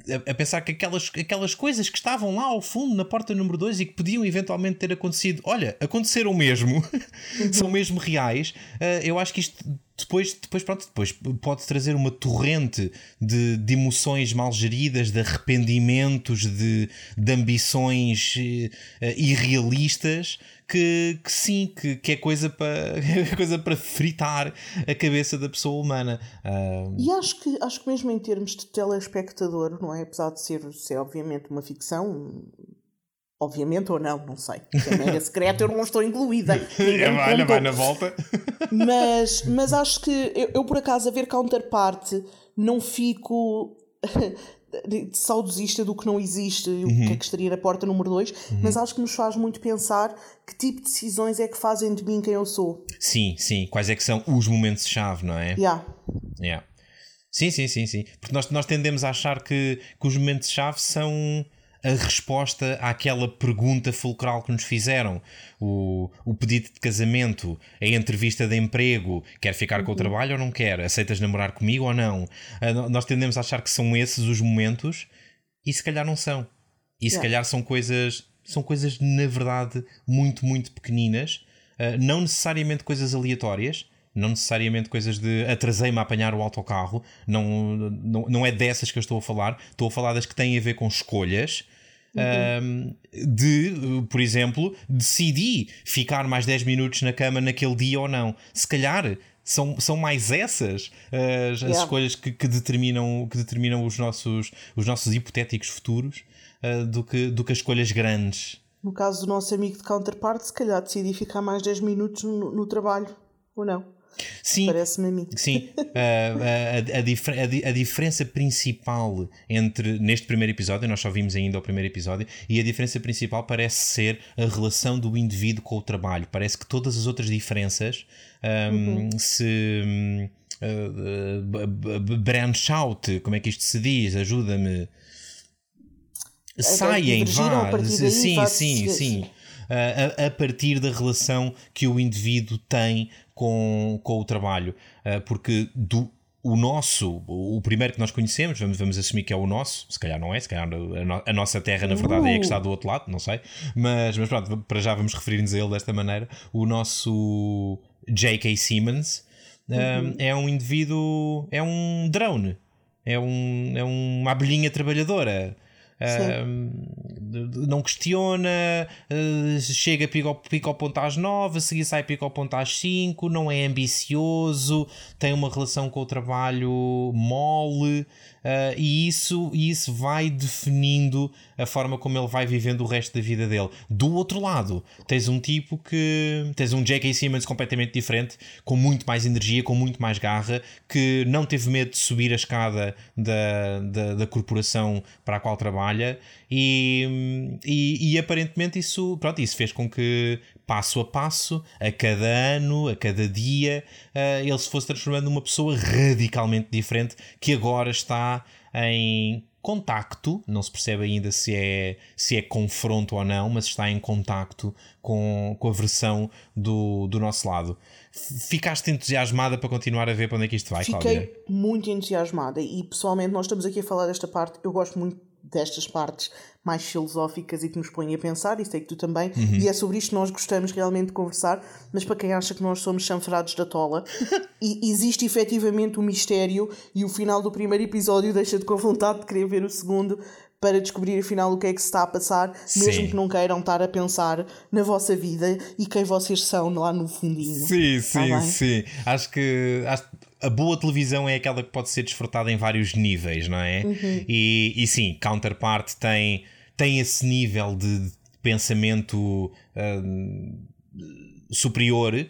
a, a, pensar que aquelas, aquelas coisas que estavam lá ao fundo na porta número 2 e que podiam eventualmente ter acontecido, olha, aconteceram mesmo, uhum. [laughs] são mesmo reais. Uh, eu acho que isto depois, depois, pronto, depois pode trazer uma torrente de, de emoções mal geridas, de arrependimentos, de, de ambições uh, irrealistas. Que, que, sim, que, que é coisa para [laughs] coisa para fritar a cabeça da pessoa humana. Uh... E acho que, acho que mesmo em termos de telespectador, não é? Apesar de ser, ser obviamente uma ficção, Obviamente ou não, não sei. Se é secreto, eu não estou incluída. [laughs] É, vai, vai na volta. [laughs] Mas, mas acho que eu, eu, por acaso, a ver Counterpart, não fico saudosista do que não existe e uhum. o que é que estaria na porta número 2, uhum. mas acho que nos faz muito pensar que tipo de decisões é que fazem de mim quem eu sou. Sim, sim. Quais é que são os momentos-chave, não é? Yeah. Yeah. Sim, sim, sim, sim. Porque nós, nós tendemos a achar que, que os momentos-chave são a resposta àquela pergunta fulcral que nos fizeram. O, o pedido de casamento, a entrevista de emprego, quer ficar com o uhum. trabalho ou não quer? Aceitas namorar comigo ou não? Uh, nós tendemos a achar que são esses os momentos e se calhar não são. E se calhar são coisas, são coisas, na verdade, muito, muito pequeninas, uh, não necessariamente coisas aleatórias, não necessariamente coisas de atrasei-me a apanhar o autocarro, não, não, não é dessas que eu estou a falar, estou a falar das que têm a ver com escolhas. Uhum. Um, de, por exemplo, decidi ficar mais 10 minutos na cama naquele dia ou não. Se calhar são, são mais essas as, yeah. escolhas que, que, determinam, que determinam os nossos, os nossos hipotéticos futuros uh, do, que, do que as escolhas grandes. No caso do nosso amigo de counterpart, se calhar decidi ficar mais 10 minutos no, no trabalho, ou não? Sim, Parece-me a mim. Sim, uh, a, a, dif a, a, diferença principal entre neste primeiro episódio, nós só vimos ainda o primeiro episódio, e a diferença principal parece ser a relação do indivíduo com o trabalho. Parece que todas as outras diferenças um, uhum. se. Uh, branch out, como é que isto se diz? Ajuda-me. Saem, vá. Sim, sim, sim. A, a, partir da relação que o indivíduo tem com, com o trabalho, uh, porque do, o nosso, o primeiro que nós conhecemos, vamos, vamos assumir que é o nosso, se calhar não é, se calhar a, no, a nossa terra na verdade uh. é a que está do outro lado, não sei, mas, mas pronto, para já vamos referir-nos a ele desta maneira. O nosso J.K. Simmons uhum. é um indivíduo, é um drone, é, um, é uma abelhinha trabalhadora não questiona, uh, chega, pica ao ponto às 9, a seguir sai pica ao ponto às 5, não é ambicioso, tem uma relação com o trabalho mole. Uh, e isso, isso vai definindo a forma como ele vai vivendo o resto da vida dele. Do outro lado, tens um tipo que. tens um J.K. Simmons completamente diferente, com muito mais energia, com muito mais garra, que não teve medo de subir a escada da, da, da corporação para a qual trabalha e, e, e, aparentemente isso, pronto, isso fez com que passo a passo, a cada ano, a cada dia, uh, ele se fosse transformando numa pessoa radicalmente diferente que agora está em contacto, não se percebe ainda se é, se é confronto ou não, mas está em contacto com, com a versão do, do nosso lado. Ficaste entusiasmada para continuar a ver para onde é que isto vai, Fiquei Cláudia? muito entusiasmada e pessoalmente nós estamos aqui a falar desta parte, eu gosto muito destas partes mais filosóficas e que nos põem a pensar, e sei que tu também, uhum. e é sobre isto que nós gostamos realmente de conversar, mas para quem acha que nós somos chanfrados da tola, [laughs] e existe efetivamente um mistério, e o final do primeiro episódio deixa-te com vontade de querer ver o segundo, para descobrir afinal o que é que se está a passar, Sim. mesmo que não queiram estar a pensar na vossa vida e quem vocês são lá no fundinho. Sim, sim, sim. Acho que. Acho a boa televisão é aquela que pode ser desfrutada em vários níveis, não é? Uhum. E, e sim, Counterpart tem, tem esse nível de pensamento uh, superior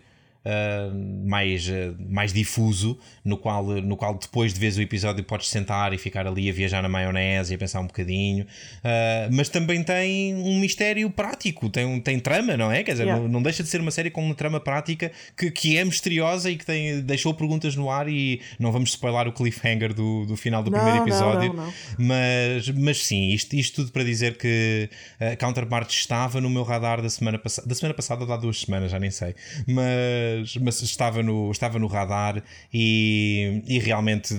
uh, mais, uh, mais difuso, no qual, no qual depois de vez o episódio podes sentar e ficar ali a viajar na maionese e a pensar um bocadinho. Uh, mas também tem um mistério prático, tem, tem trama, não é? Quer dizer, yeah. não, não, deixa de ser uma série com uma trama prática que, que é misteriosa e que tem, deixou perguntas no ar e não vamos spoiler o cliffhanger do, do final do não, primeiro episódio. Não, mas, mas sim, isto, isto tudo para dizer que a Counterpart estava no meu radar da semana passada, da semana passada ou há duas semanas, já nem sei. Mas mas, mas estava, no, estava no radar e, e realmente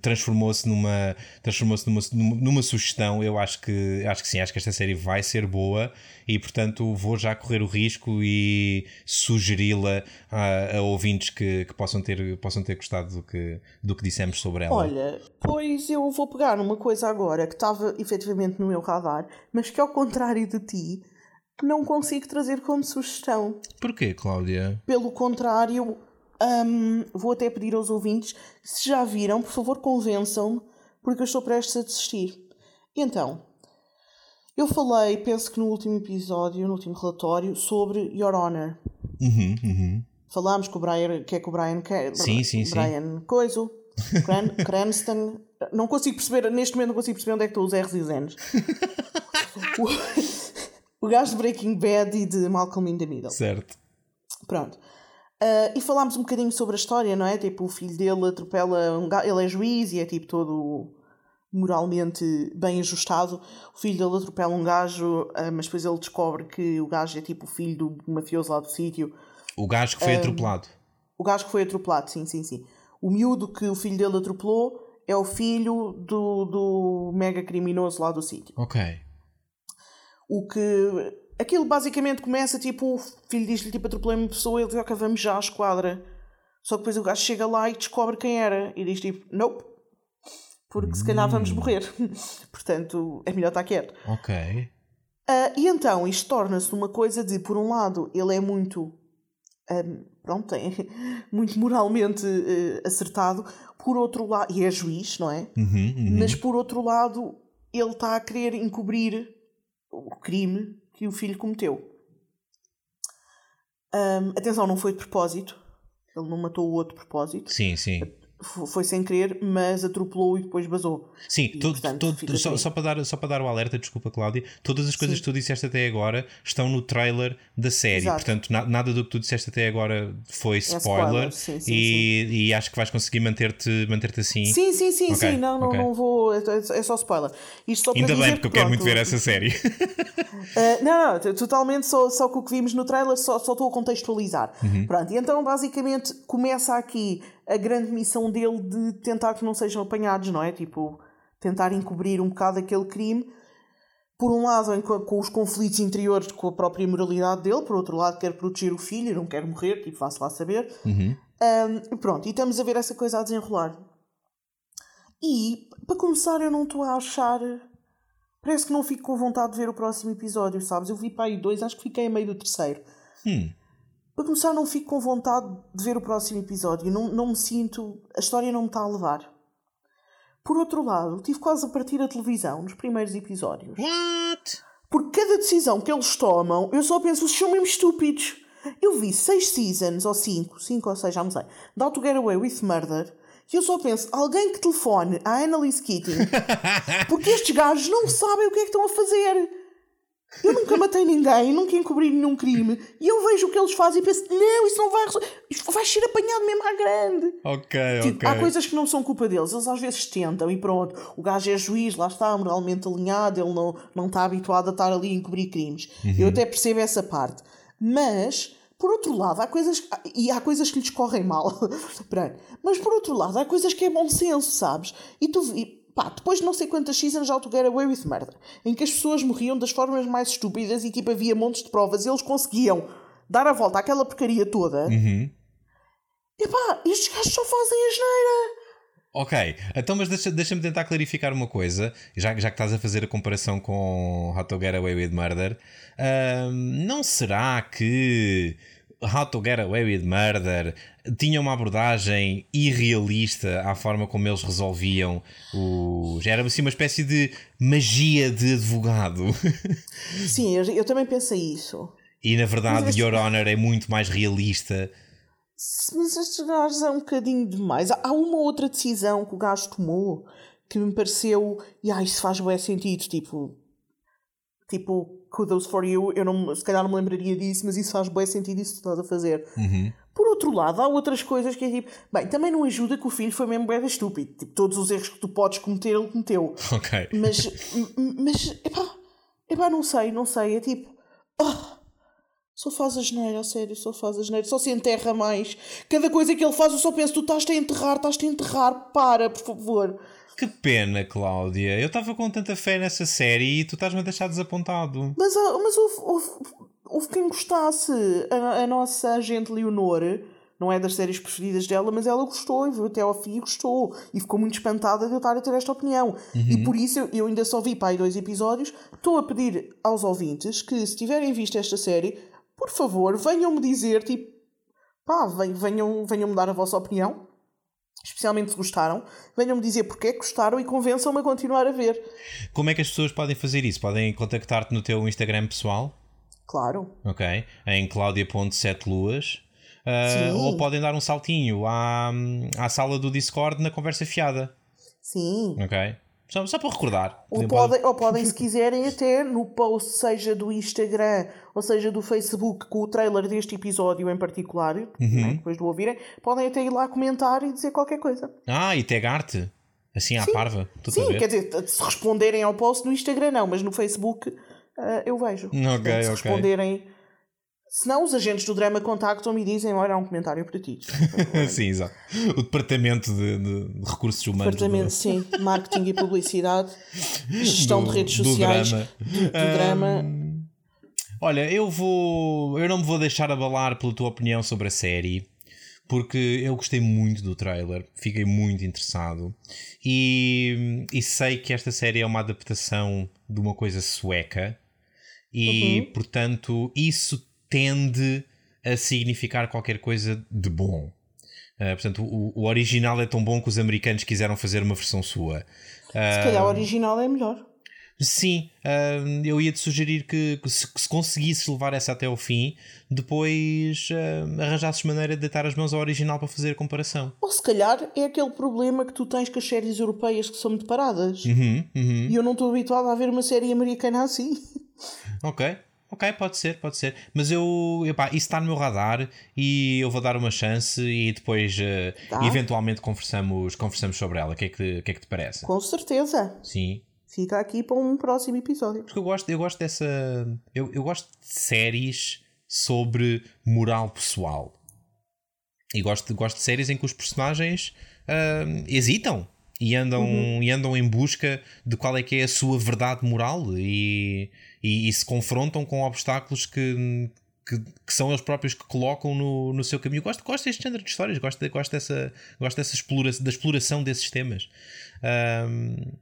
transformou-se numa, transformou-se numa, numa sugestão. Eu acho que, acho que sim, acho que esta série vai ser boa e portanto vou já correr o risco e sugeri-la a, a, ouvintes que, que, possam, ter, possam ter gostado do que, do que dissemos sobre ela. Olha, pois eu vou pegar uma coisa agora que estava efetivamente no meu radar, mas que ao contrário de ti não consigo trazer como sugestão. Porquê, Cláudia? Pelo contrário, um, vou até pedir aos ouvintes, se já viram, por favor convençam-me, porque eu estou prestes a desistir. Então, eu falei, penso que no último episódio, no último relatório, sobre Your Honor. Uhum, uhum. Falámos com o Brian, que é que o Brian quer. Sim, sim, Brian sim. Coiso, Cran [laughs] Cranston. Não consigo perceber, neste momento não consigo perceber onde é que estão os R's e os N's. [laughs] o gajo de Breaking Bad e de Malcolm in the Middle. Certo. Pronto. Uh, e falámos um bocadinho sobre a história, não é? Tipo, o filho dele atropela um gajo, ele é juiz e é tipo todo moralmente bem ajustado. O filho dele atropela um gajo, uh, mas depois ele descobre que o gajo é tipo o filho do mafioso lá do sítio. O gajo que foi um, atropelado. O gajo que foi atropelado, sim, sim, sim. O miúdo que o filho dele atropelou é o filho do, do mega criminoso lá do sítio. Ok. O que. Aquilo basicamente começa tipo: o filho diz-lhe tipo atropelei uma pessoa, ele diz: Ok, vamos já à esquadra. Só que depois o gajo chega lá e descobre quem era e diz tipo: Nope, porque se calhar vamos hum. morrer. [laughs] Portanto, é melhor estar quieto. Ok. Uh, e então isto torna-se uma coisa de, por um lado, ele é muito. Um, pronto, é [laughs] muito moralmente uh, acertado, por outro lado, e é juiz, não é? Uhum, uhum. Mas por outro lado, ele está a querer encobrir o crime que o filho cometeu. Um, atenção, não foi de propósito. Ele não matou o outro de propósito. Sim, sim foi sem querer, mas atropelou e depois basou. Sim, e, todo, portanto, todo, só, assim. só, para dar, só para dar o alerta, desculpa Cláudia, todas as coisas Sim. que tu disseste até agora estão no trailer da série, Exato. portanto na, nada do que tu disseste até agora foi spoiler, é spoiler. Sim, sim, e, e, acho que vais conseguir manter-te manter assim. Sim, sim, sim, okay. sim, não, não, okay. não vou, é, é só spoiler. Só Ainda bem, porque eu quero muito ver essa série. uh, [laughs] [laughs] não, não, totalmente só, só que o que vimos no trailer só, só estou a contextualizar. Uhum. Pronto, e então basicamente começa aqui a grande missão dele de tentar que não sejam apanhados, não é? Tipo, tentar encobrir um bocado aquele crime. Por um lado, com os conflitos interiores com a própria moralidade dele, por outro lado, quer proteger o filho e não quer morrer, tipo, faça lá saber. Uhum. Um, pronto, e estamos a ver essa coisa a desenrolar. E, para começar, eu não estou a achar. Parece que não fico com vontade de ver o próximo episódio, sabes? Eu vi para aí dois, acho que fiquei a meio do terceiro. Hum. Para começar, não fico com vontade de ver o próximo episódio. Não, não me sinto. A história não me está a levar. Por outro lado, tive quase a partir a televisão nos primeiros episódios. What? Por cada decisão que eles tomam, eu só penso, vocês são mesmo estúpidos. Eu vi seis seasons, ou cinco, cinco ou seis, já não sei, de How to Get Away with Murder, e eu só penso, alguém que telefone à Annalise Keating, [laughs] porque estes gajos não sabem o que é que estão a fazer. Eu nunca matei ninguém, nunca encobri nenhum crime. E eu vejo o que eles fazem e penso: não, isso não vai. Isto vai ser apanhado mesmo à grande. Ok, tipo, ok. Há coisas que não são culpa deles. Eles às vezes tentam e pronto. O gajo é juiz, lá está, moralmente alinhado. Ele não, não está habituado a estar ali a encobrir crimes. Uhum. Eu até percebo essa parte. Mas. Por outro lado, há coisas. E há coisas que lhes correm mal. [laughs] Mas por outro lado, há coisas que é bom senso, sabes? E tu. Pá, depois de não sei quantas seasons já Get Away with Murder, em que as pessoas morriam das formas mais estúpidas e tipo havia montes de provas e eles conseguiam dar a volta àquela porcaria toda. Uhum. Epá, estes gajos só fazem a geneira. Ok, então mas deixa-me deixa tentar clarificar uma coisa, já, já que estás a fazer a comparação com How to Get Away with Murder, não será que How to Get Away with Murder tinha uma abordagem irrealista à forma como eles resolviam os. Era assim uma espécie de magia de advogado. [laughs] Sim, eu, eu também pensei isso. E na verdade, este... Your Honor é muito mais realista mas estes gajos é um bocadinho demais. Há uma outra decisão que o gajo tomou que me pareceu. E ah, isso faz bem sentido. Tipo, tipo, kudos for you. Eu não, se calhar não me lembraria disso, mas isso faz bem sentido isso que estás a fazer. Uhum. Outro lado, há outras coisas que é tipo. Bem, também não ajuda que o filho foi mesmo bem estúpido. Tipo, todos os erros que tu podes cometer, ele cometeu. Ok. Mas, mas, epá, epá, não sei, não sei. É tipo. Oh, só faz a geneira, a sério, só faz a geneira, só se enterra mais. Cada coisa que ele faz, eu só penso: tu estás-te a enterrar, estás-te a enterrar, para, por favor. Que pena, Cláudia. Eu estava com tanta fé nessa série e tu estás-me a deixar desapontado. Mas, ah, mas houve, houve, houve quem gostasse. A, a, nossa agente Leonor não é das séries preferidas dela, mas ela gostou e viu até ao fim e gostou. E ficou muito espantada de eu estar a ter esta opinião. Uhum. E por isso eu, eu ainda só vi para aí dois episódios. Estou a pedir aos ouvintes que, se tiverem visto esta série, por favor, venham-me dizer, tipo, pá, venham, venham-me dar a vossa opinião, especialmente se gostaram, venham-me dizer porque é que gostaram e convençam-me a continuar a ver. Como é que as pessoas podem fazer isso? Podem contactar-te no teu Instagram pessoal? Claro. Ok, em claudia.seteluas. Uh, ou podem dar um saltinho à, à sala do Discord na conversa fiada. Sim. Ok. Só, só para recordar. Ou podem, ou podem, se quiserem, até no post, seja do Instagram ou seja do Facebook, com o trailer deste episódio em particular, uhum. né, depois de o ouvirem, podem até ir lá comentar e dizer qualquer coisa. Ah, e tagar-te? Assim à Sim. parva? Sim, quer dizer, se responderem ao post no Instagram, não, mas no Facebook uh, eu vejo. Ok, se okay. responderem se não, os agentes do drama contactam-me e dizem: Olha, há um comentário para ti. [laughs] sim, exato. O departamento de, de recursos humanos. Departamento, do... [laughs] sim. Marketing e publicidade, gestão do, de redes sociais, do drama. Do, do um, drama. Olha, eu vou. Eu não me vou deixar abalar pela tua opinião sobre a série. Porque eu gostei muito do trailer, fiquei muito interessado e, e sei que esta série é uma adaptação de uma coisa sueca e, uhum. portanto, isso tende a significar qualquer coisa de bom. Uh, portanto, o, o, original é tão bom que os americanos quiseram fazer uma versão sua. Uh, se calhar o original é melhor. Sim, uh, eu ia-te sugerir que, que, se, que, se, conseguisses levar essa até ao fim, depois uh, arranjasses maneira de deitar as mãos ao original para fazer a comparação. Ou se calhar é aquele problema que tu tens com as séries europeias que são muito paradas. Uhum, uhum. E eu não estou habituado a ver uma série americana assim. [laughs] Ok, Ok, pode ser, pode ser. Mas eu, epá, isso está no meu radar e eu vou dar uma chance e depois uh, eventualmente conversamos, conversamos sobre ela. O que, é que, que é que te parece? Com certeza. Sim. Fica aqui para um próximo episódio. Porque eu gosto, eu gosto dessa. Eu, eu gosto de séries sobre moral pessoal. E gosto, gosto de séries em que os personagens uh, hesitam e andam, uhum. e andam em busca de qual é que é a sua verdade moral e, e, e se confrontam com obstáculos que, que, que, são eles próprios que colocam no, no seu caminho. Gosto, gosto deste género de histórias, gosto, gosto, dessa, gosto dessa exploração, da exploração desses temas. Uh,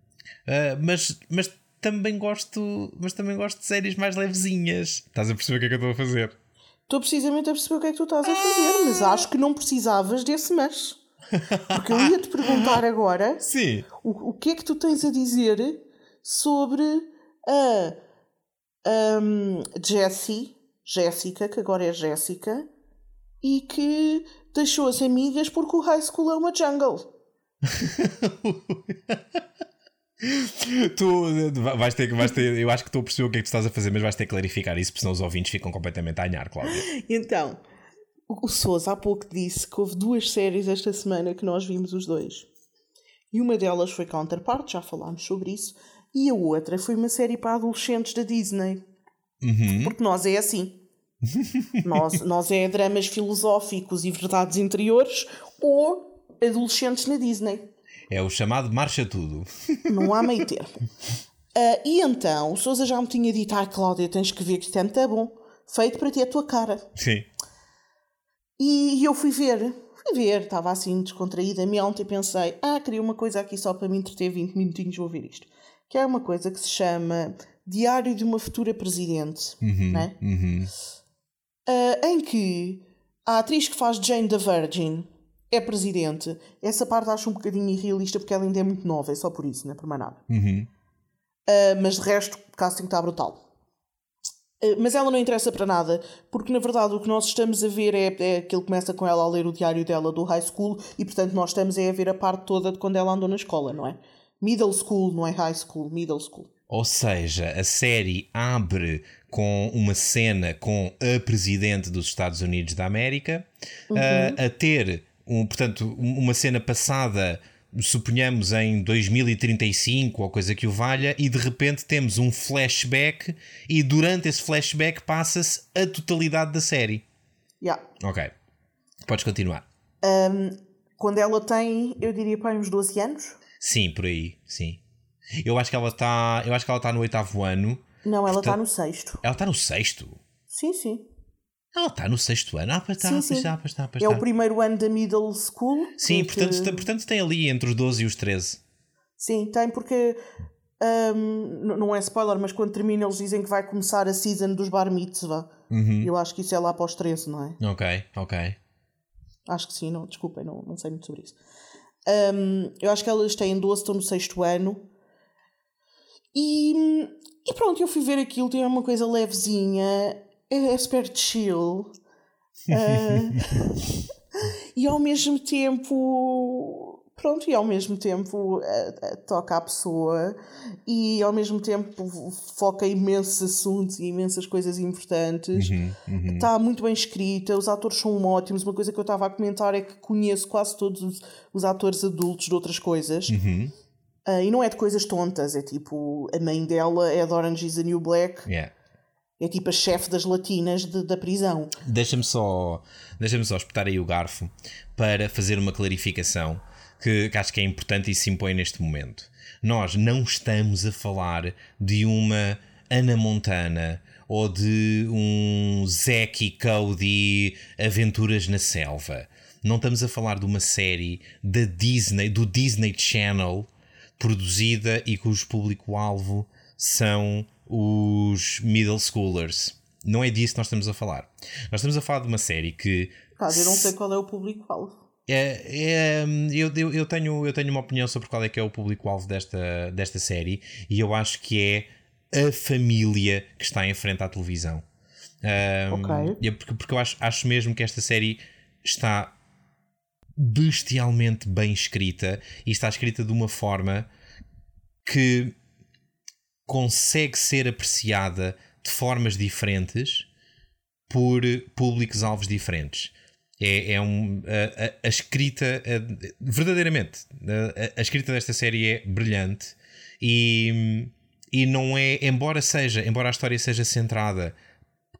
mas, mas também gosto mas também gosto de séries mais levezinhas. Estás a perceber o que é que eu estou a fazer? Estou precisamente a perceber o que é que tu estás a fazer, mas acho que não precisavas desse mas. Porque eu ia te perguntar agora [laughs] Sim. O, o que é que tu tens a dizer sobre a um, Jessie, Jéssica, que agora é Jéssica, e que deixou as amigas porque o high school é uma jungle. [laughs] tu vais ter, vais ter, eu acho que estou a perceber o que é que tu estás a fazer, mas vais ter que clarificar isso, porque senão os ouvintes ficam completamente a anhar, Cláudia. Então, o Sousa há pouco disse que houve duas séries esta semana que nós vimos os dois. E uma delas foi Counterpart, já falámos sobre isso, e a outra foi uma série para adolescentes da Disney. Uhum. Porque nós é assim. [laughs] nós, nós é dramas filosóficos e verdades interiores ou adolescentes na Disney. É o chamado marcha tudo. Não há meio [laughs] termo. Uh, e então, o Sousa já me tinha dito: Ah, Cláudia, tens que ver que isto é muito bom. Feito para ti a tua cara. Sim. E, eu fui ver. Fui ver, estava assim descontraídamente e pensei: Ah, queria uma coisa aqui só para me entreter 20 minutinhos, vou ver isto. Que é uma coisa que se chama Diário de uma Futura Presidente. Uhum, né? uhum. Uh, em que a atriz que faz Jane the Virgin é presidente. Essa parte acho um bocadinho irrealista porque ela ainda é muito nova, é só por isso, não é por mais nada. Uhum. Uh, mas de resto, o casting está brutal. Uh, mas ela não interessa para nada, porque na verdade o que nós estamos a ver é, é que ele começa com ela a ler o diário dela do high school e portanto nós estamos a ver a parte toda de quando ela andou na escola, não é? Middle school, não é high school, middle school. Ou seja, a série abre com uma cena com a presidente dos Estados Unidos da América uhum. uh, a ter, um, portanto, uma cena passada suponhamos em 2035 ou coisa que o valha, e de repente temos um flashback, e durante esse flashback passa-se a totalidade da série. Yeah. Ok. Podes continuar. Um, quando ela tem, eu diria para uns 12 anos. Sim, por aí, sim. Eu acho que ela está. Eu acho que ela está no oitavo ano. Não, ela está no sexto. Ela está no sexto? Sim, sim. Ela está no sexto ano. Ah, pois está, sim, sim. está, pois está, pois É está. o primeiro ano da middle school. Sim, portanto, portanto tem ali entre os 12 e os 13. Sim, tem porque. hum, n- não é spoiler, mas quando termina eles dizem que vai começar a season dos bar mitzvah. Uhum. Eu acho que isso é lá para os 13, não é? Ok, ok. Acho que sim, não, desculpem, não, não sei muito sobre isso. Hum, eu acho que elas têm 12, estão no sexto ano. E, e pronto, eu fui ver aquilo, tem uma coisa levezinha, é, é super chill. Ah, [laughs] e ao mesmo tempo. Pronto, e ao mesmo tempo ah, toca à pessoa e ao mesmo tempo foca imensos assuntos e imensas coisas importantes. Uhum, uhum. Está muito bem escrita, os atores são ótimos. Uma coisa que eu estava a comentar é que conheço quase todos os, os atores adultos de outras coisas. Uhum. Ah, e não é de coisas tontas, é tipo, a mãe dela é de Orange is the New Black, Yeah. É tipo a chefe das latinas de- da prisão. Deixa-me só, deixa só espetar aí o garfo para fazer uma clarificação que, que acho que é importante e se impõe neste momento. Nós não estamos a falar de uma Ana Montana ou de um Zack e Cody Aventuras na Selva. Não estamos a falar de uma série da Disney, do Disney Channel, produzida e cujo público-alvo são os middle schoolers. Não é disso que nós estamos a falar. Nós estamos a falar de uma série que Pá, eu não sei qual é o público-alvo. é, é, eu, eu, eu tenho, eu tenho uma opinião sobre qual é que é o público-alvo desta, desta série e eu acho que é a família que está em frente à televisão. Um, Ok. e é porque, porque eu acho, acho mesmo que esta série está bestialmente bem escrita e está escrita de uma forma que consegue ser apreciada de formas diferentes por públicos-alvos diferentes. É, é um, a, a- a escrita, a- verdadeiramente, a, escrita desta série é brilhante e, e não é, embora seja, embora a história seja centrada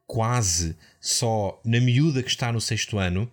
quase só na miúda que está no sexto ano,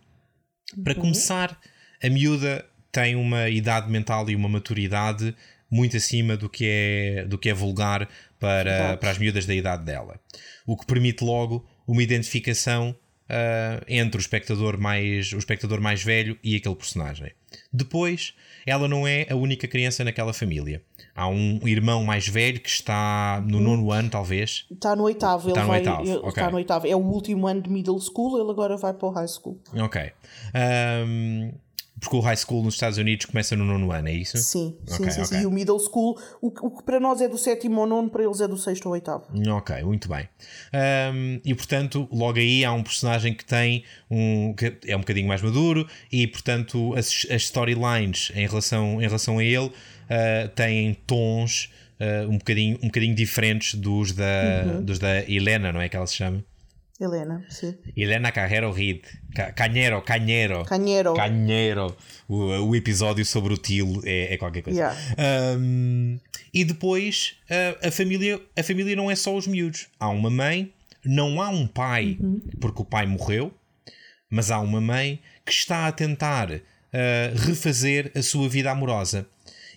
para começar, a miúda tem uma idade mental e uma maturidade muito acima do que é, do que é vulgar para, para as miúdas da idade dela. O que permite logo uma identificação ah, entre o espectador, mais, o espectador mais velho e aquele personagem. Depois, ela não é a única criança naquela família. Há um irmão mais velho que está no nono ano, talvez. Está no oitavo, ele Está no vai. oitavo, ele ok. Está no oitavo. É o último ano de middle school, ele agora vai para o high school. Ok. Ahm, porque o high school nos Estados Unidos começa no nono ano, é isso? Sim, sim, Ok, sim, sim. ok. E o middle school, o, que- o que para nós é do sétimo ao nono, para eles é do sexto ao oitavo. Ok, muito bem. Ahm, e portanto, logo aí há um personagem que tem um. que é um bocadinho mais maduro e portanto as, as storylines em relação, em relação a ele ah, têm tons ah, um, bocadinho, um bocadinho diferentes dos da, Uhum. dos da Helena, não é que ela se chama? Helena, sim. Helena Carrero Reed. Ca- Canhero, Canhero. Canheiro. Canheiro. O, o episódio sobre o Tilo é, é qualquer coisa. Yeah. Um, e depois a, a família, a família não é só os miúdos. Há uma mãe, não há um pai, porque o pai morreu, mas há uma mãe que está a tentar uh, refazer a sua vida amorosa.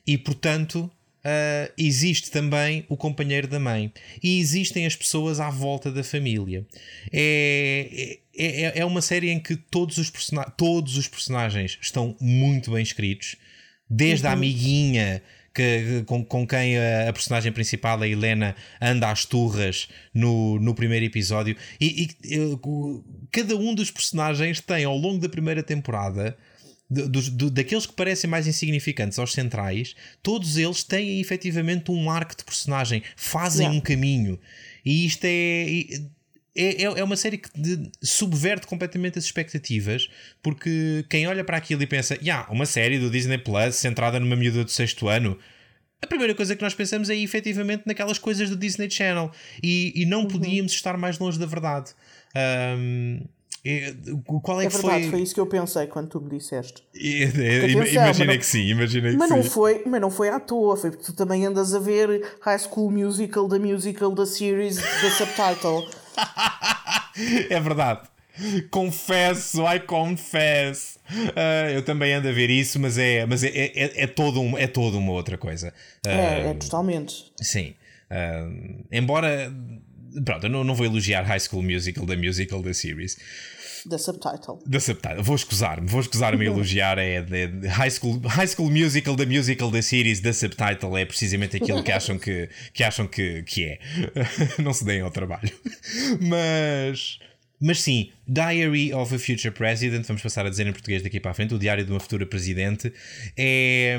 E, portanto, uh, existe também o companheiro da mãe. E existem as pessoas à volta da família. É, é, é, é uma série em que todos os, todos os personagens estão muito bem escritos. Desde uhum. a amiguinha que, com, com quem a, a, personagem principal, a Helena, anda às turras no, no primeiro episódio. E, e, e cada um dos personagens tem, ao longo da primeira temporada, dos, do, daqueles que parecem mais insignificantes aos centrais, todos eles têm efetivamente um arco de personagem, fazem yeah. um caminho. E isto é. É, é, é uma série que subverte completamente as expectativas, porque quem olha para aquilo e pensa, yeah, uma série do Disney Plus centrada numa miúda do sexto ano, a primeira coisa que nós pensamos é efetivamente naquelas coisas do Disney Channel e, e não uhum. podíamos estar mais longe da verdade. Um, qual é, é que verdade, foi... foi isso que eu pensei quando tu me disseste. É, é, imaginei que sim, imaginei mas que não sim. Foi, mas não foi à toa, foi porque tu também andas a ver High School Musical, da musical, da series, da subtitle. [laughs] é verdade. Confesso, I confess. Uh, eu também ando a ver isso, mas é, mas é, é, é, todo um, é toda uma outra coisa. Uh, é, é totalmente. Sim. Uh, embora. Pronto, eu não, não vou elogiar High School Musical da musical da series. Da subtitle. Da subtitle. Vou escusar-me, vou escusar-me a elogiar. É de, High, School, High School Musical da musical da series da subtitle. É precisamente aquilo que acham que, que, acham que, que é. [laughs] não se deem ao trabalho. Mas. Mas sim, Diary of a Future President, vamos passar a dizer em português daqui para a frente, o Diário de uma Futura Presidente, é,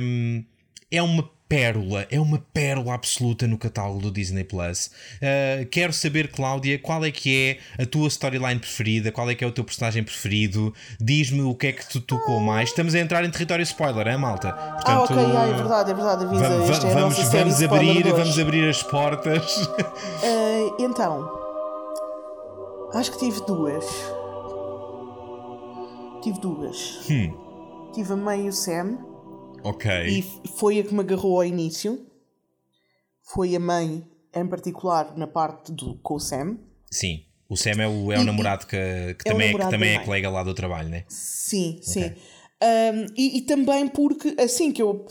é uma pérola, é uma pérola absoluta no catálogo do Disney Plus. Uh, quero saber, Cláudia, qual é que é a tua storyline preferida, qual é que é o teu personagem preferido, diz-me o que é que te tocou mais. Estamos a entrar em território spoiler, é malta? Portanto, ah, ok, ah, é verdade, é verdade, avisa. Vamos, é vamos, vamos abrir, vamos abrir as portas. Uh, [laughs] então. Acho que tive duas. Tive duas. Hum. Tive a mãe e o Sam. Ok. E foi a que me agarrou ao início. Foi a mãe, em particular, na parte do, com o Sam. Sim. O Sam é o, é o e, namorado que, que é também, é, que também é colega lá do trabalho, né? Sim, okay. sim. Um, e, e, também porque, assim que eu.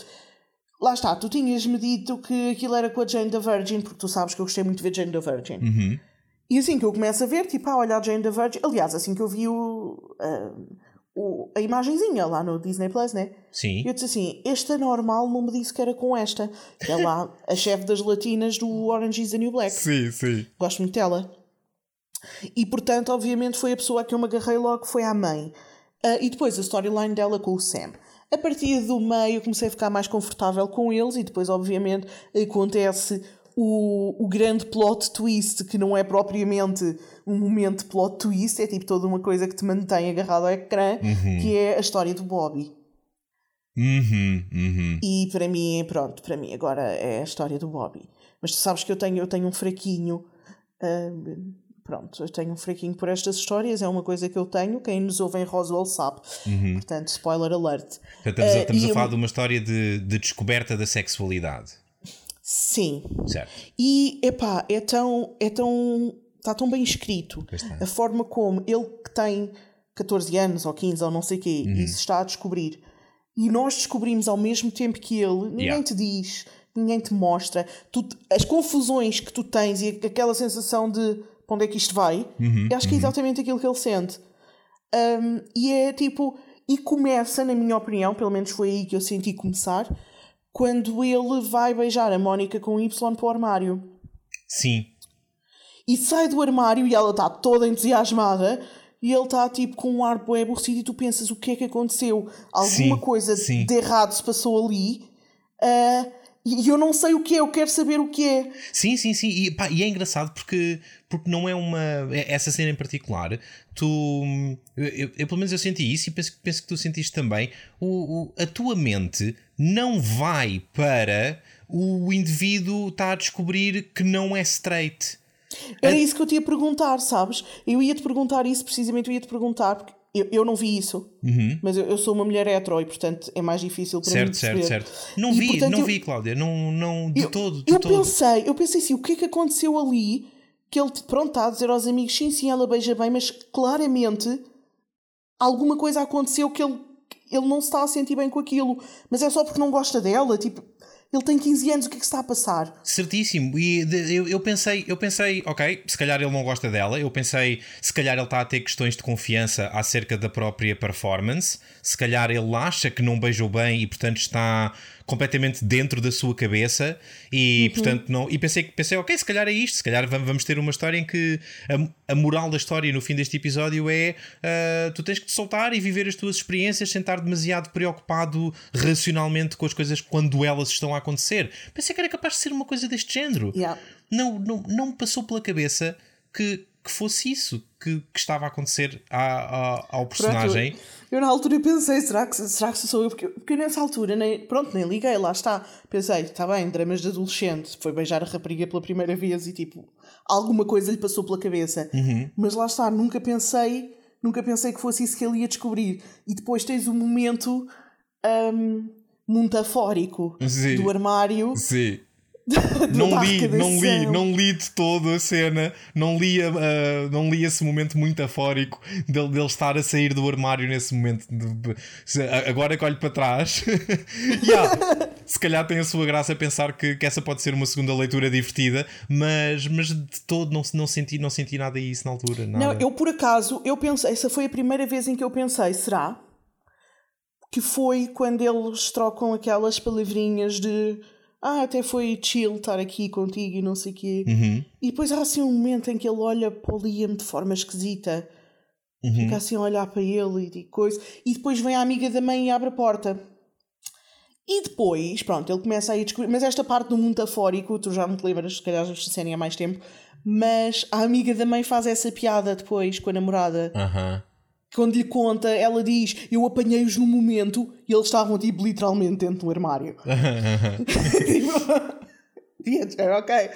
Lá está, tu tinhas-me dito que aquilo era com a Jane da Virgin, porque tu sabes que eu gostei muito de ver Jane da Virgin. Uhum. E assim que eu começo a ver, tipo, ah, olha a Jane the Virgin. Aliás, assim que eu vi o, o, a imagenzinha lá no Disney Plus, né? Sim. Eu disse assim: esta normal não me disse que era com esta. Que é lá a chefe das latinas do Orange is the New Black. Sim, sim. Gosto muito dela. E portanto, obviamente, foi a pessoa a que eu me agarrei logo, foi a mãe. Uh, e depois a storyline dela com o Sam. A partir do meio comecei a ficar mais confortável com eles e depois, obviamente, acontece o, o grande plot twist, que não é propriamente um momento de plot twist, é tipo toda uma coisa que te mantém agarrado ao ecrã, uhum. que é a história do Bobby. Uhum, uhum. E para mim, pronto, para mim agora é a história do Bobby. Mas tu sabes que eu tenho, eu tenho um fraquinho. Uh, pronto, eu tenho um fraquinho por estas histórias, é uma coisa que eu tenho. Quem nos ouve em Roswell sabe. Uhum. Portanto, spoiler alert. Estamos, a, estamos uh, a falar eu... de uma história de, de descoberta da sexualidade. Sim. Certo. E, epá, é tão. É tão está tão bem escrito. A forma como ele que tem 14 anos ou 15 ou não sei o quê uhum. e se está a descobrir. E nós descobrimos ao mesmo tempo que ele, ninguém yeah. te diz, ninguém te mostra. Tu, as confusões que tu tens e aquela sensação de para onde é que isto vai, uhum. acho que é uhum. exatamente aquilo que ele sente. Um, e é tipo. E começa, na minha opinião, pelo menos foi aí que eu senti começar quando ele vai beijar a Mónica com Y para o armário. Sim. E sai do armário e ela está toda entusiasmada e ele está tipo com um ar bué aborrecido e tu pensas o que é que aconteceu? Alguma sim, coisa sim. de errado se passou ali. Uh, e eu não sei o que é, eu quero saber o que é. Sim, sim, sim. E, pá, e é engraçado porque, porque não é uma. É, essa cena em particular, tu. Eu, eu, pelo menos eu senti isso e penso, penso que tu sentiste também. O, o, a tua mente não vai para o indivíduo estar a descobrir que não é straight. Era isso que eu te ia perguntar, sabes? Eu ia te perguntar isso precisamente, eu ia te perguntar, porque eu, eu não vi isso, uhum. mas eu, eu, sou uma mulher hetero e portanto é mais difícil para certo, mim perceber. Certo, certo, Não e, vi, portanto, não eu, vi, Cláudia, não, não de eu, todo. De eu todo. pensei, eu pensei assim, o que é que aconteceu ali que ele, pronto, está a dizer aos amigos, sim, sim, ela beija bem, mas claramente alguma coisa aconteceu que ele ele não se está a sentir bem com aquilo, mas é só porque não gosta dela, tipo, ele tem 15 anos, o que é que está a passar? Certíssimo. E de, eu, eu, pensei, eu pensei, ok, se calhar ele não gosta dela. Eu pensei, se calhar ele está a ter questões de confiança acerca da própria performance. Se calhar ele acha que não beijou bem e, portanto, está completamente dentro da sua cabeça e uhum. portanto não e pensei pensei ok se calhar é isto se calhar vamos ter uma história em que a, a moral da história no fim deste episódio é uh, tu tens que te soltar e viver as tuas experiências sem estar demasiado preocupado racionalmente com as coisas quando elas estão a acontecer pensei que era capaz de ser uma coisa deste género yeah. não, não não me passou pela cabeça que que fosse isso que, que estava a acontecer a, a, ao personagem. Pronto, eu, na altura pensei, será que, será que sou eu? Porque, porque nessa altura, nem, pronto, nem liguei, lá está. Pensei, está bem, dramas de adolescente, foi beijar a rapariga pela primeira vez e tipo, alguma coisa lhe passou pela cabeça. Uhum. Mas lá está, nunca pensei, nunca pensei que fosse isso que ele ia descobrir. E depois tens o um momento um, Sim. do armário. Sim [laughs] não li, não li, não li de todo a cena, não li, não li esse momento muito afórico dele, dele estar a sair do armário nesse momento. Agora que olho para trás, [laughs] yeah, se calhar tem a sua graça pensar que, que essa pode ser uma segunda leitura divertida, mas, mas de todo não, não, senti, não senti nada disso na altura. Nada. Não, eu por acaso, eu pensei, essa foi a primeira vez em que eu pensei, será? Que foi quando eles trocam aquelas palavrinhas de ah, até foi chill estar aqui contigo e não sei o quê. Uhum. E depois há assim um momento em que ele olha para o Liam de forma esquisita. Uhum. Fica assim a olhar para ele e coisa. E depois vem a amiga da mãe e abre a porta. E depois, pronto, ele começa a ir descobrir. Mas esta parte do mundo afórico, tu já não te lembras, se calhar esta cena há mais tempo. Mas a amiga da mãe faz essa piada depois com a namorada. Uhum quando lhe conta, ela diz: Eu apanhei-os no momento e eles estavam tipo literalmente dentro do armário. [laughs] Tipo, [laughs] ok.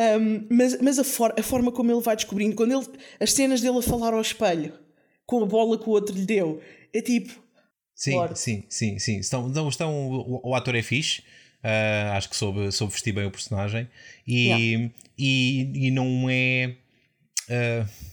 Um, mas mas a, for a, forma como ele vai descobrindo, quando ele, as cenas dele a falar ao espelho com a bola que o outro lhe deu, é tipo. Sim, sim, sim, sim. Estão, não, estão, o, o ator é fixe. Uh, acho que soube, soube vestir bem o personagem e, yeah. e, e não é. Uh,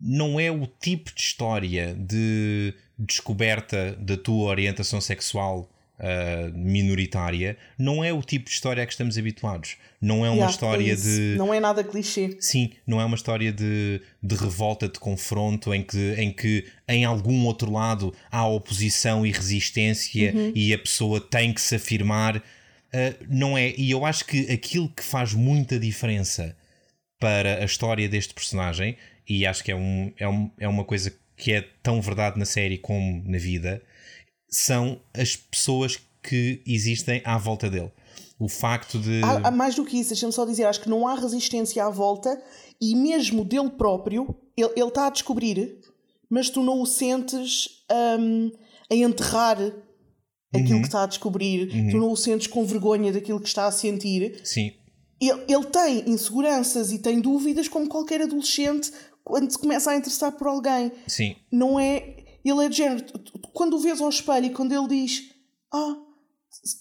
não é o tipo de história de descoberta da tua orientação sexual uh, minoritária, não é o tipo de história a que estamos habituados. Não é uma yeah, história é de. Não é nada clichê. Sim, não é uma história de, de revolta, de confronto, em que, em que em algum outro lado há oposição e resistência uhum. e a pessoa tem que se afirmar. Uh, não é. E eu acho que aquilo que faz muita diferença para a história deste personagem e acho que é, um, é, um, é uma coisa que é tão verdade na série como na vida, são as pessoas que existem à volta dele. O facto de. Há, há mais do que isso, deixa-me só dizer, acho que não há resistência à volta e mesmo dele próprio, ele, ele está a descobrir, mas tu não o sentes um, a enterrar aquilo uhum. que está a descobrir, uhum. tu não o sentes com vergonha daquilo que está a sentir. Sim. Ele, ele tem inseguranças e tem dúvidas como qualquer adolescente quando se começa a interessar por alguém. Sim. Não é. Ele é de género. Quando o vês ao espelho e quando ele diz Ah,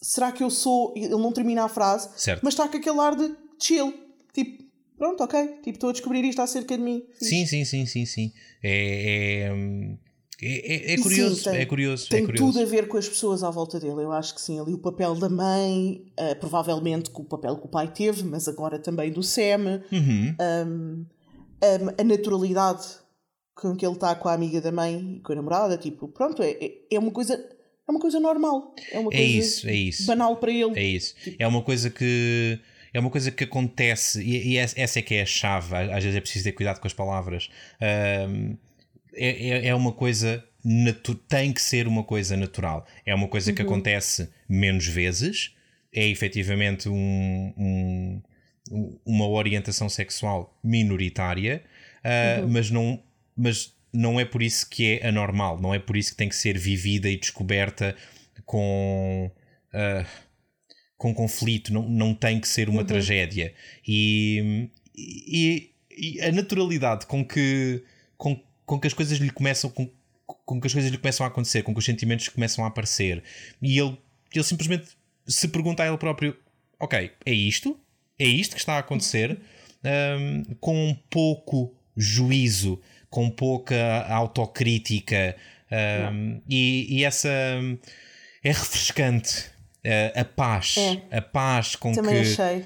será que eu sou. Ele não termina a frase, certo. mas está com aquele ar de chill. Tipo, pronto, ok. Tipo, estou a descobrir isto acerca de mim. Sim, sim, sim, sim, sim. É. é... É, é, é curioso, sim, tem, é curioso. Tem é curioso. tudo a ver com as pessoas à volta dele. Eu acho que sim. Ali o papel da mãe, uh, provavelmente com o papel que o pai teve, mas agora também do Sam. Uhum. Um, a, a naturalidade com que ele está com a amiga da mãe e com a namorada, tipo, pronto, é, é, é uma coisa é uma coisa normal, é uma é coisa isso, é isso. banal para ele. É isso. Tipo, é uma coisa que é uma coisa que acontece e, e, essa é que é a chave. Às vezes é preciso ter cuidado com as palavras. Um, é, é, é uma coisa tem que ser uma coisa natural. É uma coisa que uhum. acontece menos vezes. É efetivamente um, um uma orientação sexual minoritária, uh, uhum. mas, não, mas não é por isso que é anormal, não é por isso que tem que ser vivida e descoberta com. Uh, com conflito, não, não tem que ser uma uhum. tragédia. E, e, e, a naturalidade com que, com, com que as coisas lhe começam com, com que as coisas lhe começam a acontecer, com que os sentimentos começam a aparecer, e ele, ele simplesmente se pergunta a ele próprio: Ok, é isto? É isto que está a acontecer, um, com pouco juízo, com pouca autocrítica, Um, e, e, essa é refrescante uh, a paz, é. a paz com Também que achei.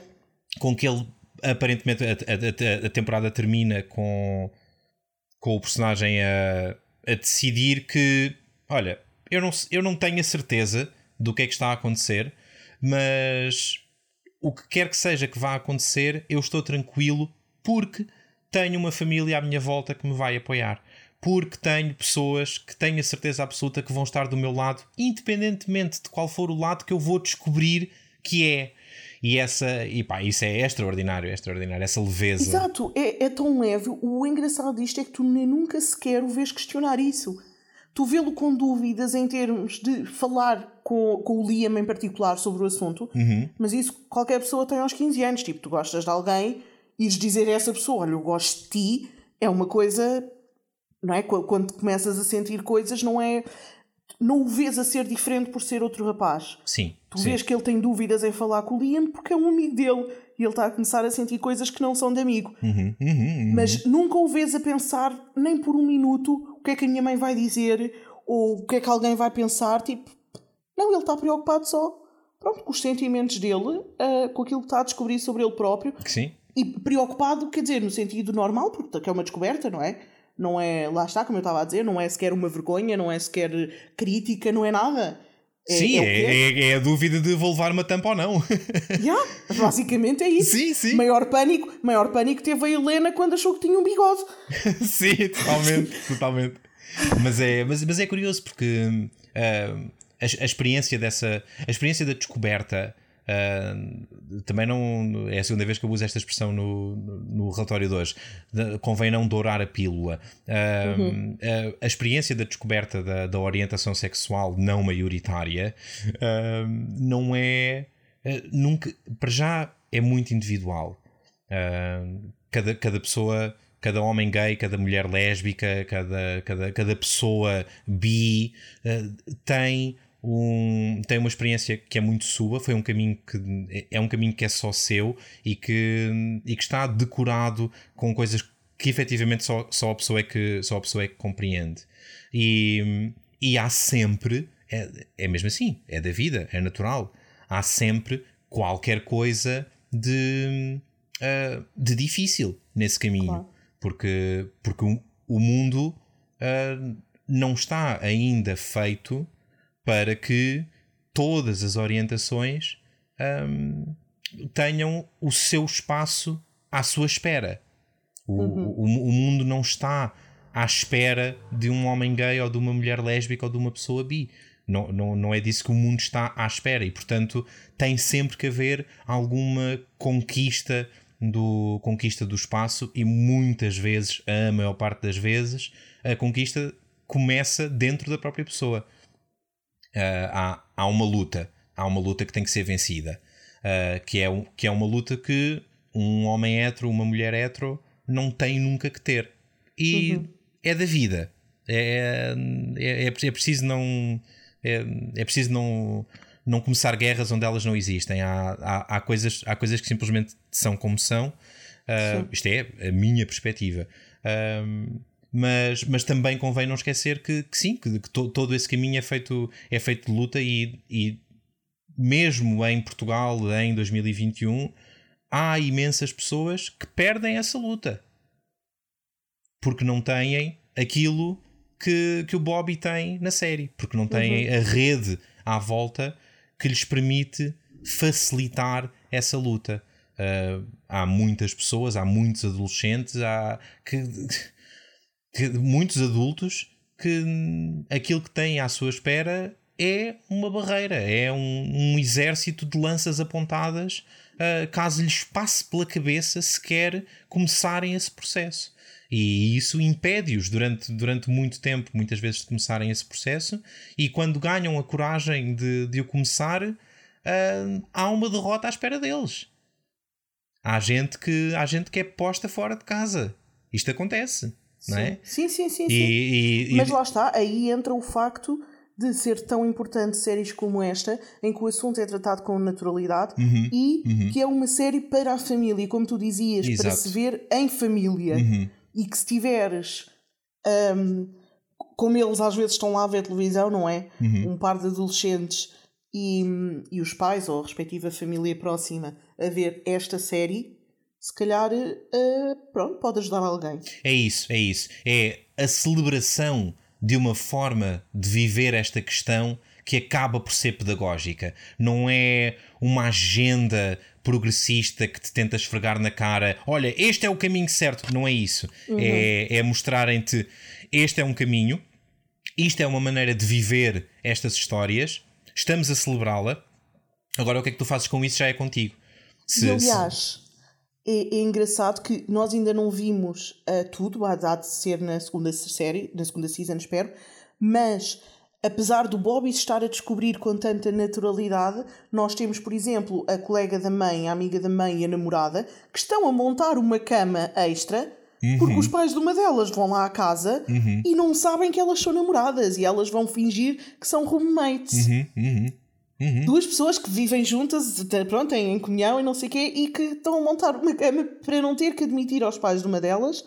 com que ele aparentemente a, a, a, temporada termina com com o personagem a, a decidir que olha eu não, eu não tenho a certeza do que é que está a acontecer, mas o que quer que seja que vá acontecer, eu estou tranquilo porque tenho uma família à minha volta que me vai apoiar. Porque tenho pessoas que tenho a certeza absoluta que vão estar do meu lado, independentemente de qual for o lado que eu vou descobrir que é. E essa, e pá, isso é extraordinário, é extraordinário, essa leveza. Exato, é, é tão leve. O engraçado disto é que tu nem nunca sequer o vês questionar isso tu vê-lo com dúvidas em termos de falar com, com o Liam em particular sobre o assunto, uhum. mas isso qualquer pessoa tem aos 15 anos. Tipo, tu gostas de alguém, ires dizer a essa pessoa: Olha, eu gosto de ti, é uma coisa. Não é? Quando começas a sentir coisas, não é. Não o vês a ser diferente por ser outro rapaz. Sim. Tu sim. vês que ele tem dúvidas em falar com o Liam porque é um amigo dele e ele está a começar a sentir coisas que não são de amigo. Uhum, uhum, uhum. Mas nunca o vês a pensar, nem por um minuto, que é que a minha mãe vai dizer ou o que é que alguém vai pensar. Tipo, não, ele está preocupado só pronto, com os sentimentos dele, uh, com aquilo que está a descobrir sobre ele próprio. Sim. E preocupado, quer dizer, no sentido normal, porque é uma descoberta, não é? Não é, lá está, como eu estava a dizer, não é sequer uma vergonha, não é sequer crítica, não é nada. É, sim, é, é, é, a dúvida de vou levar uma tampa ou não. [laughs] Yeah, basicamente é isso. Sim, sim. Maior pânico, maior pânico teve a Helena quando achou que tinha um bigode. [laughs] sim, totalmente, totalmente. Mas é, mas, mas é curioso porque uh, a, a, experiência dessa. A experiência da descoberta. Uh, também não é a segunda vez que eu uso esta expressão no, no relatório de hoje. De, convém não dourar a pílula. Uh, uhum. uh, a experiência da descoberta da, da orientação sexual não maioritária não é nunca para já é muito individual. cada, cada pessoa cada homem gay, cada mulher lésbica, cada, cada, cada pessoa bi uh, tem um, tem uma experiência que é muito sua, foi um caminho que é um caminho que é só seu e que, e que está decorado com coisas que efetivamente só, só, a, pessoa é que, só a pessoa é que compreende. E, e há sempre, é, é mesmo assim, é da vida, é natural, há sempre qualquer coisa de, uh, de difícil nesse caminho. Claro porque, porque o, mundo uh, não está ainda feito para que todas as orientações um, tenham o seu espaço à sua espera. O, uhum. o, o, mundo não está à espera de um homem gay ou de uma mulher lésbica ou de uma pessoa bi. Não, não, não é disso que o mundo está à espera e, portanto, tem sempre que haver alguma conquista do conquista do espaço e muitas vezes, a maior parte das vezes, a conquista começa dentro da própria pessoa. Uh, há, há uma luta, há uma luta que tem que ser vencida, uh, que, é, que é uma luta que um homem hetero, uma mulher hetero não tem nunca que ter. E uhum. é da vida. É, é, é, é preciso não. É, é preciso não não começar guerras onde elas não existem. Há, há, há coisas, há coisas que simplesmente são como são. Uh, isto é a minha perspectiva. Uh, mas, mas também convém não esquecer que, que sim, que, que to, todo esse caminho é feito, é feito de luta e, e mesmo em Portugal em 2021 há imensas pessoas que perdem essa luta porque não têm aquilo que, que o Bobby tem na série, porque não têm uhum. a rede à volta que lhes permite facilitar essa luta. Uh, há muitas pessoas, há muitos adolescentes, há que, que, muitos adultos que aquilo que têm à sua espera é uma barreira, é um, um exército de lanças apontadas uh, caso lhes passe pela cabeça sequer começarem esse processo. E isso impede-os durante, durante muito tempo, muitas vezes, de começarem esse processo. E quando ganham a coragem de, de o começar, uh, há uma derrota à espera deles. Há gente, que, há gente que é posta fora de casa. Isto acontece, sim. não é? Sim, sim, sim. E, sim. E, Mas lá está, aí entra o facto de ser tão importante séries como esta, em que o assunto é tratado com naturalidade uhum, e uhum. que é uma série para a família, como tu dizias, Exato. para se ver em família. Uhum e que se tiveres um, como eles às vezes estão lá a ver televisão, não é? Uhum. Um par de adolescentes e, e os pais ou a respectiva família próxima a ver esta série, se calhar, uh, pronto, pode ajudar alguém. É isso, é isso. É a celebração de uma forma de viver esta questão que acaba por ser pedagógica. Não é uma agenda progressista que te tenta esfregar na cara. Olha, este é o caminho certo. Não é isso. Uhum. É, é mostrarem-te este é um caminho, isto é uma maneira de viver estas histórias, estamos a celebrá-la. Agora, o que é que tu fazes com isso já é contigo. Se, e, aliás. É, é, engraçado que nós ainda não vimos uh, tudo, há de ser na segunda série, na segunda season, espero, mas apesar do Bobby estar a descobrir com tanta naturalidade, nós temos, por exemplo, a colega da mãe, a amiga da mãe e a namorada que estão a montar uma cama extra Uhum. Porque os pais de uma delas vão lá à casa uhum. e não sabem que elas são namoradas e elas vão fingir que são roommates. Uhum. Uhum. Duas pessoas que vivem juntas, pronto, em comunhão e não sei o quê, e que estão a montar uma cama para não ter que admitir aos pais de uma delas,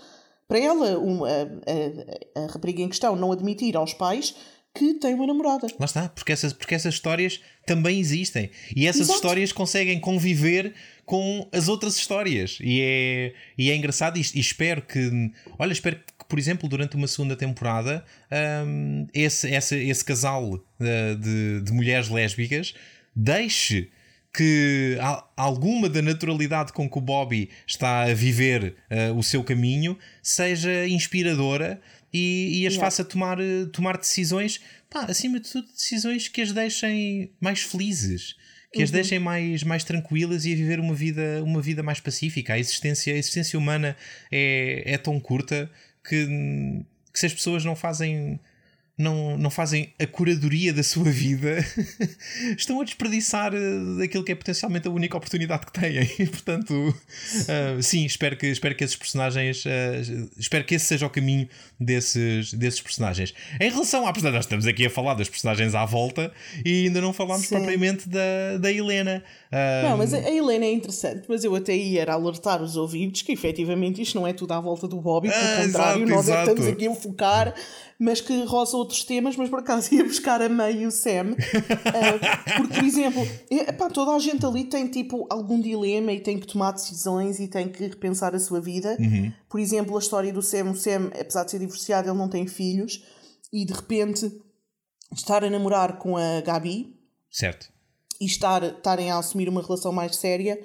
para ela, uma, a, a, a rapariga em questão, não admitir aos pais que tem uma namorada. Lá está, porque essas, porque essas histórias também existem. E essas Exato. histórias conseguem conviver com as outras histórias. E é, e é engraçado e, e espero que. Olha, espero que, por exemplo, durante uma segunda temporada, um, esse, esse, esse casal uh, de, de mulheres lésbicas deixe que alguma da naturalidade com que o Bobby está a viver uh, o seu caminho seja inspiradora e, e as yeah. faça tomar, tomar decisões, pá, acima de tudo, decisões que as deixem mais felizes que as uhum. deixem mais, mais tranquilas e a viver uma vida, uma vida mais pacífica. A existência, a existência humana é, é tão curta que, que se as pessoas não fazem não, não fazem a curadoria da sua vida, [laughs] estão a desperdiçar eh, aquilo que é potencialmente a única oportunidade que têm. E, [laughs] portanto, uh, sim, espero que, espero que esses personagens, uh, espero que esse seja o caminho desses, desses personagens. Em relação à personagem, nós estamos aqui a falar das personagens à volta e ainda não falámos sim. propriamente da, da Helena. Uh, não, mas a, a Helena é interessante, mas eu até ia alertar os ouvintes que efetivamente isto não é tudo à volta do Bobby, pelo ah, contrário, exato, nós exato. estamos aqui a focar mas que roça outros temas, mas por acaso ia buscar a meio o Sam. uh, [laughs] porque, por exemplo, epá, toda a gente ali tem tipo algum dilema e tem que tomar decisões e tem que repensar a sua vida. Uhum. Por exemplo, a história do Sam, o Sam, apesar de ser divorciado, ele não tem filhos e de repente estar a namorar com a Gabi. Certo. E estar, estarem a assumir uma relação mais séria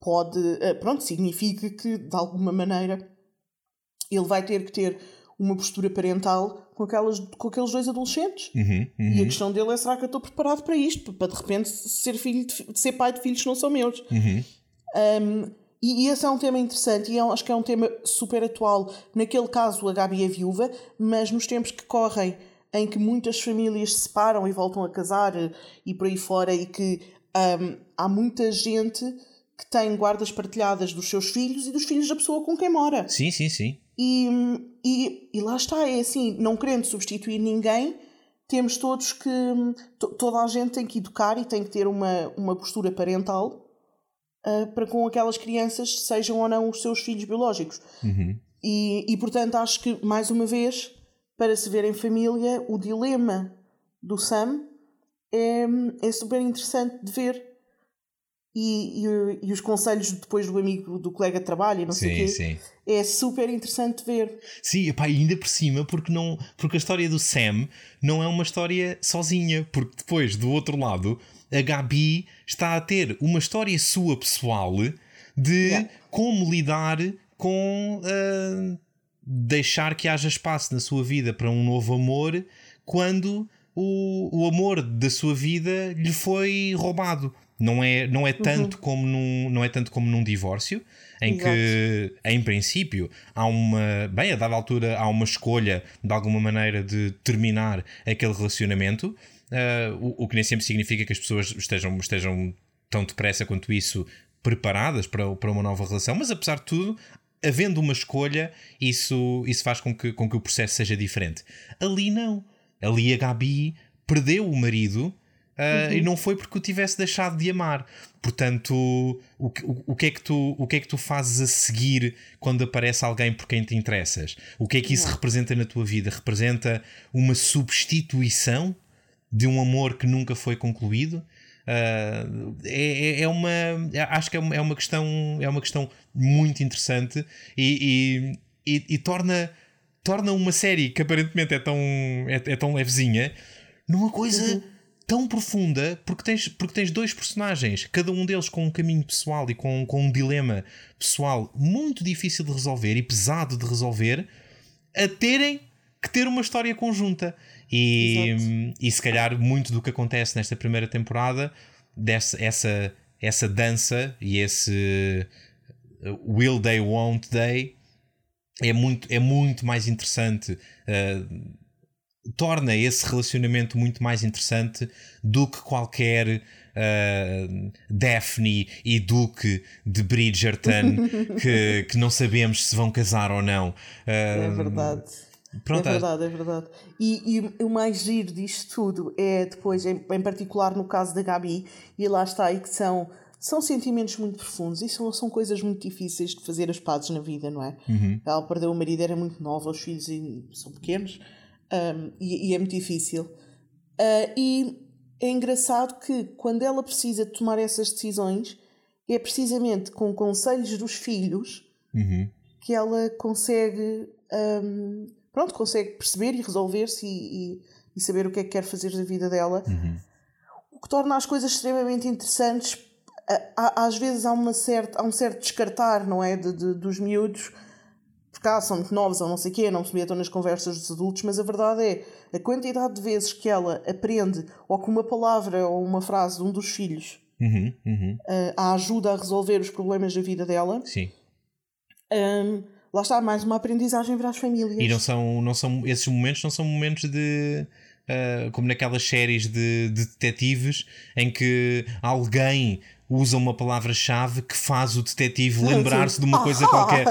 pode, uh, pronto, significa que de alguma maneira ele vai ter que ter uma postura parental com, aquelas, com aqueles dois adolescentes. Uhum, uhum. E a questão dele é: será que eu estou preparado para isto? Para de repente ser, filho de, ser pai de filhos que não são meus. Uhum. Um, e, e esse é um tema interessante e é acho que é um tema super atual. Naquele caso, a Gabi é viúva, mas nos tempos que correm, em que muitas famílias se separam e voltam a casar e por aí fora, e que um, há muita gente que tem guardas partilhadas dos seus filhos e dos filhos da pessoa com quem mora. Sim, sim, sim. E, e, e lá está, é assim, não querendo substituir ninguém, temos todos que. toda a gente tem que educar e tem que ter uma, uma postura parental uh, para com aquelas crianças, sejam ou não os seus filhos biológicos. Uhum. E, e portanto acho que, mais uma vez, para se ver em família, o dilema do Sam é, é super interessante de ver e, e, e, os conselhos depois do amigo, do colega de trabalho não sei o quê. Sim. É super interessante ver. Sim, epá, ainda por cima, porque, não, porque a história do Sam não é uma história sozinha, porque depois, do outro lado, a Gabi está a ter uma história sua pessoal de yeah. como lidar com uh, deixar que haja espaço na sua vida para um novo amor quando o, o amor da sua vida lhe foi roubado. Não é, não é, tanto, uhum. como num, não é tanto como num divórcio, em Exato. que, em princípio, há uma. Bem, a dada altura, há uma escolha, de alguma maneira, de terminar aquele relacionamento, uh, o, o, que nem sempre significa que as pessoas estejam, estejam tão depressa quanto isso preparadas para, para uma nova relação, mas apesar de tudo, havendo uma escolha, isso, isso faz com que, com que o processo seja diferente. Ali não. Ali a Gabi perdeu o marido Uh, uhum. E não foi porque o tivesse deixado de amar. Portanto, o, o, o, que é que tu, o que é que tu fazes a seguir quando aparece alguém por quem te interessas? O que é que isso representa na tua vida? Representa uma substituição de um amor que nunca foi concluído? Uh, é, é uma acho que é uma, é uma questão é uma questão muito interessante e, e, e, e torna torna uma série que aparentemente é tão é, é tão levezinha numa coisa uhum tão profunda porque tens, porque tens dois personagens, cada um deles com um caminho pessoal e com, com um dilema pessoal muito difícil de resolver e pesado de resolver, a terem que ter uma história conjunta. E, e se calhar muito do que acontece nesta primeira temporada, dessa, essa, essa dança e esse will they, won't they, é muito, é muito mais interessante. Uh, torna esse relacionamento muito mais interessante do que qualquer uh, Daphne e Duque de Bridgerton [laughs] que, que não sabemos se vão casar ou não. Uh, é verdade. Pronto, é verdade, é verdade. E, e, o mais giro disto tudo é depois, em, em particular no caso da Gabi, e lá está aí que são são sentimentos muito profundos e são, são coisas muito difíceis de fazer as pazes na vida, não é? Uhum. Ela perdeu o marido, era muito nova, os filhos são pequenos, um, e, e, é muito difícil. Uh, e é engraçado que quando ela precisa tomar essas decisões, é precisamente com conselhos dos filhos uhum. que ela consegue, um, pronto, consegue perceber e resolver-se e, e, e, saber o que é que quer fazer da vida dela. Uhum. O que torna as coisas extremamente interessantes. Às vezes há, uma certa, há um certo descartar, não é? De, de dos miúdos porque ah, são muito novos ou não sei o quê, não se metam nas conversas dos adultos, mas a verdade é a quantidade de vezes que ela aprende ou com uma palavra ou uma frase de um dos filhos uhum, uhum. Uh, a ajuda a resolver os problemas da vida dela. Sim. Um, lá está, mais uma aprendizagem para as famílias. E não são, não são esses momentos não são momentos de. Uh, como naquelas séries de, de detetives em que alguém usa uma palavra-chave que faz o detetive [laughs] lembrar-se de uma coisa qualquer.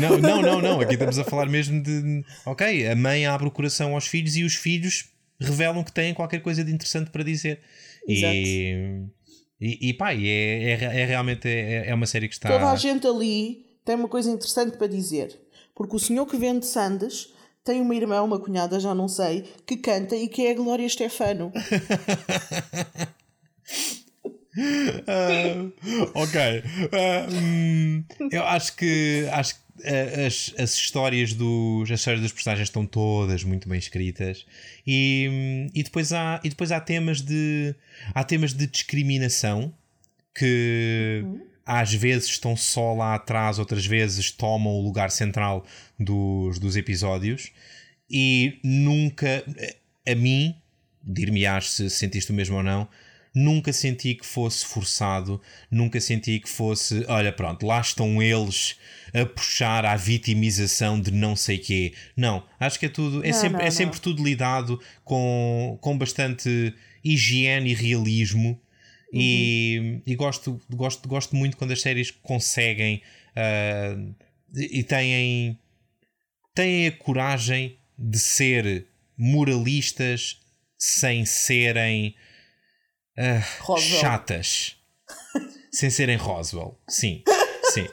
Não, não, não, não. Aqui estamos a falar mesmo de. Ok, a mãe abre o coração aos filhos e os filhos revelam que têm qualquer coisa de interessante para dizer. Exato. E, e, e pá, é, é, é realmente é, é uma série que está. Toda a gente ali tem uma coisa interessante para dizer. Porque o senhor que vende sandes tem uma irmã, uma cunhada, já não sei, que canta e que é a Glória Stefano. [laughs] Uh, ok. Uh, hum, eu acho que acho que uh, as, as histórias dos as histórias dos personagens estão todas muito bem escritas e, e depois há e depois há temas de há temas de discriminação que uhum. às vezes estão só lá atrás outras vezes tomam o lugar central dos, dos episódios e nunca a mim dir-me-ás se sentiste o mesmo ou não nunca senti que fosse forçado, nunca senti que fosse, olha, pronto, lá estão eles a puxar à vitimização de não sei quê. Não, acho que é tudo, é, não, sempre, não, é não. sempre tudo lidado com, com bastante higiene e realismo. Uhum. E, e gosto, gosto, gosto muito quando as séries conseguem uh, e têm, têm a coragem de ser moralistas sem serem uh, chatas. [laughs] sem serem Roswell. Sim, sim.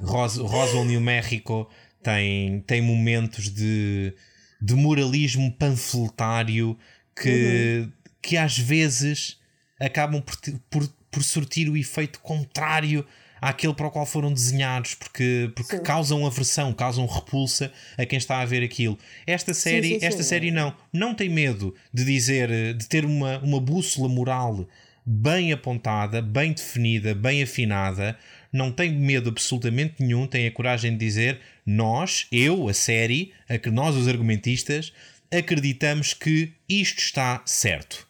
Ros Roswell, New Mexico tem, tem momentos de, de moralismo panfletário que, uhum. que às vezes acabam por, por, por surtir o efeito contrário àquele para o qual foram desenhados, porque, porque causam aversão, causam repulsa a quem está a ver aquilo. Esta série, sim, sim, esta série não, não tem medo de dizer, de ter uma, uma bússola moral bem apontada, bem definida, bem afinada, não tem medo absolutamente nenhum, tem a coragem de dizer nós, eu, a série, a que nós, os argumentistas, acreditamos que isto está certo.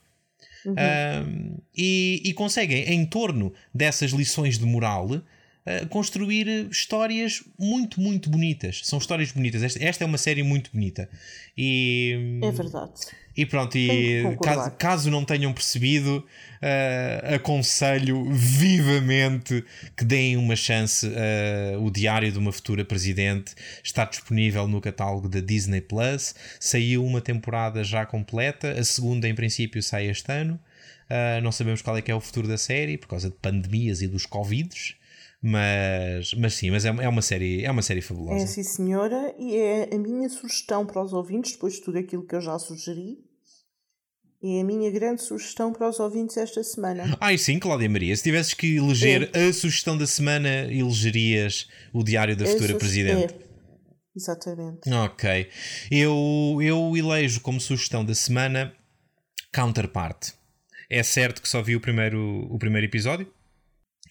Uhum. e, e, conseguem, em torno dessas lições de moral, uh, construir histórias muito, muito bonitas. São histórias bonitas. Esta, esta, é uma série muito bonita. E, é verdade. E pronto, e caso, caso, não tenham percebido, uh, aconselho vivamente que deem uma chance. Uh, o Diário de uma Futura Presidente está disponível no catálogo da Disney Plus. Saiu uma temporada já completa, a segunda, em princípio, sai este ano. Uh, não sabemos qual é que é o futuro da série por causa de pandemias e dos Covids. Mas, mas sim, mas é, é, uma série, é uma série fabulosa. É sim, senhora, e é a minha sugestão para os ouvintes, depois de tudo aquilo que eu já sugeri. É a minha grande sugestão para os ouvintes esta semana. Ai sim, Cláudia Maria, se tivesses que eleger é. a sugestão da semana, elegerias o Diário da Futura Presidente. É. Exatamente. Ok. Eu, eu elejo como sugestão da semana Counterpart. É certo que só vi o primeiro, o primeiro episódio,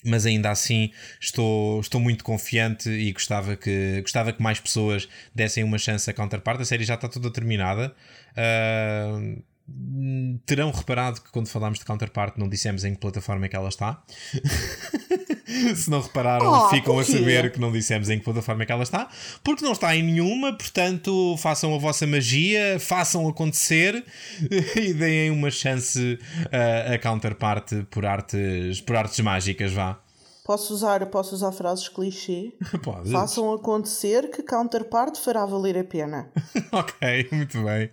mas ainda assim estou, estou muito confiante e gostava que, gostava que mais pessoas dessem uma chance a Counterpart. A série já está toda terminada. Uh, terão reparado que quando falámos de Counterpart não dissemos em que plataforma é que ela está. [laughs] Se não repararam, oh, ficam a saber que não dissemos em que plataforma é que ela está, porque não está em nenhuma, portanto, façam a vossa magia, façam acontecer [laughs] e deem uma chance a, a Counterpart por artes, por artes mágicas, vá. Posso usar, posso usar frases clichê? [laughs] Pode. Façam acontecer que Counterpart fará valer a pena. [laughs] ok, muito bem.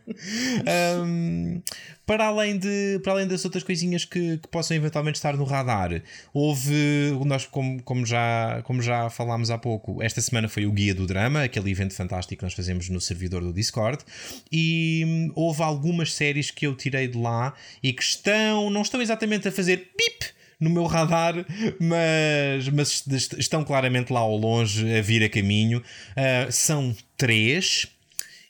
Um, para, além de, para além das outras coisinhas que, que possam eventualmente estar no radar, houve, nós, como, como, já, como já falámos há pouco, esta semana foi o Guia do Drama, aquele evento fantástico que nós fazemos no servidor do Discord, e hum, houve algumas séries que eu tirei de lá e que estão, não estão exatamente a fazer pip no meu radar, mas, mas estão claramente lá ao longe, a vir a caminho. Uh, são três,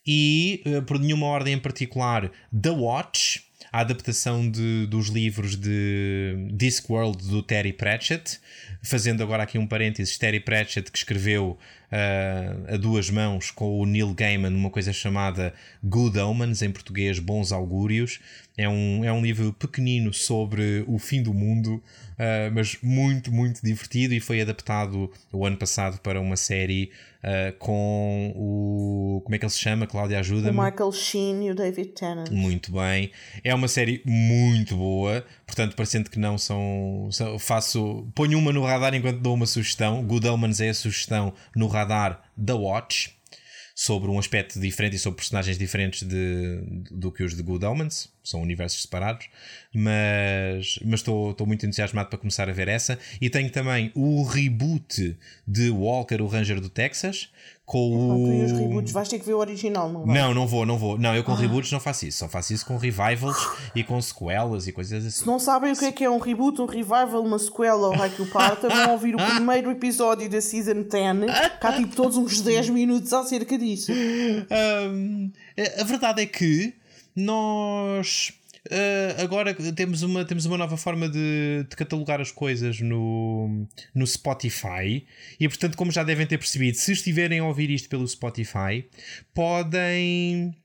e uh, por nenhuma ordem em particular, The Watch, a adaptação de, dos livros de Discworld do Terry Pratchett. Fazendo agora aqui um parênteses, Terry Pratchett que escreveu uh, a duas mãos com o Neil Gaiman uma coisa chamada Good Omens, em português Bons Augúrios. É um, é um livro pequenino sobre o fim do mundo, uh, mas muito, muito divertido e foi adaptado o ano passado para uma série uh, com o. Como é que ele se chama? Cláudia, ajuda-me. O Michael Sheen e o David Tennant. Muito bem. É uma série muito boa, portanto, parecendo que não são. são faço. Ponho uma no radar enquanto dou uma sugestão. Good Omens é a sugestão no radar da Watch sobre um aspecto diferente e sobre personagens diferentes de, do que os de Good Omens, são universos separados, mas estou muito entusiasmado para começar a ver essa. E tenho também o reboot de Walker, o Ranger do Texas, com o. e os reboots vais ter que ver o original, não vai? Não, não vou, não vou. Não, eu com ah. reboots não faço isso. Só faço isso com revivals e com sequelas e coisas assim. Se não sabem o que é que é um reboot, um revival, uma sequela ou que o parta, vão ouvir o [laughs] primeiro episódio da Season 10, cá tipo todos uns 10 minutos acerca disso. Um, a verdade é que nós Uh, agora temos uma, temos uma nova forma de, de, catalogar as coisas no, no Spotify e, portanto, como já devem ter percebido, se estiverem a ouvir isto pelo Spotify, podem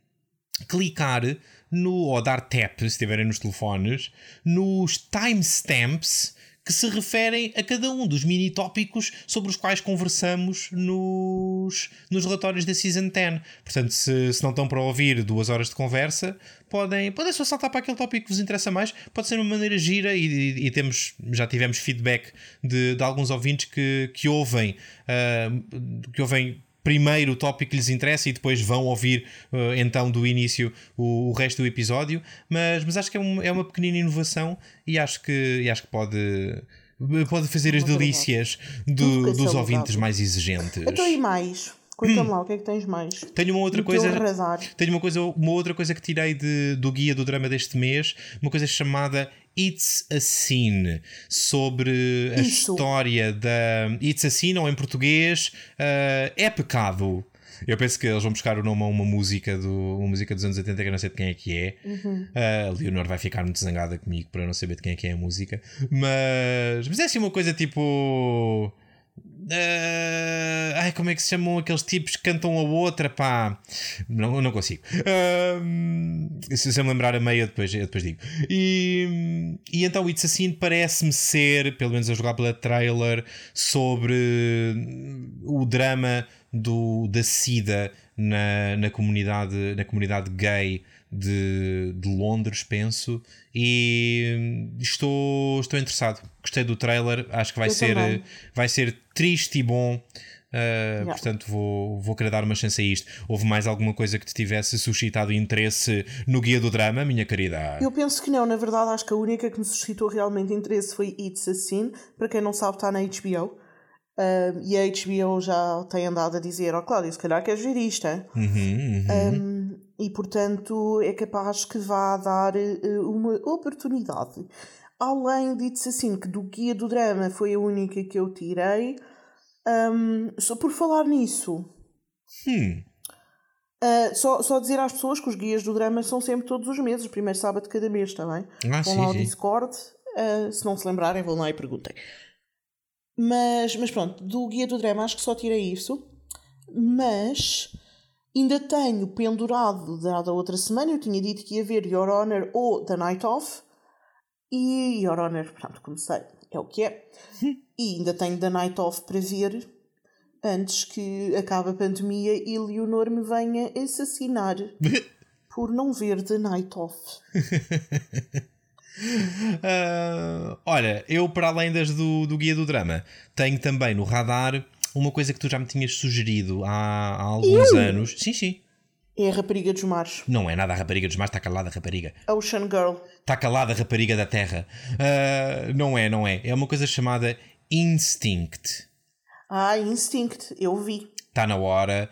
clicar no, ou dar tap, se estiverem nos telefones, nos timestamps que se referem a cada um dos mini tópicos sobre os quais conversamos nos, nos relatórios da Season 10. Portanto, se, se não estão para ouvir duas horas de conversa, podem, podem só saltar para aquele tópico que vos interessa mais. Pode ser uma maneira gira e, e, e temos, já tivemos feedback de, de alguns ouvintes que, que ouvem, uh, que ouvem primeiro o tópico que lhes interessa e depois vão ouvir uh, então do início o, o, resto do episódio. Mas, mas acho que é, um, é uma pequenina inovação e acho que, e acho que pode. Pode fazer as delícias do, dos ouvintes mais exigentes. Então e mais? Conta-me lá, o que é que tens mais? Tenho uma outra coisa. Tenho uma, coisa, uma outra coisa que tirei de, do guia do drama deste mês, uma coisa chamada It's a Scene, sobre a Isso. história da. It's a Scene, ou em português, uh, é pecado. Eu penso que eles vão buscar o nome a uma música, do, uma música dos anos 80 que eu não sei de quem é que é. Uhum. Uh, a Leonor vai ficar muito zangada comigo para não saber de quem é que é a música. Mas, mas é assim uma coisa tipo. Uh, ai, como é que se chamam aqueles tipos que cantam a outra? Pá, não, não consigo. Uh, se eu me lembrar a meia, depois, depois digo. E, e então, It's Assim parece-me ser, pelo menos a jogar pela trailer, sobre o drama do, da SIDA na, na, comunidade, na comunidade gay de, de Londres, penso, e estou, estou interessado. Gostei do trailer, acho que vai ser, vai ser triste e bom. Uh, yeah. Portanto, vou, vou querer dar uma chance a isto. Houve mais alguma coisa que te tivesse suscitado interesse no guia do drama, minha querida? Eu penso que não, na verdade, acho que a única que me suscitou realmente interesse foi It's a Sin. Para quem não sabe, está na HBO. E a HBO já tem andado a dizer: Ó oh, Cláudio, se calhar queres ver isto, hein? Uhum, uhum. Um, e portanto é capaz que vá dar uh, uma oportunidade. Além de It's a Sin, que do guia do drama foi a única que eu tirei. Um, só por falar nisso. Hum. Uh, só, só dizer às pessoas que os guias do drama são sempre todos os meses, o primeiro sábado de cada mês, está bem? Ah, vão sim, lá ao sim. Discord, uh, se não se lembrarem, vão lá e perguntem. Mas, mas pronto, do guia do drama acho que só tirei isso. Mas ainda tenho pendurado da, da outra semana, eu tinha dito que ia ver Your Honor ou The Night Off. E Your Honor, pronto, comecei, é o que é. E ainda tenho The Night Off para ver antes que acabe a pandemia e Leonor me venha assassinar [laughs] por não ver The Night Off. [laughs] uh, olha, eu para além das do, do Guia do Drama, tenho também no radar uma coisa que tu já me tinhas sugerido há, há alguns eu? anos. Sim, sim. É a rapariga dos mares. Não é nada a rapariga dos mares, está calada a rapariga. Ocean Girl. Está calada a rapariga da terra. Uh, não é, não é. É uma coisa chamada Instinct. Ah, Instinct, eu vi. Está na hora,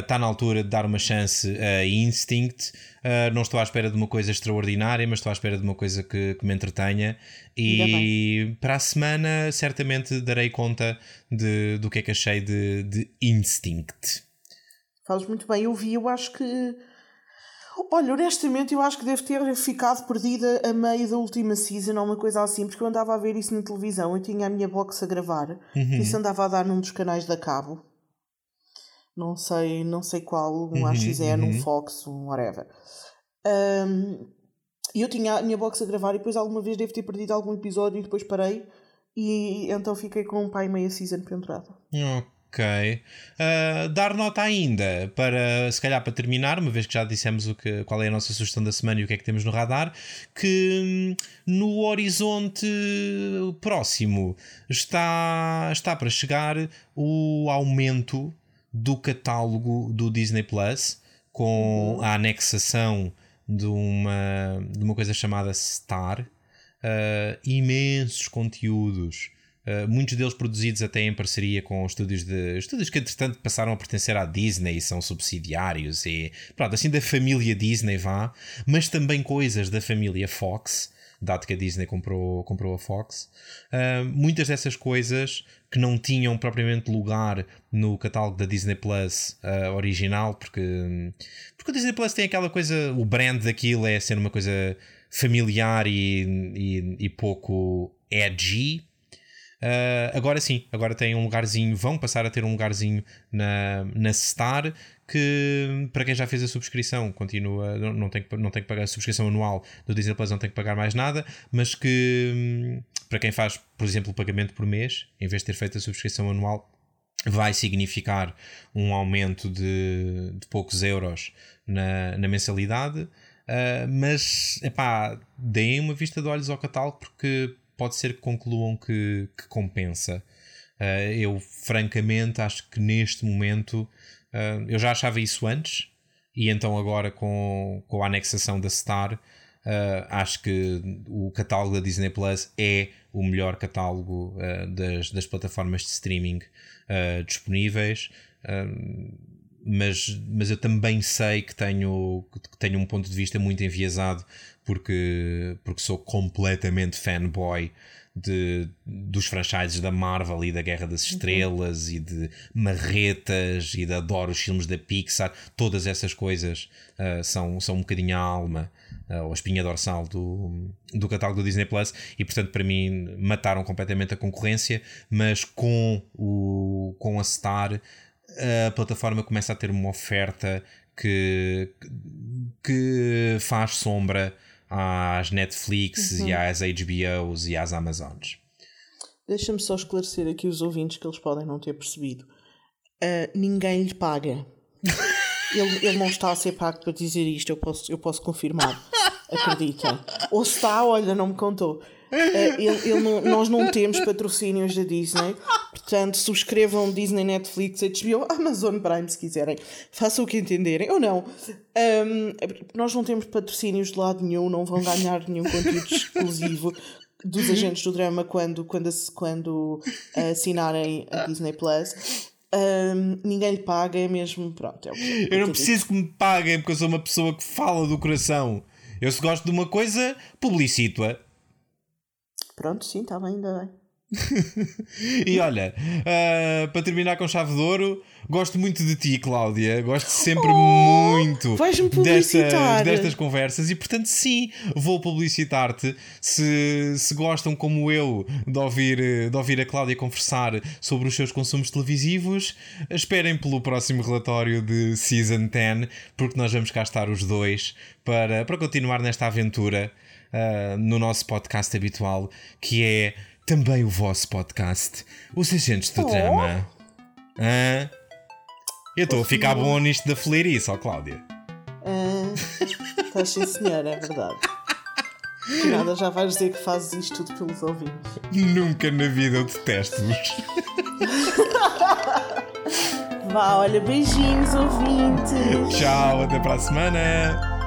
está uh, na altura de dar uma chance a Instinct. Uh, não estou à espera de uma coisa extraordinária, mas estou à espera de uma coisa que, que me entretenha. E para a semana, certamente darei conta de, do que é que achei de, de Instinct. Fazes muito bem, eu vi, eu acho que Olha, honestamente, eu acho que deve ter ficado perdida a meio da última season ou uma coisa assim, porque eu andava a ver isso na televisão, eu tinha a minha box a gravar, uhum. isso andava a dar num dos canais da cabo. Não sei, não sei qual, um uhum, AXN, uhum. um Fox, um whatever. Um, eu tinha a minha box a gravar e depois alguma vez devo ter perdido algum episódio e depois parei e então fiquei com um pai meia season pendurado. Ok. Ok. Uh, dar nota ainda para, se calhar para terminar, uma vez que já dissemos o que, qual é a nossa sugestão da semana e o que é que temos no radar, que hum, no horizonte próximo está, está para chegar o aumento do catálogo do Disney Plus com uhum. a anexação de uma, de uma coisa chamada Star. Uh, imensos conteúdos Uh, muitos deles produzidos até em parceria com estúdios de estúdios que entretanto passaram a pertencer à Disney e são subsidiários e pronto, assim da família Disney vá, mas também coisas da família Fox, dado que a Disney comprou, comprou a Fox. Uh, muitas dessas coisas que não tinham propriamente lugar no catálogo da Disney Plus uh, original, porque, porque a Disney Plus tem aquela coisa, o brand daquilo é ser uma coisa familiar e, e, e pouco edgy, Uh, agora sim, agora tem um lugarzinho, vão passar a ter um lugarzinho na, na Star que para quem já fez a subscrição continua, não, não, tem, que, não tem que pagar a subscrição anual do Disney Plus, não tem que pagar mais nada, mas que hum, para quem faz, por exemplo, o pagamento por mês, em vez de ter feito a subscrição anual, vai significar um aumento de, de poucos euros na, na mensalidade. Uh, mas, epá, deem uma vista de olhos ao catálogo porque pode ser que concluam que, que compensa. Uh, eu, francamente, acho que neste momento uh, eu já achava isso antes, e então agora com, com a anexação da Star. Uh, acho que o catálogo da Disney Plus é o melhor catálogo das, das plataformas de streaming disponíveis mas, mas eu também sei que tenho, que tenho um ponto de vista muito enviesado porque, porque sou completamente fanboy de, dos franchises da Marvel e da Guerra das uhum. Estrelas uhum. e de marretas e de adoro os filmes da Pixar, todas essas coisas uh, são, são um bocadinho a alma uh, ou a espinha dorsal do, do catálogo do Disney Plus e portanto para mim mataram completamente a concorrência, mas com, o, com a Star a plataforma começa a ter uma oferta que, que faz sombra às Netflix uhum. e às HBOs e às Amazons. Deixa-me só esclarecer aqui os ouvintes que eles podem não ter percebido. Uh, ninguém lhe paga. [laughs] ele, ele não está a ser pago para dizer isto, eu posso, eu posso confirmar. Acreditem. Ou está, olha, não me contou. Ele, ele não, nós não temos patrocínios da Disney, portanto, subscrevam Disney, Netflix, HBO, Amazon Prime se quiserem. Façam o que entenderem, ou não. Um, nós não temos patrocínios de lado nenhum, não vão ganhar nenhum conteúdo exclusivo dos agentes do drama quando, quando, quando assinarem a Disney Plus. Um, ninguém lhe paga, é mesmo. Pronto, é o que, eu não preciso que me paguem porque eu sou uma pessoa que fala do coração. Eu se gosto de uma coisa, publicito-a. Pronto, sim, está bem, ainda bem. [laughs] e olha, uh, para terminar com chave de ouro, gosto muito de ti, Cláudia. Gosto sempre oh, muito destas, destas conversas e, portanto, sim, vou publicitar-te. Se, se gostam, como eu, de ouvir, de ouvir a Cláudia conversar sobre os seus consumos televisivos, esperem pelo próximo relatório de Season 10, porque nós vamos cá estar os dois para, para continuar nesta aventura uh, no nosso podcast habitual, que é também o vosso podcast, Os Agentes do oh. Drama. Ah, eu estou a ficar bom nisto da fleirice, ó Cláudia. Ah, estás sim, senhor, é verdade. Que nada, já vais dizer que fazes isto tudo pelos ouvintes. Nunca na vida eu detesto-vos. [laughs] Vá, olha, beijinhos, ouvintes. Tchau, até para a semana.